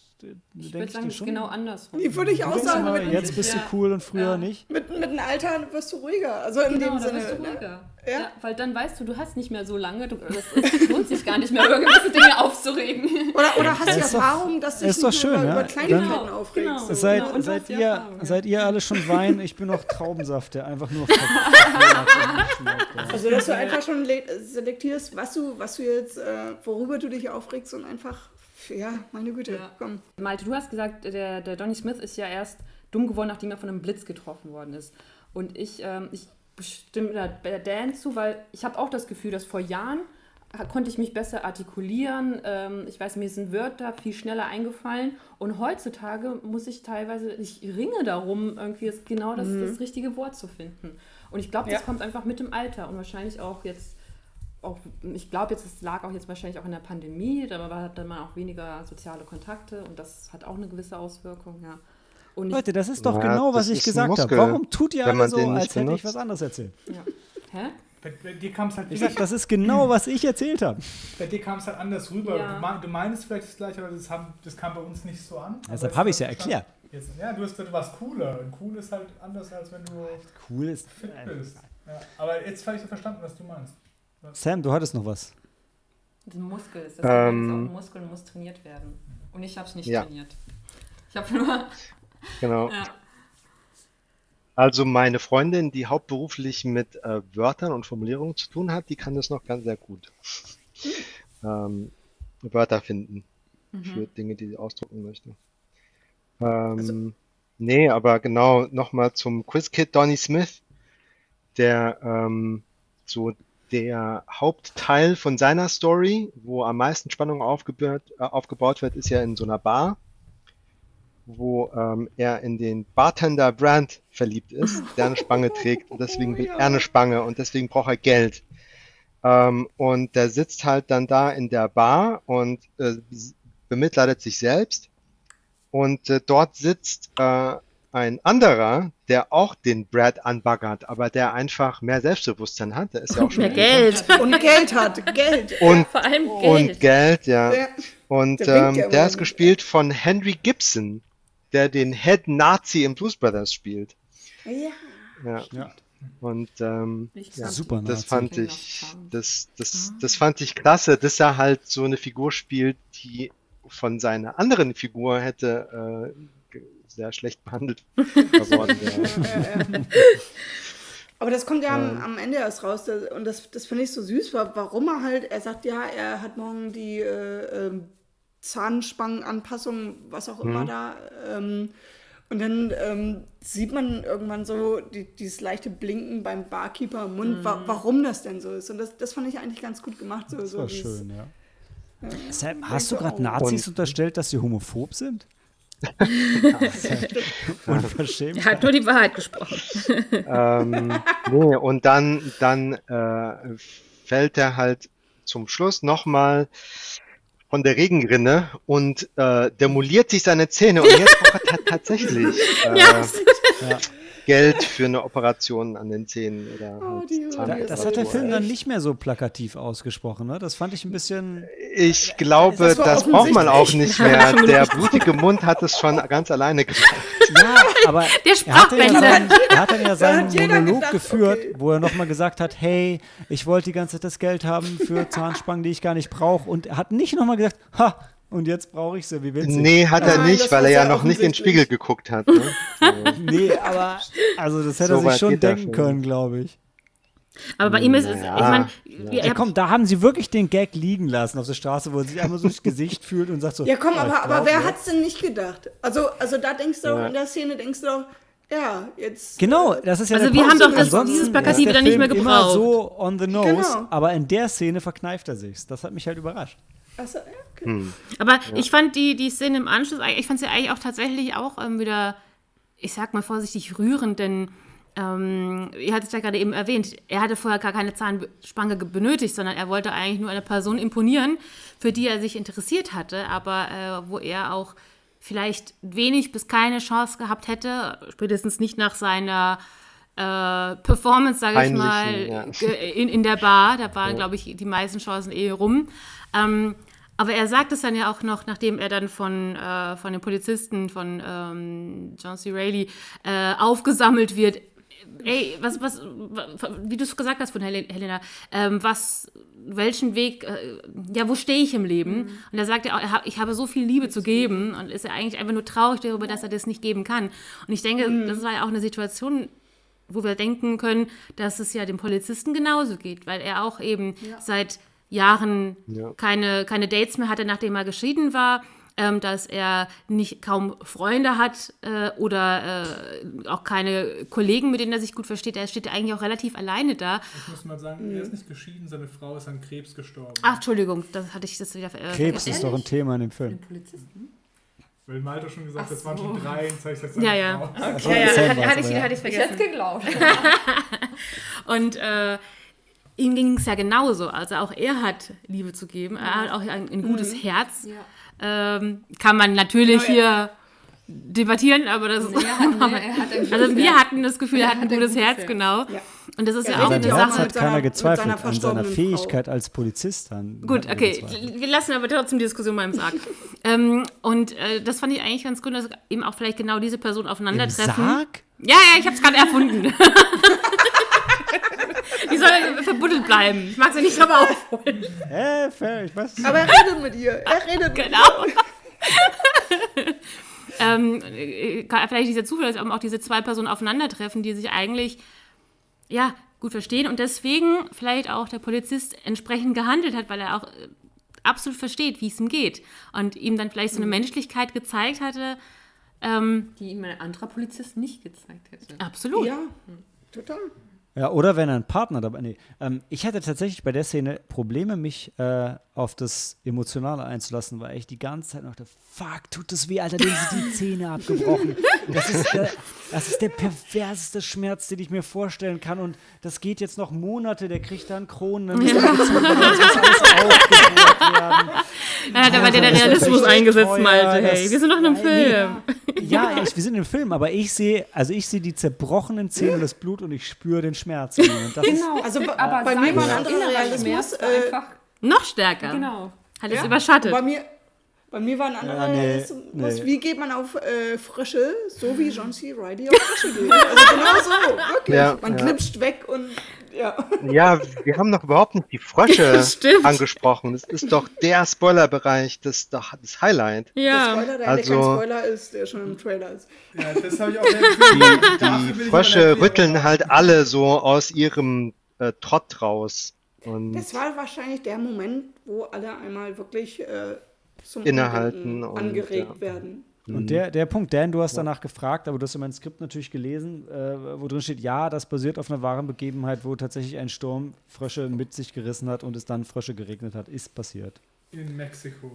Ich denke würde sagen, das ist schon. genau andersrum. Die würde ich auch sagen, mit, jetzt bist du Ja. cool und früher Ja. nicht. mit, mit dem Alter wirst du ruhiger. Also in Genau, dem Sinne. bist du ne? ruhiger. Ja. Ja. weil dann weißt du, du hast nicht mehr so lange, du, es lohnt sich gar nicht mehr, über gewisse Dinge aufzuregen. Oder, oder hast die ist doch- Erfahrung, dass du ist dich nicht schön, über, ja. über Kleinigkeiten Genau, aufregst. genau. So, Seid, Ja, und seid, die ihr, seid ihr alle schon Wein? Ich bin noch Traubensaft, der einfach nur Also, dass du einfach schon le- selektierst, was du, was du jetzt, äh, worüber du dich aufregst und einfach Ja, meine Güte, Ja. komm. Malte, du hast gesagt, der, der Donny Smith ist ja erst dumm geworden, nachdem er von einem Blitz getroffen worden ist. Und ich, ähm, ich stimme da Dan zu, weil ich habe auch das Gefühl, dass vor Jahren konnte ich mich besser artikulieren. Ähm, ich weiß, mir sind Wörter viel schneller eingefallen. Und heutzutage muss ich teilweise, ich ringe darum, irgendwie das, genau das, das richtige Wort zu finden. Und ich glaube, das Ja. kommt einfach mit dem Alter und wahrscheinlich auch jetzt auch, ich glaube jetzt, es lag auch jetzt wahrscheinlich auch in der Pandemie, da war- hatte man auch weniger soziale Kontakte und das hat auch eine gewisse Auswirkung, ja. Und ich, Leute, das ist doch Ja, genau, was ich gesagt habe. Warum tut ihr alle so, als hätte ich benutzt. was anderes erzählt? ja. Hä? Bei, bei dir kam es halt Ich sag, das ist genau, was ich erzählt habe. bei dir kam es halt anders rüber. Ja. Du, mein, du meinst vielleicht das gleiche, aber das, haben, das kam bei uns nicht so an. Deshalb habe ich es ja erklärt. Jetzt, ja, du hast du warst cooler. Und cool ist halt anders, als wenn du Cool ist. fit bist. Ja, aber jetzt habe ich so verstanden, was du meinst. Sam, du hattest noch was. Das Muskel ist, das Ähm, auch ein Muskel und muss trainiert werden. Und ich habe es nicht Ja. trainiert. Ich habe nur, Genau. ja. Also meine Freundin, die hauptberuflich mit äh, Wörtern und Formulierungen zu tun hat, die kann das noch ganz sehr gut. Ähm, Wörter finden für Dinge, die sie ausdrucken möchte. Ähm, nee, aber genau nochmal zum Quizkid Donny Smith, der ähm, so der Hauptteil von seiner Story, wo am meisten Spannung aufgebaut, äh, aufgebaut wird, ist ja in so einer Bar, wo ähm, er in den Bartender Brand verliebt ist, der eine Spange trägt und deswegen will er eine Spange und deswegen braucht er Geld. Ähm, und der sitzt halt dann da in der Bar und äh, bemitleidet sich selbst. Und äh, dort sitzt äh, ein anderer, der auch den Brad anbaggert, aber der einfach mehr Selbstbewusstsein hat. Der ist ja auch schon Mehr Geld. Und Geld hat, Geld. Und, Vor allem und Geld. Geld, ja. Ja. Und Der ähm, der ist gespielt von Henry Gibson, der den Head Nazi im Blues Brothers spielt. Ja. Ja. Ja. Und ähm, ja. Super das Nazi. fand ich, das, das, das fand ich klasse, dass er halt so eine Figur spielt, die von seiner anderen Figur hätte äh, sehr schlecht behandelt wäre. Aber das kommt ja am, am Ende erst raus. Das, und das, das finde ich so süß, wa- warum er halt, er sagt ja, er hat morgen die äh, ähm, Zahnspangenanpassung, was auch immer da. Ähm, und dann ähm, sieht man irgendwann so die, dieses leichte Blinken beim Barkeeper im Mund, wa warum das denn so ist. Und das, das fand ich eigentlich ganz gut gemacht. So, Das so war dieses- schön, ja. Sam, hast du gerade Und- Nazis unterstellt, dass sie homophob sind? Unverschämt. Er hat nur die Wahrheit gesprochen. ähm, nee, und dann, dann äh, fällt er halt zum Schluss nochmal von der Regenrinne und äh, demoliert sich seine Zähne. Und jetzt braucht er ta- tatsächlich äh, Ja, Geld für eine Operation an den Zähnen. Oder Oh, halt Da, das hat der Film dann nicht mehr so plakativ ausgesprochen, ne? Das fand ich ein bisschen. Ich glaube, Das das, braucht man auch nicht mehr. Der blutige Mund hat es schon ganz alleine gemacht. Ja, aber Der er hat, dann ja Sprachbänder. seinen, er hat dann ja seinen jeder Monolog gedacht, geführt, okay. wo er nochmal gesagt hat, hey, ich wollte die ganze Zeit das Geld haben für Zahnspangen, die ich gar nicht brauche. Und er hat nicht nochmal gesagt, ha, und jetzt brauche ich sie, wie witzig. Nee, hat er Nein, nicht, weil er ja noch nicht in den. Spiegel geguckt hat. Ne? So. Nee, aber also das hätte So er sich schon denken können, glaube ich. Aber bei ihm ist es, Naja, ich meine, ja. Ja, komm, da haben sie wirklich den Gag liegen lassen auf der Straße, wo er sich einmal so das Gesicht fühlt und sagt so. Ja, komm, "Ah, ich aber, aber wer ja." hat's denn nicht gedacht? Also, also da denkst du doch, Ja. in der Szene denkst du doch, ja, jetzt. Genau, das ist ja Also der wir haben doch das- dieses ist Plakative der dann nicht mehr Immer gebraucht. so on the nose, Genau. aber in der Szene verkneift er sich's. Das hat mich halt überrascht. Achso, ja, okay. Hm. Aber ich fand die, die Szene im Anschluss, ich fand sie eigentlich auch tatsächlich auch ähm, wieder, ich sag mal vorsichtig, rührend, denn ähm, ihr hattet es ja gerade eben erwähnt, er hatte vorher gar keine Zahnspange ge- benötigt, sondern er wollte eigentlich nur eine Person imponieren, für die er sich interessiert hatte, aber äh, wo er auch vielleicht wenig bis keine Chance gehabt hätte, spätestens nicht nach seiner äh, Performance, sage ich mal, ja. in, in der Bar. Da waren, glaube ich, die meisten Chancen eh rum. Ähm, aber er sagt es dann ja auch noch, nachdem er dann von, äh, von den Polizisten, von ähm, John C. Reilly, äh, aufgesammelt wird. Ey, was, was, wie du es gesagt hast von Hel Helena, ähm, was, welchen Weg, äh, ja, wo stehe ich im Leben? Und da sagt er, auch, er ich habe so viel Liebe zu geben und ist er eigentlich einfach nur traurig darüber, dass er das nicht geben kann. Und ich denke, das war ja auch eine Situation, wo wir denken können, dass es ja dem Polizisten genauso geht, weil er auch eben seit Jahren Ja. keine, keine Dates mehr hatte, nachdem er geschieden war, ähm, dass er nicht kaum Freunde hat äh, oder äh, auch keine Kollegen, mit denen er sich gut versteht. Er steht eigentlich auch relativ alleine da. Ich muss mal sagen, er ist nicht geschieden, seine Frau ist an Krebs gestorben. Ach, Entschuldigung, das hatte ich das wieder äh, Krebs vergessen. ist doch ein Thema in dem Film. Weil Malte schon gesagt hat, Ach das waren so. schon drei, jetzt zeige ich das Ja, seine ja. Frau. Das war Ja, ja, hatte, hatte ich, hatte ich Ich hätte vergessen. geglaubt. Und äh, ihm ging es ja genauso. Also auch er hat Liebe zu geben. Er hat auch ein, ein gutes Herz. Ja. Ähm, kann man natürlich Genau, hier debattieren, aber das Nee, hat, nee, Also wir Herz. hatten das Gefühl, er hat ein gutes Herz, genau. Ja. Und das ist ja, Ja, auch eine ja auch Herz Sache. hat seiner- keiner mit gezweifelt seiner an seiner verstorbenen Frau. Fähigkeit als Polizist. Dann Gut, okay, wir lassen aber trotzdem die Diskussion mal im Sarg. ähm, und äh, das fand ich eigentlich ganz gut, dass eben auch vielleicht genau diese Personen Im aufeinandertreffen. Sarg? Ja, ja, ich habe es gerade erfunden. Die soll verbuddelt bleiben. Ich mag sie nicht aber aufholen. Äh, fair, ich weiß es Aber er redet mit ihr. Er redet mit Genau. ähm, äh, vielleicht dieser Zufall, dass eben auch diese zwei Personen aufeinandertreffen, die sich eigentlich ja gut verstehen und deswegen vielleicht auch der Polizist entsprechend gehandelt hat, weil er auch äh, absolut versteht, wie es ihm geht und ihm dann vielleicht so eine Menschlichkeit gezeigt hatte. Ähm, Die ihm ein anderer Polizist nicht gezeigt hätte. absolut. Ja, total. Ja, oder wenn er einen Partner dabei. Nee, ähm, ich hatte tatsächlich bei der Szene Probleme, mich äh, auf das Emotionale einzulassen, weil ich die ganze Zeit noch dachte, fuck, tut das weh, Alter, dem sind die Zähne abgebrochen. Das ist, der, das ist der perverseste Schmerz, den ich mir vorstellen kann. Und das geht jetzt noch Monate, der kriegt dann Kronen, dann muss muss alles aufgebohrt werden. Ja, da war dir der Realismus eingesetzt, teuer, Malte. Hey, wir sind doch in einem Nein, nee. Film. Ja, ich, wir sind im Film, aber ich sehe, also ich sehe die zerbrochenen Zähne und das Blut und ich spüre den Schmerz. Ist, Genau, Also bei- aber bei mir war ein anderer Realismus, Schmerz äh, einfach, Noch stärker. genau. Hat es Ja, überschattet. Bei mir, bei mir war ein anderer Ja, nee, Realismus. nee. Wie geht man auf äh, Frösche, so wie John C. Reilly auf Frösche geht? Also genau so, wirklich. Ja, man ja. glitscht weg und ja. Ja, wir haben noch überhaupt nicht die Frösche angesprochen. Das ist doch der Spoilerbereich, das ist doch das Highlight. Der ja. Spoiler, der Also- kein Spoiler ist, der schon im Trailer ist. Ja, das habe ich auch Die ich Frösche rütteln halt alle so aus ihrem äh, Trott raus. Und Das war wahrscheinlich der Moment, wo alle einmal wirklich äh, zum Innehalten und, angeregt ja. werden. Und der, der Punkt, Dan, du hast danach gefragt, aber du hast in meinem Skript natürlich gelesen, äh, wo drin steht, ja, das basiert auf einer wahren Begebenheit, wo tatsächlich ein Sturm Frösche mit sich gerissen hat und es dann Frösche geregnet hat. Ist passiert. In Mexiko.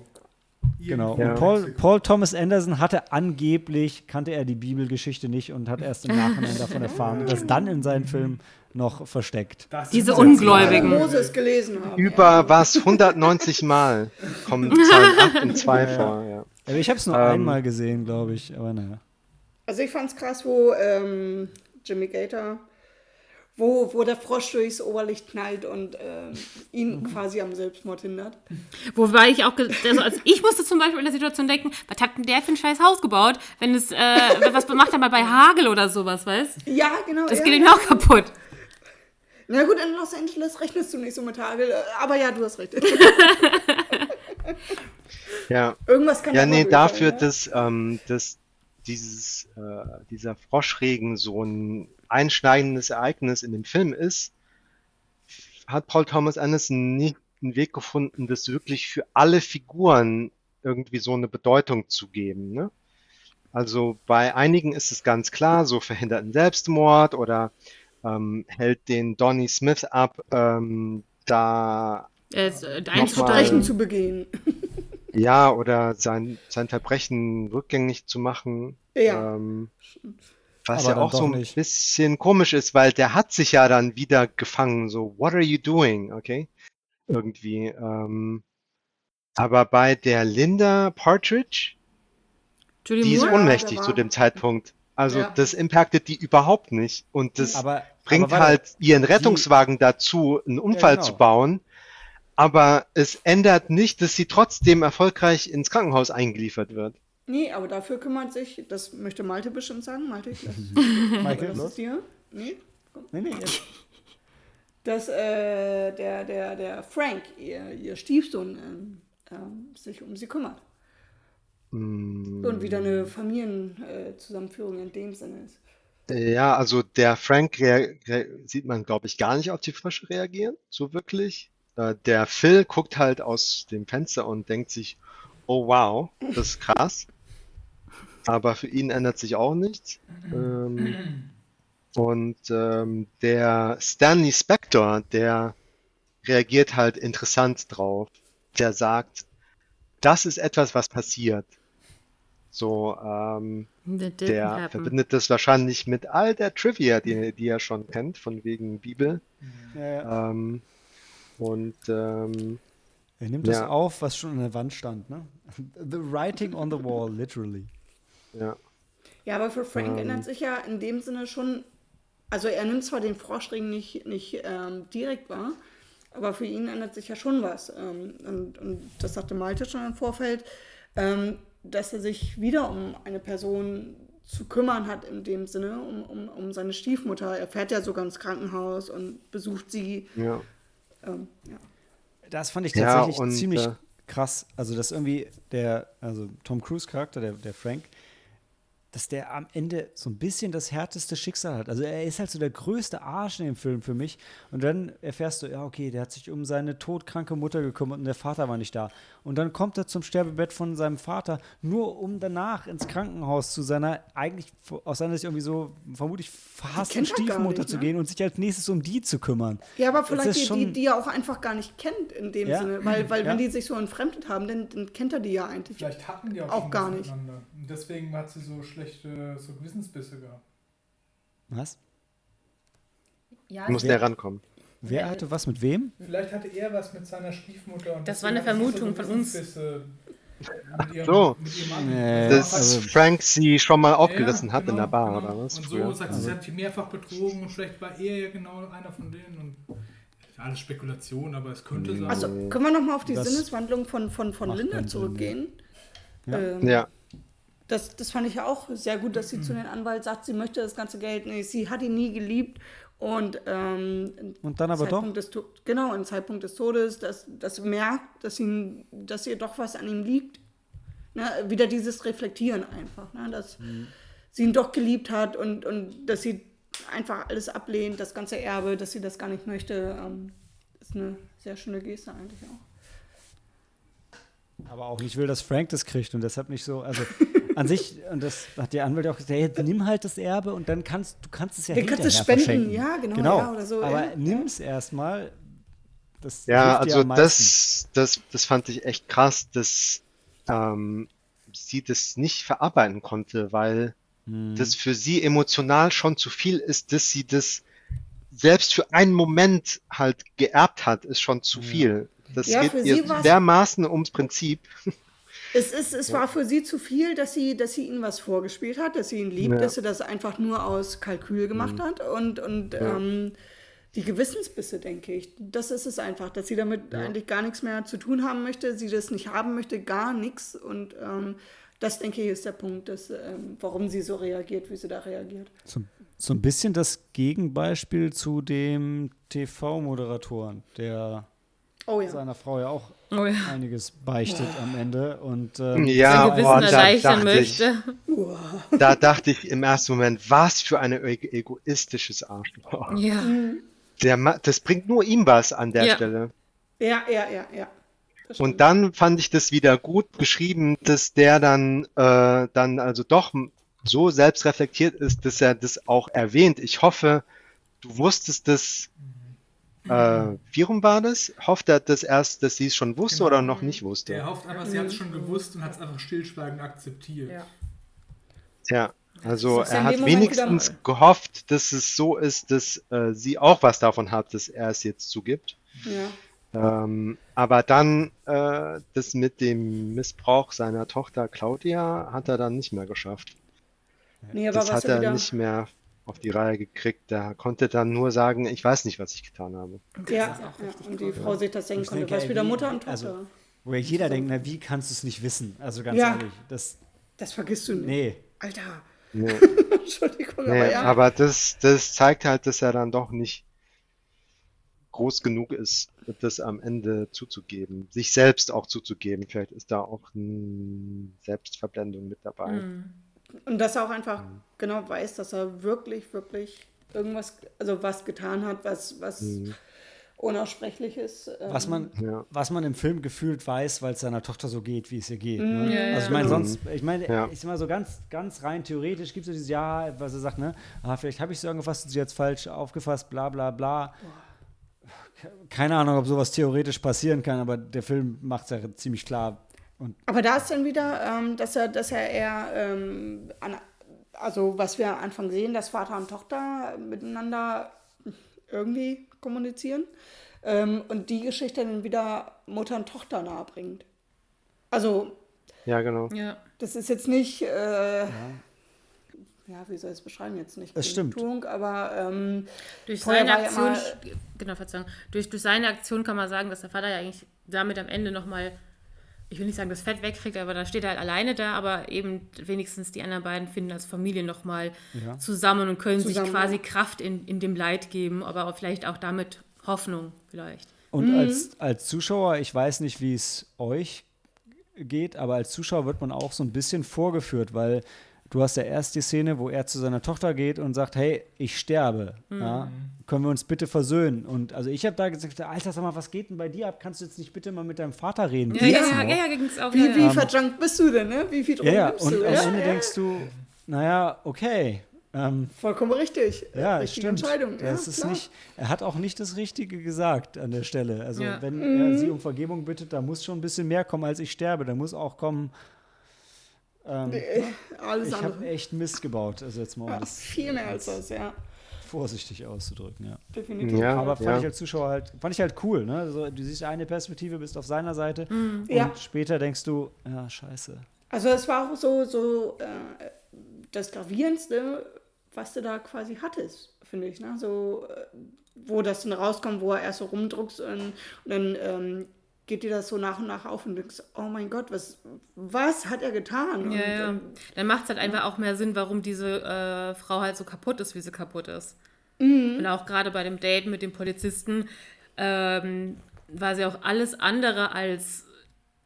Genau. Irgendwo Und Paul. Paul Thomas Anderson hatte angeblich, kannte er die Bibelgeschichte nicht und hat erst im Nachhinein davon erfahren und das dann in seinen Film noch versteckt. Das Diese Ungläubigen. Moses gelesen haben. über was 190 Mal kommen Zahlen 8 und 2 vor. Ja. Ich habe es nur Ähm. einmal gesehen, glaube ich, aber naja. Also ich fand's krass, wo ähm, Jimmy Gator, wo, wo der Frosch durchs Oberlicht knallt und ähm, ihn quasi am Selbstmord hindert. Wobei ich auch, also, also ich musste zum Beispiel in der Situation denken, was hat denn der für ein scheiß Haus gebaut, wenn es, äh, was macht er mal bei Hagel oder sowas, weißt? Ja, genau. Das ja. geht ihm auch kaputt. Na gut, in Los Angeles rechnest du nicht so mit Hagel, äh, aber ja, du hast recht. ja. Irgendwas kann Ja, nee, dafür, sein, ne? dass, ähm, dass dieses, äh, dieser Froschregen so ein einschneidendes Ereignis in dem Film ist, hat Paul Thomas Anderson nicht einen Weg gefunden, das wirklich für alle Figuren irgendwie so eine Bedeutung zu geben. Ne? Also bei einigen ist es ganz klar, so verhindert einen Selbstmord oder ähm, hält den Donny Smith ab, ähm, da Ist, Nochmal- einzusteigen. Verbrechen zu begehen. Ja, oder sein, sein Verbrechen rückgängig zu machen. Ja. Ähm, was Aber ja auch so ein nicht. bisschen komisch ist, weil der hat sich ja dann wieder gefangen, so, what are you doing? Okay? Irgendwie. Ähm, aber bei der Linda Partridge, Julie die ist Moore? Ja, ohnmächtig da zu dem Zeitpunkt. Also Ja. das impactet die überhaupt nicht. Und das Aber bringt aber halt ihren Rettungswagen dazu, einen Unfall genau. zu bauen. Aber es ändert nicht, dass sie trotzdem erfolgreich ins Krankenhaus eingeliefert wird. Nee, aber dafür kümmert sich, das möchte Malte bestimmt sagen. Malte, ich lasse Michael, das los? ist dir. Nee? Nee, nee, jetzt. Dass äh, der, der, der Frank, ihr, ihr Stiefsohn, ähm, ähm, sich um sie kümmert. Mm, Und wieder eine Familienzusammenführung äh, in dem Sinne ist. Ja, also der Frank sieht man, glaube ich, gar nicht auf die Frösche reagieren, so wirklich. Äh, der Phil guckt halt aus dem Fenster und denkt sich, oh wow, das ist krass. Aber für ihn ändert sich auch nichts. Ähm, und ähm, der Stanley Spector, der reagiert halt interessant drauf. Der sagt, das ist etwas, was passiert. So, ähm, der happen. verbindet das wahrscheinlich mit all der Trivia, die, die er schon kennt, von wegen Bibel. Ja, ja. Ähm, und ähm, Er nimmt das Ja. auf, was schon an der Wand stand, ne? The writing on the wall, literally. ja, Ja, aber für Frank Ähm. ändert sich ja in dem Sinne schon, also er nimmt zwar den Froschring nicht, nicht ähm, direkt wahr, aber für ihn ändert sich ja schon was. Ähm, und, und das sagte Malte schon im Vorfeld, ähm, dass er sich wieder um eine Person zu kümmern hat in dem Sinne, um, um, um seine Stiefmutter. Er fährt ja sogar ins Krankenhaus und besucht sie. ja. Ähm, ja. Das fand ich Ja, tatsächlich und, ziemlich äh, krass. Also, dass irgendwie der, also Tom Cruise Charakter, der, der Frank, dass der am Ende so ein bisschen das härteste Schicksal hat. Also er ist halt so der größte Arsch in dem Film für mich. Und dann erfährst du, ja, okay, der hat sich um seine todkranke Mutter gekümmert und der Vater war nicht da. Und dann kommt er zum Sterbebett von seinem Vater, nur um danach ins Krankenhaus zu seiner, eigentlich aus seiner Sicht irgendwie so, vermutlich verhassten er Stiefmutter nicht, zu ne? gehen und sich als nächstes um die zu kümmern. Ja, aber vielleicht die, die, schon- die er auch einfach gar nicht kennt in dem Ja. Sinne. Weil, weil Ja. wenn die sich so entfremdet haben, dann, dann kennt er die ja eigentlich. Vielleicht hatten die auch, Auch gar nicht. Und deswegen hat sie so schlechte so Gewissensbisse gehabt. Was? Ja, muss ich- näher rankommen. Wer hatte was mit wem? Vielleicht hatte er was mit seiner Stiefmutter. Und Das war eine so Vermutung von uns. Mit ihrem, So. mit Mann. Nee, Das also- Frank sie schon mal aufgerissen Ja, hat in genau, der Bar, genau. oder was? Und früher? so sagt sie, sie hat sie mehrfach betrogen und vielleicht war er ja genau einer von denen. Und ja, alles Spekulation, aber es könnte sein. Also können wir nochmal auf die Das Sinneswandlung von, von, von Linda zurückgehen? Ja. Ähm, ja, das, das fand ich ja auch sehr gut, dass sie zu den Anwalt sagt, sie möchte das ganze Geld nicht. Sie hat ihn nie geliebt. Und, ähm, Und dann aber doch? Zeitpunkt Des, To- genau, im Zeitpunkt des Todes, dass, dass sie merkt, dass, ihn, dass ihr doch was an ihm liegt. Ne? Wieder dieses Reflektieren einfach, ne? dass Mhm. sie ihn doch geliebt hat und, und dass sie einfach alles ablehnt, das ganze Erbe, dass sie das gar nicht möchte. Ähm, ist eine sehr schöne Geste eigentlich auch. Aber auch nicht will, dass Frank das kriegt und deshalb nicht so, also an sich, und das hat der Anwalt auch gesagt, hey, nimm halt das Erbe und dann kannst du kannst es ja Dann kannst du hinterher spenden, verschenken. ja, genau, genau. ja, oder so, Aber ja, nimm es erstmal. Das ja, also das, das, das fand ich echt krass, dass ähm, sie das nicht verarbeiten konnte, weil Hm. das für sie emotional schon zu viel ist, dass sie das selbst für einen Moment halt geerbt hat, ist schon zu viel. Das Ja, geht ihr dermaßen ums Prinzip. Es, ist, es war für sie zu viel, dass sie, dass sie ihm was vorgespielt hat, dass sie ihn liebt, Ja. dass sie das einfach nur aus Kalkül gemacht hat. Und, und ähm, die Gewissensbisse, denke ich, das ist es einfach, dass sie damit eigentlich gar nichts mehr zu tun haben möchte, sie das nicht haben möchte, gar nichts. Und ähm, das, denke ich, ist der Punkt, dass, ähm, warum sie so reagiert, wie sie da reagiert. So, so ein bisschen das Gegenbeispiel zu dem TV-Moderatoren, der Oh ja. seiner Frau ja auch Oh ja. einiges beichtet am Ende. Und ähm, Ja, Sein oh, Gewissen da dachte ich, möchte. da dachte ich im ersten Moment, was für ein ego- egoistisches Arschloch. Ja. Der, das bringt nur ihm was an der Ja. Stelle. Ja, ja, ja, ja. Und dann fand ich das wieder gut geschrieben, dass der dann, äh, dann also doch so selbstreflektiert ist, dass er das auch erwähnt. Ich hoffe, du wusstest das, äh, wie rum war das? Hofft er das erst, dass sie es schon wusste Genau. oder noch nicht Der wusste? hofft einfach, sie hat es schon gewusst und hat es einfach stillschweigend akzeptiert. Ja. Ja, also er hat wenigstens wieder- gehofft, dass es so ist, dass äh, sie auch was davon hat, dass er es jetzt zugibt. ja. Ähm, aber dann äh, das mit dem Missbrauch seiner Tochter Claudia hat er dann nicht mehr geschafft. Nee, aber Das was hat er er wieder. nicht mehr auf die Reihe gekriegt. Der konnte dann nur sagen, ich weiß nicht, was ich getan habe. Ja, ja, und die Frau sich das denken Ich konnte, denke, was wieder wie- Mutter und Tochter. also- wo ja jeder denkt, na, wie kannst du es nicht wissen? Also ganz Ja. ehrlich, das, das vergisst du nicht. nee. Alter. Nee, Entschuldigung, nee, aber ja. aber das, das zeigt halt, dass er dann doch nicht groß genug ist, das am Ende zuzugeben, sich selbst auch zuzugeben. Vielleicht ist da auch eine Selbstverblendung mit dabei. Mhm. Und dass er auch einfach genau weiß, dass er wirklich, wirklich irgendwas, also was getan hat, was, was Unaussprechliches. Ähm, Was man, Ja. was man im Film gefühlt weiß, weil es seiner Tochter so geht, wie es ihr geht. Ne? Ja, ja, also ich meine, sonst, ich meine, Ja. ich sag mal so ganz, ganz rein theoretisch gibt es so dieses Ja, was er sagt, ne? Ah, vielleicht habe ich sie angefasst, sie jetzt falsch aufgefasst, bla bla bla. Keine Ahnung, ob sowas theoretisch passieren kann, aber der Film macht es ja ziemlich klar. Und Aber da ist dann wieder, ähm, dass er, dass er eher, ähm, an, also was wir am Anfang sehen, dass Vater und Tochter miteinander irgendwie kommunizieren ähm, und die Geschichte dann wieder Mutter und Tochter nahe bringt. Also Ja, genau. Ja. das ist jetzt nicht, äh, ja. wie soll ich es beschreiben jetzt nicht? Es stimmt. Aber ähm, Durch seine war ja Aktion, immer- genau, Verzeihung, durch, durch seine Aktion kann man sagen, dass der Vater ja eigentlich damit am Ende nochmal, ich will nicht sagen, das Fett wegkriegt, aber da steht er halt alleine da, aber eben wenigstens die anderen beiden finden als Familie nochmal Ja. zusammen und können Zusammen, sich quasi. Kraft in, in dem Leid geben, aber auch vielleicht auch damit Hoffnung vielleicht. Und Mhm. als, als Zuschauer, ich weiß nicht, wie es euch geht, aber als Zuschauer wird man auch so ein bisschen vorgeführt, weil du hast ja erst die Szene, wo er zu seiner Tochter geht und sagt, hey, ich sterbe. Mhm. Ja, können wir uns bitte versöhnen? Und also ich habe da gesagt, Alter, sag mal, was geht denn bei dir ab? Kannst du jetzt nicht bitte mal mit deinem Vater reden? Ja, ja, ja, ja, ging es auch. wie, ja, wie ja. verjunkt bist du denn, ne? Wie viel Drogen Ja, ja, nimmst und du? am ja, Ende ja, denkst du, naja, okay. Ähm, Vollkommen richtig. ja, Richtige stimmt. Entscheidung. Das ja, ist klar. nicht, er hat auch nicht das Richtige gesagt an der Stelle. Also Ja. wenn Mhm. er sie um Vergebung bittet, da muss schon ein bisschen mehr kommen, als ich sterbe. Da muss auch kommen, ähm, Äh, Alles ich habe echt Mist gebaut. Also jetzt mal Ja, das viel mehr als das, ja. Vorsichtig auszudrücken, ja. Definitiv. Ja, Aber fand ja. ich als Zuschauer halt, fand ich halt cool, ne? Also, du siehst eine Perspektive, bist auf seiner Seite und Ja. später denkst du, ja, scheiße. Also es war auch so, so äh, das Gravierendste, was du da quasi hattest, finde ich. Ne? So, äh, wo das dann rauskommt, wo er erst so rumdruckst und, und dann ähm, geht dir das so nach und nach auf und denkst, oh mein Gott, was, was hat er getan? Und, Ja, ja. und, Dann macht es halt einfach auch mehr Sinn, warum diese äh, Frau halt so kaputt ist, wie sie kaputt ist. Mhm. Und auch gerade bei dem Date mit dem Polizisten ähm, war sie auch alles andere als.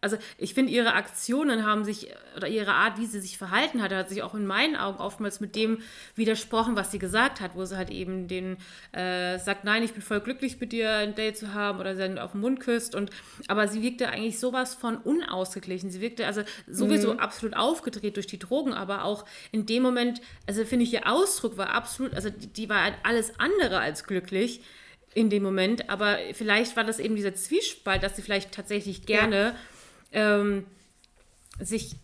Also ich finde, ihre Aktionen haben sich, oder ihre Art, wie sie sich verhalten hat, hat sich auch in meinen Augen oftmals mit dem widersprochen, was sie gesagt hat, wo sie halt eben den äh, sagt, nein, ich bin voll glücklich mit dir ein Date zu haben oder sie dann auf den Mund küsst. Und aber sie wirkte eigentlich sowas von unausgeglichen. Sie wirkte also sowieso absolut aufgedreht durch die Drogen, aber auch in dem Moment, also finde ich, ihr Ausdruck war absolut, also die, die war halt alles andere als glücklich in dem Moment, aber vielleicht war das eben dieser Zwiespalt, dass sie vielleicht tatsächlich gerne ähm, sich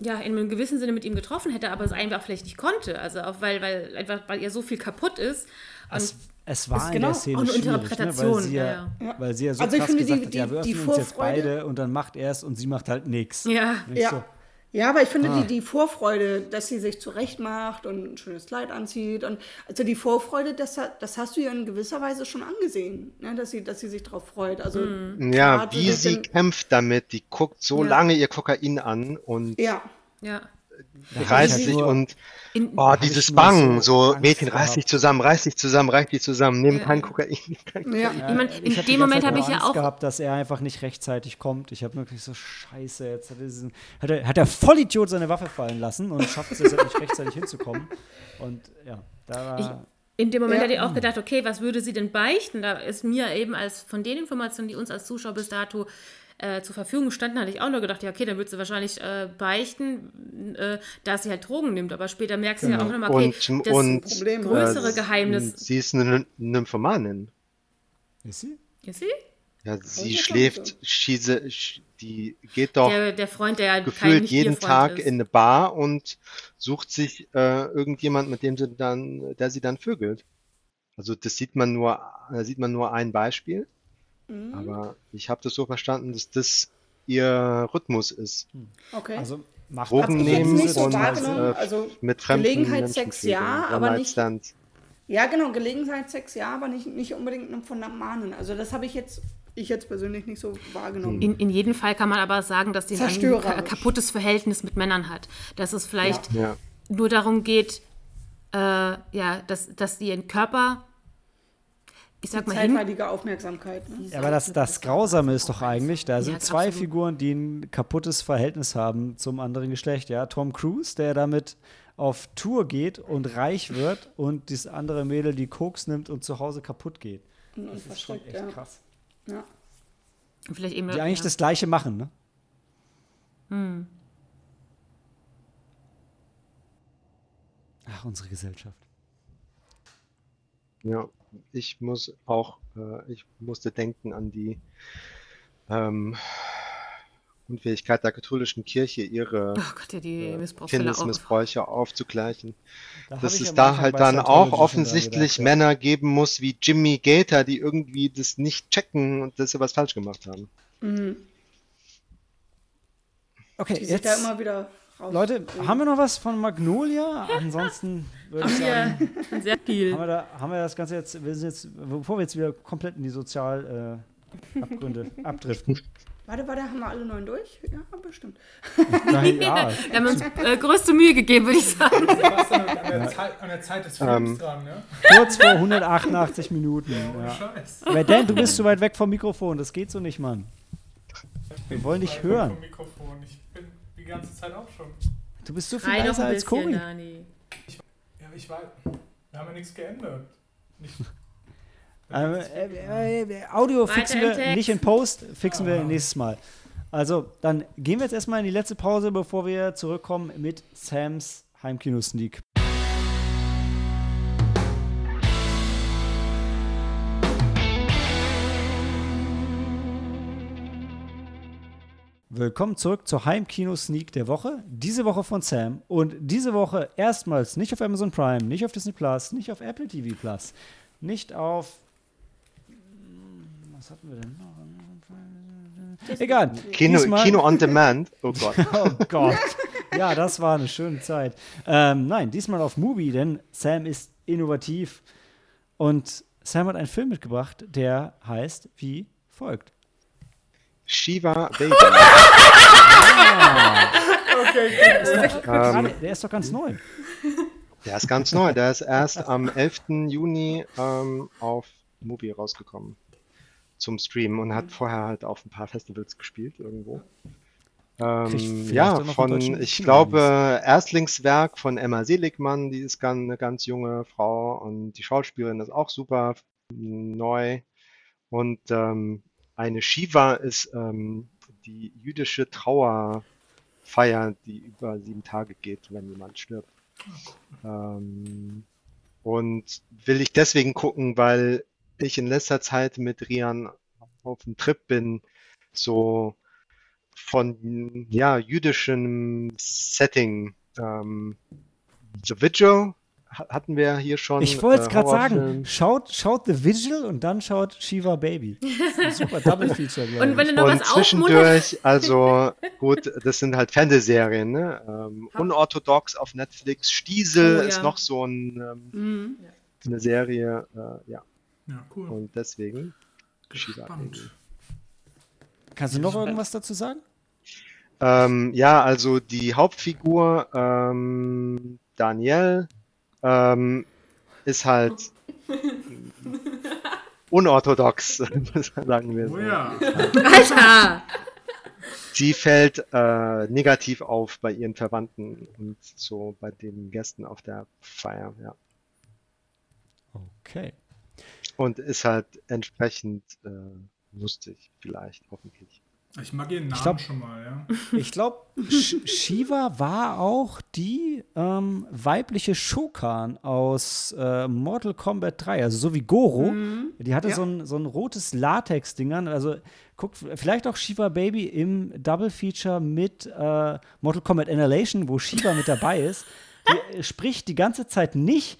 ja in einem gewissen Sinne mit ihm getroffen hätte, aber es einfach vielleicht nicht konnte. Also auch weil, weil einfach weil ihr so viel kaputt ist. Es, es war Ist in genau der Szene auch eine schwierig, ne? weil, Interpretation, sie ja, ja, ja. weil sie ja so Also ich krass finde, gesagt die- hat, ja, die- wir die öffnen uns jetzt Vorfreude- beide und dann macht er es und sie macht halt nichts. ja, ja. Ja, aber ich finde Ah. die, die Vorfreude, dass sie sich zurecht macht und ein schönes Kleid anzieht und also die Vorfreude, das, hat- das hast du ihr in gewisser Weise schon angesehen, ne? dass, sie, dass sie sich darauf freut. Also Ja, gerade wie sie kämpft damit, die guckt so Ja. lange ihr Kokain an und Ja, ja. Reißt ich sich nur- und In, oh, ich dieses nur Bang, so Mädchen, reiß dich zusammen, reiß dich zusammen, reiß dich zusammen, nimm Ja. kein Kokain. Kein ja. ich meine, in Ich dem Moment habe ich ja Angst auch gehabt, dass er einfach nicht rechtzeitig kommt. Ich habe wirklich so Scheiße, jetzt hat er, diesen, hat er, hat der Vollidiot seine Waffe fallen lassen und schafft es jetzt halt nicht rechtzeitig hinzukommen. Und ja, da war In dem Moment Ja. hatte ich auch gedacht, okay, was würde sie denn beichten? Da ist mir eben als von den Informationen, die uns als Zuschauer bis dato äh, zur Verfügung standen, hatte ich auch nur gedacht, ja, okay, dann wird sie wahrscheinlich äh, beichten, äh, dass sie halt Drogen nimmt. Aber später merkst du ja auch nochmal, okay, Und, das und Problem. größere äh, Geheimnis. Sie ist eine Nymphomanin. ist sie? Ist sie? Ja, sie schläft, schieße, sch- die geht doch Der, der Freund, der kein gefühlt jeden Tag ist. in eine Bar und sucht sich äh, irgendjemand, mit dem sie dann, der sie dann vögelt. Also das sieht man nur, da sieht man nur ein Beispiel. Mhm. Aber ich habe das so verstanden, dass das ihr Rhythmus ist. okay. Also macht Drogen jetzt nehmen nicht so und äh, also mit fremden Gelegenheitssex Menschen ja, aber nicht- ja, genau, Gelegenheitssex ja, aber nicht, nicht unbedingt von Mahnen. Also das habe ich jetzt, ich jetzt persönlich nicht so wahrgenommen. In, in jedem Fall kann man aber sagen, dass sie ein ka- kaputtes Verhältnis mit Männern hat. Dass es vielleicht Ja. nur darum geht, äh, ja, dass, dass ihren Körper, ich sag mal, hin, Zeitweilige Aufmerksamkeit. Ne? Ja, aber das, das Grausame ist doch eigentlich, da sind Ja, zwei absolut. Figuren, die ein kaputtes Verhältnis haben zum anderen Geschlecht. Ja, Tom Cruise, der damit auf Tour geht und reich wird und das andere Mädel, die Koks nimmt und zu Hause kaputt geht. und, Das ist schon echt Ja. krass. Ja. Vielleicht eben, Die eigentlich ja. das Gleiche machen, ne? Hm. Ach, unsere Gesellschaft. Ja, ich muss auch, äh, ich musste denken an die ähm, Unfähigkeit der katholischen Kirche, ihre Oh Gott, ja, die äh. Kindesmissbräuche aufzugleichen. Da Dass es da halt dann auch offensichtlich gedacht, ja. Männer geben muss wie Jimmy Gator, die irgendwie das nicht checken und das was falsch gemacht haben. Mhm. Okay, Die sich da jetzt, immer wieder raus. Leute, haben wir noch was von Magnolia? Ansonsten würde ich sagen, Ja, sehr viel. haben wir, da, haben wir das Ganze jetzt, wir sind jetzt, bevor wir jetzt wieder komplett in die Sozial äh, Abgründe abdriften. Warte, warte, haben wir alle neun durch? Ja, bestimmt. Nein, ja, Wir haben uns äh, größte Mühe gegeben, würde ich sagen. Sebastian an der, Zeit, an der Zeit des Films Ähm. dran, ne? kurz vor 188 Minuten. Ohne Ja. Scheiß. Aber Dan, du bist zu weit weg vom Mikrofon, das geht so nicht, Mann. Wir wollen dich Ich hören. vom Mikrofon. Ich bin die ganze Zeit auch schon. Du bist so viel Schrei doch leiser ein als Cory. Dani. Ich weiß. Wir haben ja nichts geändert. Nicht, Ähm, äh, äh, Audio Weiter fixen wir Text. nicht in Post, fixen wir nächstes Mal. Also, dann gehen wir jetzt erstmal in die letzte Pause, bevor wir zurückkommen mit Sams Heimkino-Sneak. Willkommen zurück zur Heimkino-Sneak der Woche. Diese Woche von Sam und diese Woche erstmals nicht auf Amazon Prime, nicht auf Disney Plus, nicht auf Apple TV Plus, nicht auf was hatten wir denn noch? Egal. Kino, Diesmal- Kino on Demand. Oh Gott. Oh Gott. Ja, das war eine schöne Zeit. Ähm, nein, diesmal auf Movie, denn Sam ist innovativ. Und Sam hat einen Film mitgebracht, der heißt wie folgt. Shiva Baby. okay, Gerade, der ist doch ganz neu. Der ist ganz neu. Der ist erst am 11. Juni ähm, auf Movie rausgekommen zum Streamen und hat vorher halt auf ein paar Festivals gespielt irgendwo. Ähm, ja, von, ich glaube, Erstlingswerk von Emma Seligmann, die ist ganz, eine ganz junge Frau und die Schauspielerin ist auch super neu. Und ähm, eine Shiva ist ähm, die jüdische Trauerfeier, die über sieben Tage geht, wenn jemand stirbt. Ähm, und will ich deswegen gucken, weil ich in letzter Zeit mit Rian auf dem Trip bin, so von ja, jüdischem Setting. Ähm, The Vigil hatten wir hier schon. Ich wollte es äh, gerade sagen. Schaut, schaut The Vigil und dann schaut Shiva Baby. Das ist ein super Double Feature, Und wenn du noch Und was aufmunterst, zwischendurch, also gut, das sind halt Fernsehserien, ne? Ähm, unorthodox auf Netflix. Stiesel Oh, ja. ist noch so ein, ähm, Mhm. eine Serie, äh, ja. ja, cool. Und deswegen Shiva. Baby. Kannst du noch irgendwas dazu sagen? Ähm, ja, also die Hauptfigur, ähm, Daniel, ähm, ist halt unorthodox, sagen wir so. Oh ja. Alter! Sie fällt äh, negativ auf bei ihren Verwandten und so bei den Gästen auf der Feier, ja. Okay. Und ist halt entsprechend äh, lustig, vielleicht, hoffentlich. Ich mag ihren Namen glaub- schon mal, ja. Ich glaube, Shiva war auch die ähm, weibliche Shokan aus äh, Mortal Kombat 3, also so wie Goro. Die hatte Ja. so, ein, so ein rotes Latex-Dingern. Also guckt vielleicht auch Shiva Baby im Double Feature mit äh, Mortal Kombat Annihilation, wo Shiva mit dabei ist. Die äh, spricht die ganze Zeit nicht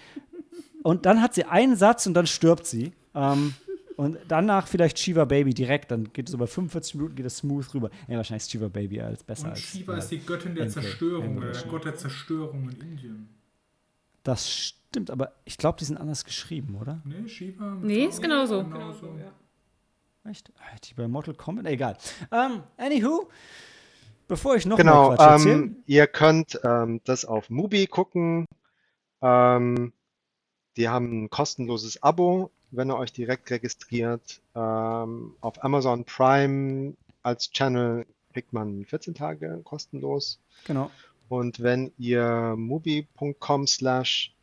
und dann hat sie einen Satz und dann stirbt sie. Ähm, und danach vielleicht Shiva Baby direkt, dann geht es über 45 Minuten, geht es smooth rüber. Ja, wahrscheinlich ist Shiva Baby als besser Und als. Shiva ist die Göttin der Endgame. Zerstörung oder der Endgame. Gott der Zerstörung in Indien. Das stimmt, aber ich glaube, die sind anders geschrieben, oder? Nee, Shiva? Nee, ist genauso. genauso. Echt? Ah, Die bei Mortal Kombat? Egal. Ähm, anywho, bevor ich noch Genau, mehr Quatsch erzähle. ähm, ihr könnt ähm, das auf Mubi gucken. Ähm, die haben ein kostenloses Abo, wenn ihr euch direkt registriert. Ähm, auf Amazon Prime als Channel kriegt man 14 Tage kostenlos. Genau. Und wenn ihr mubi.com slash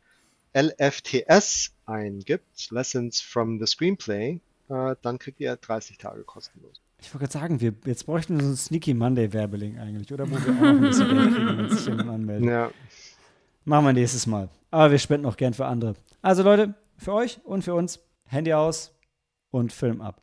LFTS eingibt, Lessons from the Screenplay, äh, dann kriegt ihr 30 Tage kostenlos. Ich wollte gerade sagen, wir, jetzt bräuchten wir so einen Sneaky Monday Werbelink eigentlich, oder? Wo wir auch ein bisschen Geld kriegen, wenn sich jemand anmeldet. Ja, Machen wir nächstes Mal. Aber wir spenden auch gern für andere. Also Leute, für euch und für uns, Handy aus und Film ab.